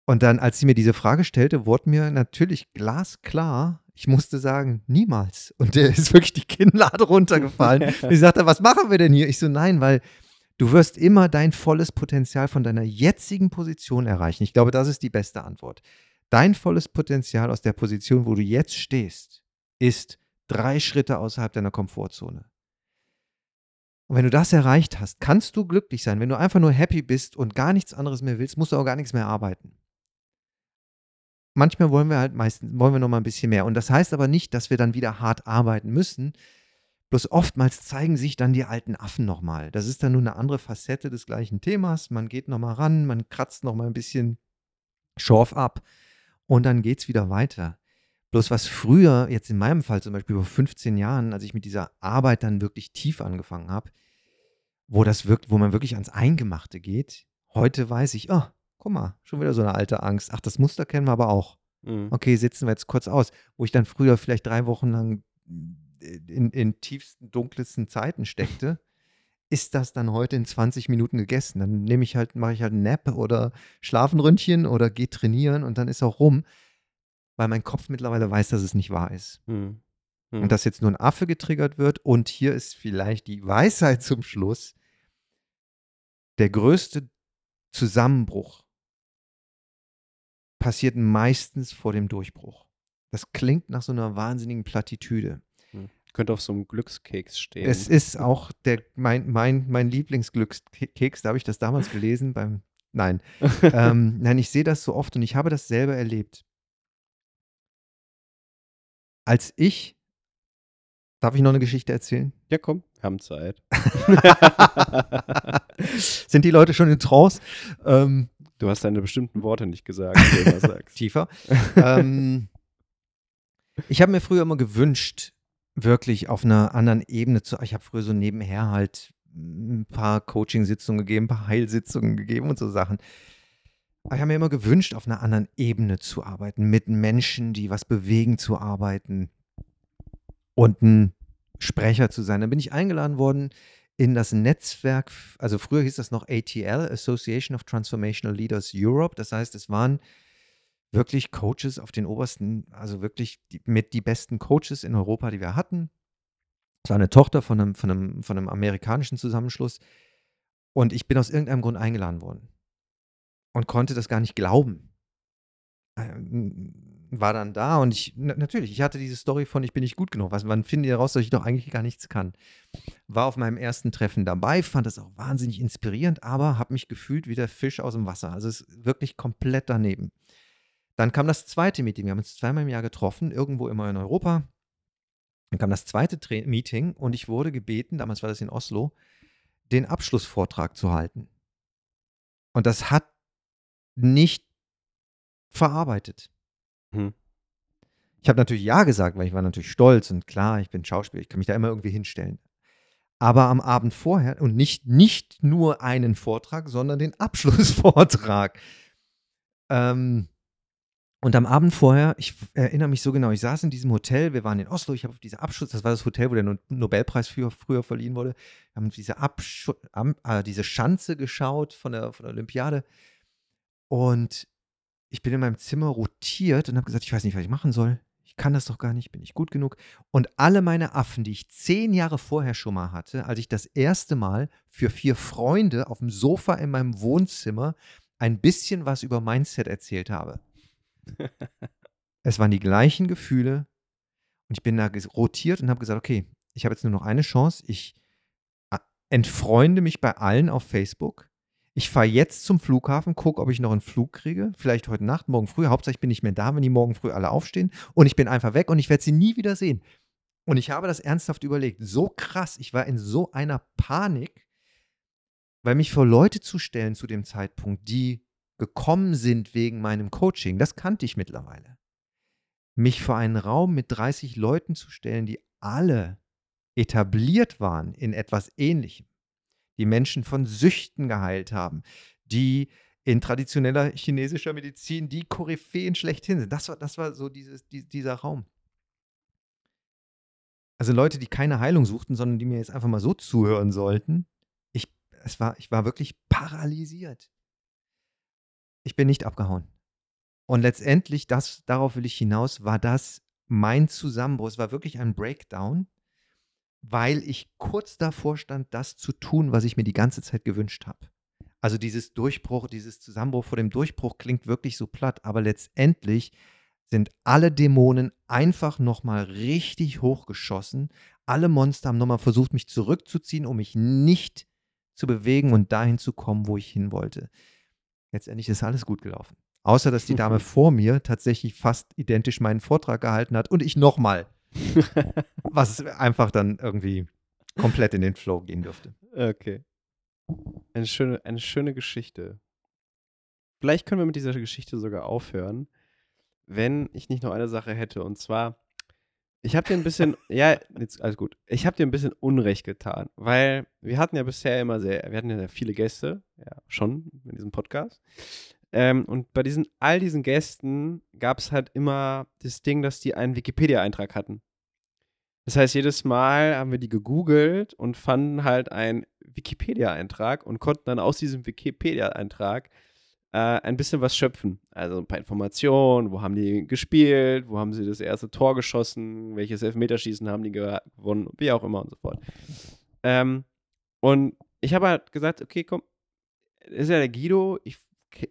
Und dann, als sie mir diese Frage stellte, wurde mir natürlich glasklar, ich musste sagen, niemals. Und der ist wirklich die Kinnlade runtergefallen. *laughs* Und ich sagte, was machen wir denn hier? Ich so, nein, weil du wirst immer dein volles Potenzial von deiner jetzigen Position erreichen. Ich glaube, das ist die beste Antwort. Dein volles Potenzial aus der Position, wo du jetzt stehst, ist drei Schritte außerhalb deiner Komfortzone. Und wenn du das erreicht hast, kannst du glücklich sein. Wenn du einfach nur happy bist und gar nichts anderes mehr willst, musst du auch gar nichts mehr arbeiten. manchmal wollen wir halt meistens, wollen wir noch mal ein bisschen mehr. Und das heißt aber nicht, dass wir dann wieder hart arbeiten müssen. Bloß oftmals zeigen sich dann die alten Affen noch mal. Das ist dann nur eine andere Facette des gleichen Themas. Man geht noch mal ran, man kratzt noch mal ein bisschen Schorf ab und dann geht es wieder weiter. Bloß was früher, jetzt in meinem Fall zum Beispiel vor 15 Jahren, als ich mit dieser Arbeit dann wirklich tief angefangen habe, wo das wirkt, wo man wirklich ans Eingemachte geht, heute weiß ich, oh, guck mal, schon wieder so eine alte Angst. Ach, das Muster kennen wir aber auch. Mhm. Okay, sitzen wir jetzt kurz aus. Wo ich dann früher vielleicht drei Wochen lang in, in tiefsten, dunkelsten Zeiten steckte, ist das dann heute in 20 Minuten gegessen. Dann nehme ich halt, mache ich halt ein Nap oder Schlafenründchen oder gehe trainieren und dann ist auch rum, weil mein Kopf mittlerweile weiß, dass es nicht wahr ist. Mhm. Mhm. Und dass jetzt nur ein Affe getriggert wird. Und hier ist vielleicht die Weisheit zum Schluss. Der größte Zusammenbruch passiert meistens vor dem Durchbruch. Das klingt nach so einer wahnsinnigen Plattitüde. Könnte auf so einem Glückskeks stehen. Es ist auch der, mein, mein, mein Lieblingsglückskeks, da habe ich das damals gelesen beim, nein. *laughs* ähm, nein, ich sehe das so oft und ich habe das selber erlebt. Als ich, darf ich noch eine Geschichte erzählen? ja, komm, wir haben Zeit. *laughs* Sind die Leute schon in Trance? Ähm, Du hast deine bestimmten Worte nicht gesagt, die du immer *laughs* sagst. tiefer. ähm, ich habe mir früher immer gewünscht, wirklich auf einer anderen Ebene zu. Ich habe früher so nebenher halt ein paar Coaching-Sitzungen gegeben, ein paar Heilsitzungen gegeben und so Sachen. Aber ich habe mir immer gewünscht, auf einer anderen Ebene zu arbeiten, mit Menschen, die was bewegen, zu arbeiten und ein Sprecher zu sein. Dann bin ich eingeladen worden in das Netzwerk, also früher hieß das noch ATL, Association of Transformational Leaders Europe. Das heißt, es waren wirklich Coaches auf den obersten, also wirklich die, mit die besten Coaches in Europa, die wir hatten. Es war eine Tochter von einem, von, einem, von einem amerikanischen Zusammenschluss. Und ich bin aus irgendeinem Grund eingeladen worden und konnte das gar nicht glauben. Ähm, War dann da und ich, na, natürlich, ich hatte diese Story von, ich bin nicht gut genug. Was, wann finden die heraus, dass ich doch eigentlich gar nichts kann? War auf meinem ersten Treffen dabei, fand das auch wahnsinnig inspirierend, aber habe mich gefühlt wie der Fisch aus dem Wasser. Also es ist wirklich komplett daneben. Dann kam das zweite Meeting. Wir haben uns zweimal im Jahr getroffen, irgendwo immer in Europa. Dann kam das zweite Tra Meeting und ich wurde gebeten, damals war das in Oslo, den Abschlussvortrag zu halten. Und das hat nicht verarbeitet. Hm. Ich habe natürlich Ja gesagt, weil ich war natürlich stolz und klar, ich bin Schauspieler, ich kann mich da immer irgendwie hinstellen. Aber am Abend vorher und nicht, nicht nur einen Vortrag, sondern den Abschlussvortrag. Ähm, und am Abend vorher, ich erinnere mich so genau, ich saß in diesem Hotel, wir waren in Oslo, ich habe auf diese Abschluss, das war das Hotel, wo der No- Nobelpreis für, früher verliehen wurde, wir haben diese, Abschu am, äh, diese Schanze geschaut von der, von der Olympiade und ich bin in meinem Zimmer rotiert und habe gesagt, ich weiß nicht, was ich machen soll. Ich kann das doch gar nicht, bin ich gut genug. Und alle meine Affen, die ich zehn Jahre vorher schon mal hatte, als ich das erste Mal für vier Freunde auf dem Sofa in meinem Wohnzimmer ein bisschen was über Mindset erzählt habe. *laughs* Es waren die gleichen Gefühle und ich bin da rotiert und habe gesagt, okay, ich habe jetzt nur noch eine Chance. Ich äh, entfreunde mich bei allen auf Facebook. Ich fahre jetzt zum Flughafen, gucke, ob ich noch einen Flug kriege. Vielleicht heute Nacht, morgen früh. Hauptsache, ich bin nicht mehr da, wenn die morgen früh alle aufstehen. Und ich bin einfach weg und ich werde sie nie wieder sehen. Und ich habe das ernsthaft überlegt. So krass. Ich war in so einer Panik, weil mich vor Leute zu stellen zu dem Zeitpunkt, die gekommen sind wegen meinem Coaching, das kannte ich mittlerweile. Mich vor einen Raum mit 30 Leuten zu stellen, die alle etabliert waren in etwas Ähnlichem, die Menschen von Süchten geheilt haben, die in traditioneller chinesischer Medizin die Koryphäen schlechthin sind. Das war, das war so dieses, die, dieser Raum. Also Leute, die keine Heilung suchten, sondern die mir jetzt einfach mal so zuhören sollten. Ich, es war, ich war wirklich paralysiert. Ich bin nicht abgehauen. Und letztendlich, das, darauf will ich hinaus, war das mein Zusammenbruch. Es war wirklich ein Breakdown, weil ich kurz davor stand, das zu tun, was ich mir die ganze Zeit gewünscht habe. Also dieses Durchbruch, dieses Zusammenbruch vor dem Durchbruch klingt wirklich so platt, aber letztendlich sind alle Dämonen einfach nochmal richtig hochgeschossen. Alle Monster haben nochmal versucht, mich zurückzuziehen, um mich nicht zu bewegen und dahin zu kommen, wo ich hin wollte. Letztendlich ist alles gut gelaufen. Außer, dass die Dame *laughs* vor mir tatsächlich fast identisch meinen Vortrag gehalten hat und ich nochmal. Was einfach dann irgendwie komplett in den Flow gehen dürfte. Okay. Eine schöne, eine schöne Geschichte. Vielleicht können wir mit dieser Geschichte sogar aufhören, wenn ich nicht noch eine Sache hätte. Und zwar, ich habe dir ein bisschen, *laughs* ja, jetzt alles gut. Ich habe dir ein bisschen Unrecht getan, weil wir hatten ja bisher immer sehr, wir hatten ja viele Gäste, ja, schon in diesem Podcast. Ähm, und bei diesen, all diesen Gästen gab es halt immer das Ding, dass die einen Wikipedia-Eintrag hatten. Das heißt, jedes Mal haben wir die gegoogelt und fanden halt einen Wikipedia-Eintrag und konnten dann aus diesem Wikipedia-Eintrag äh, ein bisschen was schöpfen. Also ein paar Informationen, wo haben die gespielt, wo haben sie das erste Tor geschossen, welches Elfmeterschießen haben die gewonnen, wie auch immer und so fort. Ähm, und ich habe halt gesagt, okay, komm, ist ja der Guido, ich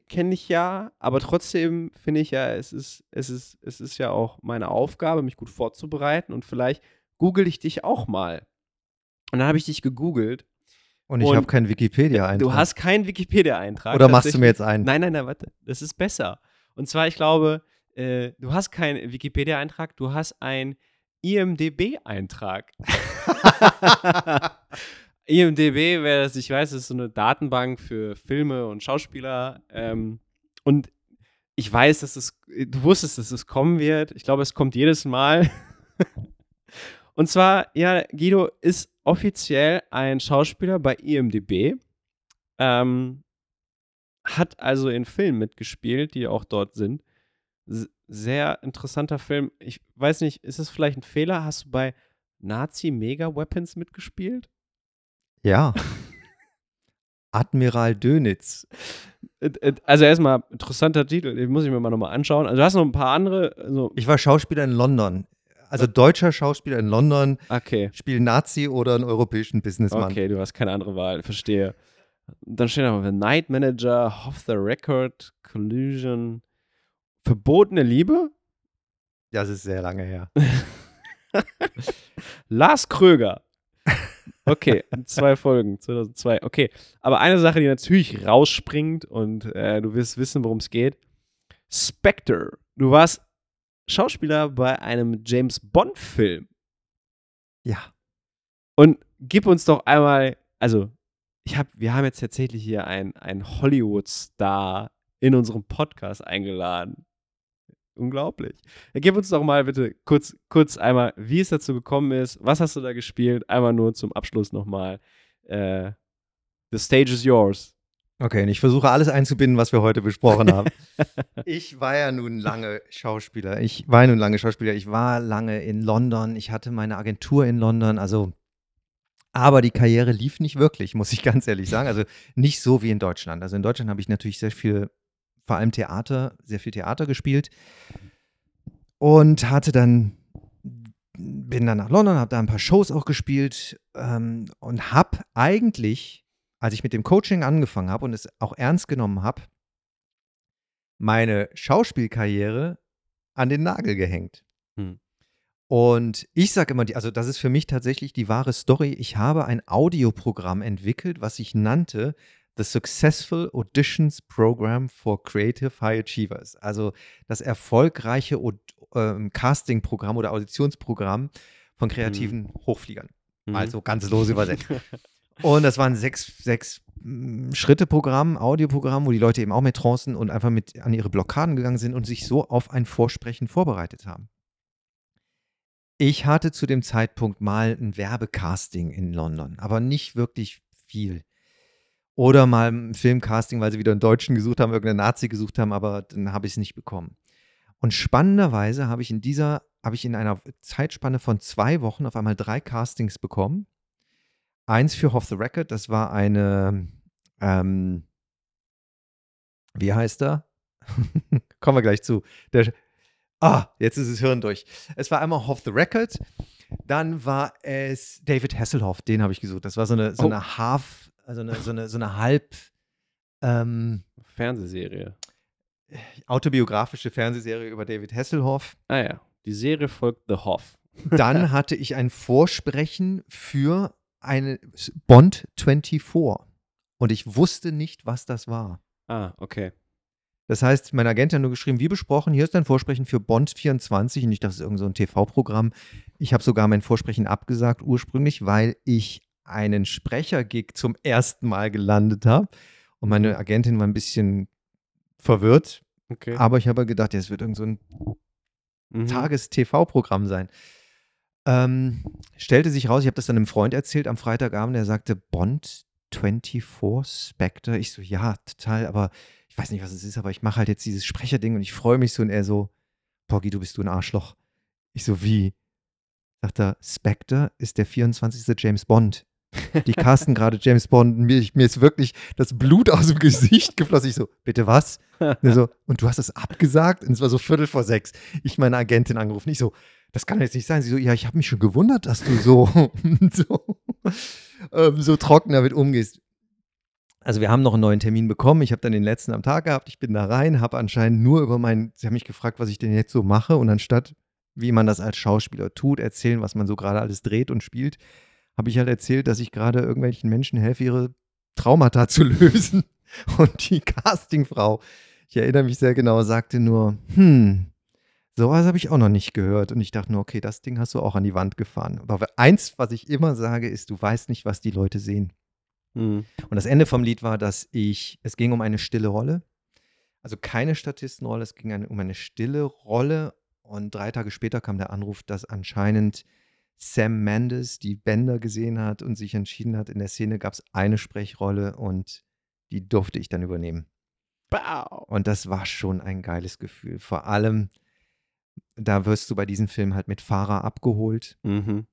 kenne dich ja, aber trotzdem finde ich ja, es ist, es, ist, es ist ja auch meine Aufgabe, mich gut vorzubereiten und vielleicht google ich dich auch mal. Und dann habe ich dich gegoogelt und ich habe keinen Wikipedia-Eintrag. Du hast keinen Wikipedia-Eintrag. Oder machst du mir jetzt einen? Nein, nein, nein, warte. Das ist besser. Und zwar, ich glaube, äh, du hast keinen Wikipedia-Eintrag, du hast einen IMDB-Eintrag. *laughs* *laughs* IMDB, wer das nicht weiß, ist so eine Datenbank für Filme und Schauspieler. Ähm, und ich weiß, dass es, du wusstest, dass es kommen wird. Ich glaube, es kommt jedes Mal. *laughs* und zwar, ja, Guido ist offiziell ein Schauspieler bei IMDb. Ähm, hat also in Filmen mitgespielt, die auch dort sind. sehr interessanter Film. Ich weiß nicht, ist es vielleicht ein Fehler? Hast du bei Nazi Mega Weapons mitgespielt? Ja. Admiral Dönitz. Also erstmal interessanter Titel, den muss ich mir mal nochmal anschauen. Also du hast noch ein paar andere. Also ich war Schauspieler in London also deutscher Schauspieler in London, okay. spielt Nazi oder einen europäischen Businessman. Okay, du hast keine andere Wahl, verstehe. Dann steht noch Night Manager, Off the Record, Collusion, Verbotene Liebe? Das ist sehr lange her. *laughs* Lars Kröger. Okay, zwei Folgen, 2002. Okay, aber eine Sache, die natürlich rausspringt und äh, du wirst wissen, worum es geht. Spectre. Du warst Schauspieler bei einem James Bond-Film. Ja. Und gib uns doch einmal, also ich hab, wir haben jetzt tatsächlich hier einen Hollywood-Star in unserem Podcast eingeladen. Unglaublich. Gib uns doch mal bitte kurz, kurz einmal, wie es dazu gekommen ist, was hast du da gespielt? Einmal nur zum Abschluss nochmal. Äh, the stage is yours. Okay, und ich versuche alles einzubinden, was wir heute besprochen haben. *laughs* ich war ja nun lange Schauspieler. Ich war ja nun lange Schauspieler. Ich war lange in London. Ich hatte meine Agentur in London. Also, aber die Karriere lief nicht wirklich, muss ich ganz ehrlich sagen. Also nicht so wie in Deutschland. Also in Deutschland habe ich natürlich sehr viel, vor allem Theater, sehr viel Theater gespielt und hatte dann bin dann nach London, habe da ein paar Shows auch gespielt ähm, und habe eigentlich als ich mit dem Coaching angefangen habe und es auch ernst genommen habe, meine Schauspielkarriere an den Nagel gehängt. Hm. Und ich sage immer, also das ist für mich tatsächlich die wahre Story. Ich habe ein Audioprogramm entwickelt, was ich nannte The Successful Auditions Program for Creative High Achievers. Also das erfolgreiche äh, Castingprogramm oder Auditionsprogramm von kreativen mhm. Hochfliegern. Mhm. Also ganz los übersetzt. *laughs* Und das waren sechs, sechs mm, Schritte-Programm, Audioprogramm, wo die Leute eben auch mit Trancen und einfach mit an ihre Blockaden gegangen sind und sich so auf ein Vorsprechen vorbereitet haben. Ich hatte zu dem Zeitpunkt mal ein Werbecasting in London, aber nicht wirklich viel. Oder mal ein Filmcasting, weil sie wieder einen Deutschen gesucht haben, irgendeinen Nazi gesucht haben, aber dann habe ich es nicht bekommen. Und spannenderweise habe ich in dieser, habe ich in einer Zeitspanne von zwei Wochen auf einmal drei Castings bekommen Eins für Off the Record, das war eine, ähm, wie heißt er? *laughs* Kommen wir gleich zu. Der, ah, jetzt ist das Hirn durch. Es war einmal Off the Record, dann war es David Hasselhoff, den habe ich gesucht. Das war so eine, so oh. eine Half, also eine, so eine, so eine Halb ähm, Fernsehserie. Autobiografische Fernsehserie über David Hasselhoff. Ah ja, die Serie folgt The Hoff. Dann *laughs* hatte ich ein Vorsprechen für eine Bond 24 und ich wusste nicht, was das war. Ah, okay. Das heißt, mein Agent hat nur geschrieben, wie besprochen, hier ist dein Vorsprechen für Bond 24 und ich dachte, das ist irgend so ein TV-Programm. Ich habe sogar mein Vorsprechen abgesagt ursprünglich, weil ich einen Sprecher-Gig zum ersten Mal gelandet habe und meine Agentin war ein bisschen verwirrt. Okay. Aber ich habe gedacht, ja, es wird irgend so ein Mhm. Tages-TV-Programm sein. Ähm, stellte sich raus, ich habe das dann einem Freund erzählt am Freitagabend, der sagte, Bond 24 Spectre. Ich so, ja, total, aber ich weiß nicht, was es ist, aber ich mache halt jetzt dieses Sprecherding und ich freue mich so. Und er so, Poggi, du bist du ein Arschloch. Ich so, wie? Sagt er, Spectre ist der 24. James Bond. Die casten gerade James Bond. Mir, mir ist wirklich das Blut aus dem Gesicht geflossen. Ich so, bitte was? Und, so, und du hast es abgesagt? Und es war so Viertel vor sechs. Ich meine Agentin angerufen. Ich so, das kann jetzt nicht sein. Sie so, ja, ich habe mich schon gewundert, dass du so, *laughs* so, ähm, so trocken damit umgehst. Also wir haben noch einen neuen Termin bekommen. Ich habe dann den letzten am Tag gehabt. Ich bin da rein, habe anscheinend nur über meinen, sie haben mich gefragt, was ich denn jetzt so mache. Und anstatt, wie man das als Schauspieler tut, erzählen, was man so gerade alles dreht und spielt, habe ich halt erzählt, dass ich gerade irgendwelchen Menschen helfe, ihre Traumata zu *laughs* lösen. Und die Castingfrau, ich erinnere mich sehr genau, sagte nur, hm, sowas habe ich auch noch nicht gehört. Und ich dachte nur, okay, das Ding hast du auch an die Wand gefahren. Aber eins, was ich immer sage, ist, du weißt nicht, was die Leute sehen. Mhm. Und das Ende vom Lied war, dass ich, es ging um eine stille Rolle. Also keine Statistenrolle, es ging um eine stille Rolle. Und drei Tage später kam der Anruf, dass anscheinend Sam Mendes die Bänder gesehen hat und sich entschieden hat, in der Szene gab es eine Sprechrolle und die durfte ich dann übernehmen. Bau. Und das war schon ein geiles Gefühl. Vor allem, da wirst du bei diesem Film halt mit Fahrer abgeholt Mhm.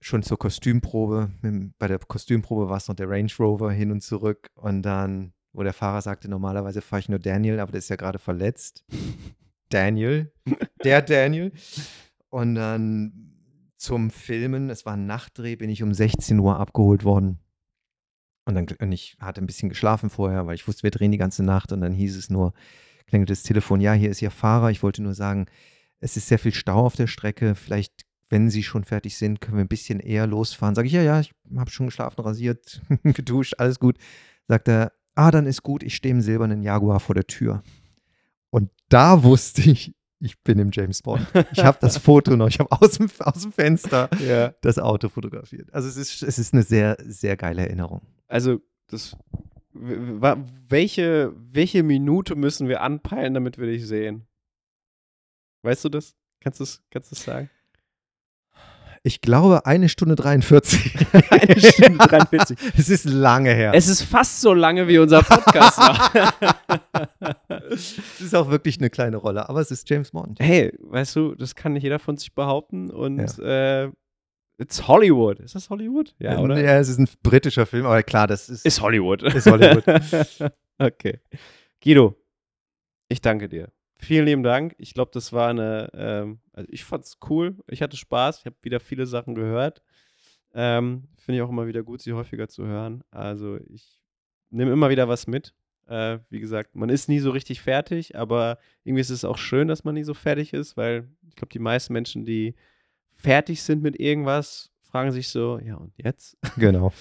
schon zur Kostümprobe. Bei der Kostümprobe war es noch der Range Rover hin und zurück. Und dann, wo der Fahrer sagte, normalerweise fahre ich nur Daniel, aber der ist ja gerade verletzt. *laughs* Daniel, der Daniel. Und dann zum Filmen, es war ein Nachtdreh, bin ich um 16 Uhr abgeholt worden. Und, dann, und ich hatte ein bisschen geschlafen vorher, weil ich wusste, wir drehen die ganze Nacht. Und dann hieß es nur, klingelte das Telefon, ja, hier ist Ihr Fahrer. Ich wollte nur sagen, es ist sehr viel Stau auf der Strecke. Vielleicht, wenn Sie schon fertig sind, können wir ein bisschen eher losfahren. Sage ich, ja, ja, ich habe schon geschlafen, rasiert, *laughs* geduscht, alles gut. Sagt er, ah, dann ist gut, ich stehe im silbernen Jaguar vor der Tür. Und da wusste ich, ich bin im James Bond. Ich habe das Foto noch, ich habe aus dem, aus dem Fenster *laughs* Ja. das Auto fotografiert. Also es ist, es ist eine sehr, sehr geile Erinnerung. Also, das. Welche, welche Minute müssen wir anpeilen, damit wir dich sehen? Weißt du das? Kannst du es kannst du's sagen? Ich glaube, eine Stunde 43. *laughs* Eine Stunde 43. Es ist lange her. Es ist fast so lange wie unser Podcast war. *laughs* Es ist auch wirklich eine kleine Rolle, aber es ist James Bond. hey, weißt du, das kann nicht jeder von sich behaupten und äh, it's Hollywood. Ist das Hollywood? Ja, oder? Ja, es ist ein britischer Film, aber klar, das ist. Ist Hollywood. Ist Hollywood. *laughs* okay. Guido, ich danke dir. Vielen lieben Dank. Ich glaube, das war eine, ähm, also ich fand's cool. Ich hatte Spaß. Ich habe wieder viele Sachen gehört. Ähm, Finde ich auch immer wieder gut, sie häufiger zu hören. Also ich nehme immer wieder was mit. Äh, wie gesagt, man ist nie so richtig fertig, aber irgendwie ist es auch schön, dass man nie so fertig ist, weil ich glaube, die meisten Menschen, die fertig sind mit irgendwas, fragen sich so, ja und jetzt? *laughs* genau.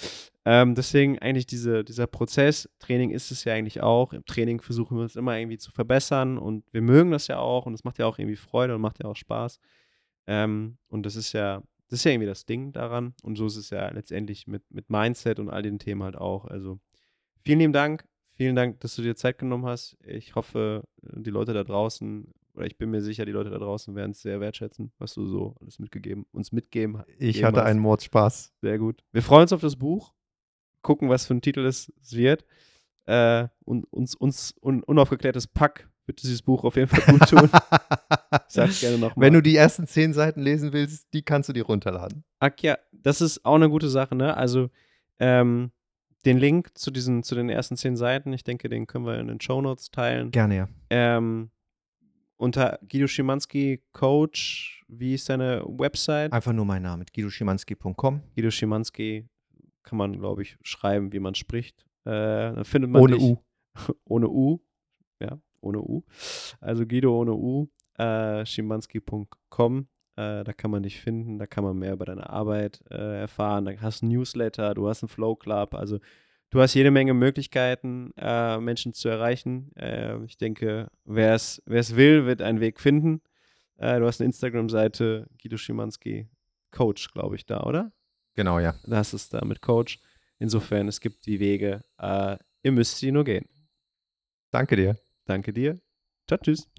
Ähm, deswegen eigentlich diese, dieser Prozess, Training ist es ja eigentlich auch. Im Training versuchen wir uns immer irgendwie zu verbessern und wir mögen das ja auch und es macht ja auch irgendwie Freude und macht ja auch Spaß. Ähm, und das ist ja, das ist ja irgendwie das Ding daran. Und so ist es ja letztendlich mit, mit Mindset und all den Themen halt auch. Also vielen lieben Dank. Vielen Dank, dass du dir Zeit genommen hast. Ich hoffe, die Leute da draußen, oder ich bin mir sicher, die Leute da draußen werden es sehr wertschätzen, was du so alles mitgegeben, uns mitgeben Ich hatte hast. einen Mordspaß. Sehr gut. Wir freuen uns auf das Buch. Gucken, was für ein Titel es, wird. Äh, und uns, uns un, unaufgeklärtes Pack wird dieses Buch auf jeden Fall gut tun. *laughs* Sag's gerne nochmal. Wenn du die ersten zehn Seiten lesen willst, die kannst du dir runterladen. Ach ja, das ist auch eine gute Sache, ne? Also, ähm, den Link zu diesen, zu den ersten zehn Seiten, ich denke, den können wir in den Shownotes teilen. Gerne, ja. Ähm, unter Guido Schimanski Coach, wie ist deine Website? Einfach nur mein Name, guidoschimanski.com. Guido Schimanski kann man, glaube ich, schreiben, wie man spricht. Äh, dann findet man Ohne dich, U. *laughs* ohne U. Ja, ohne U. Also Guido ohne U. Äh, Schimanski.com. Äh, da kann man dich finden, da kann man mehr über deine Arbeit äh, erfahren. Da hast du ein Newsletter, du hast einen Flow Club. Also Du hast jede Menge Möglichkeiten, äh, Menschen zu erreichen. Äh, ich denke, wer es will, wird einen Weg finden. Äh, du hast eine Instagram-Seite, Guido Schimanski, Coach, glaube ich, da, oder? Genau, ja. Da hast es da mit Coach. Insofern, es gibt die Wege. Äh, ihr müsst sie nur gehen. Danke dir. Danke dir. Ciao, tschüss.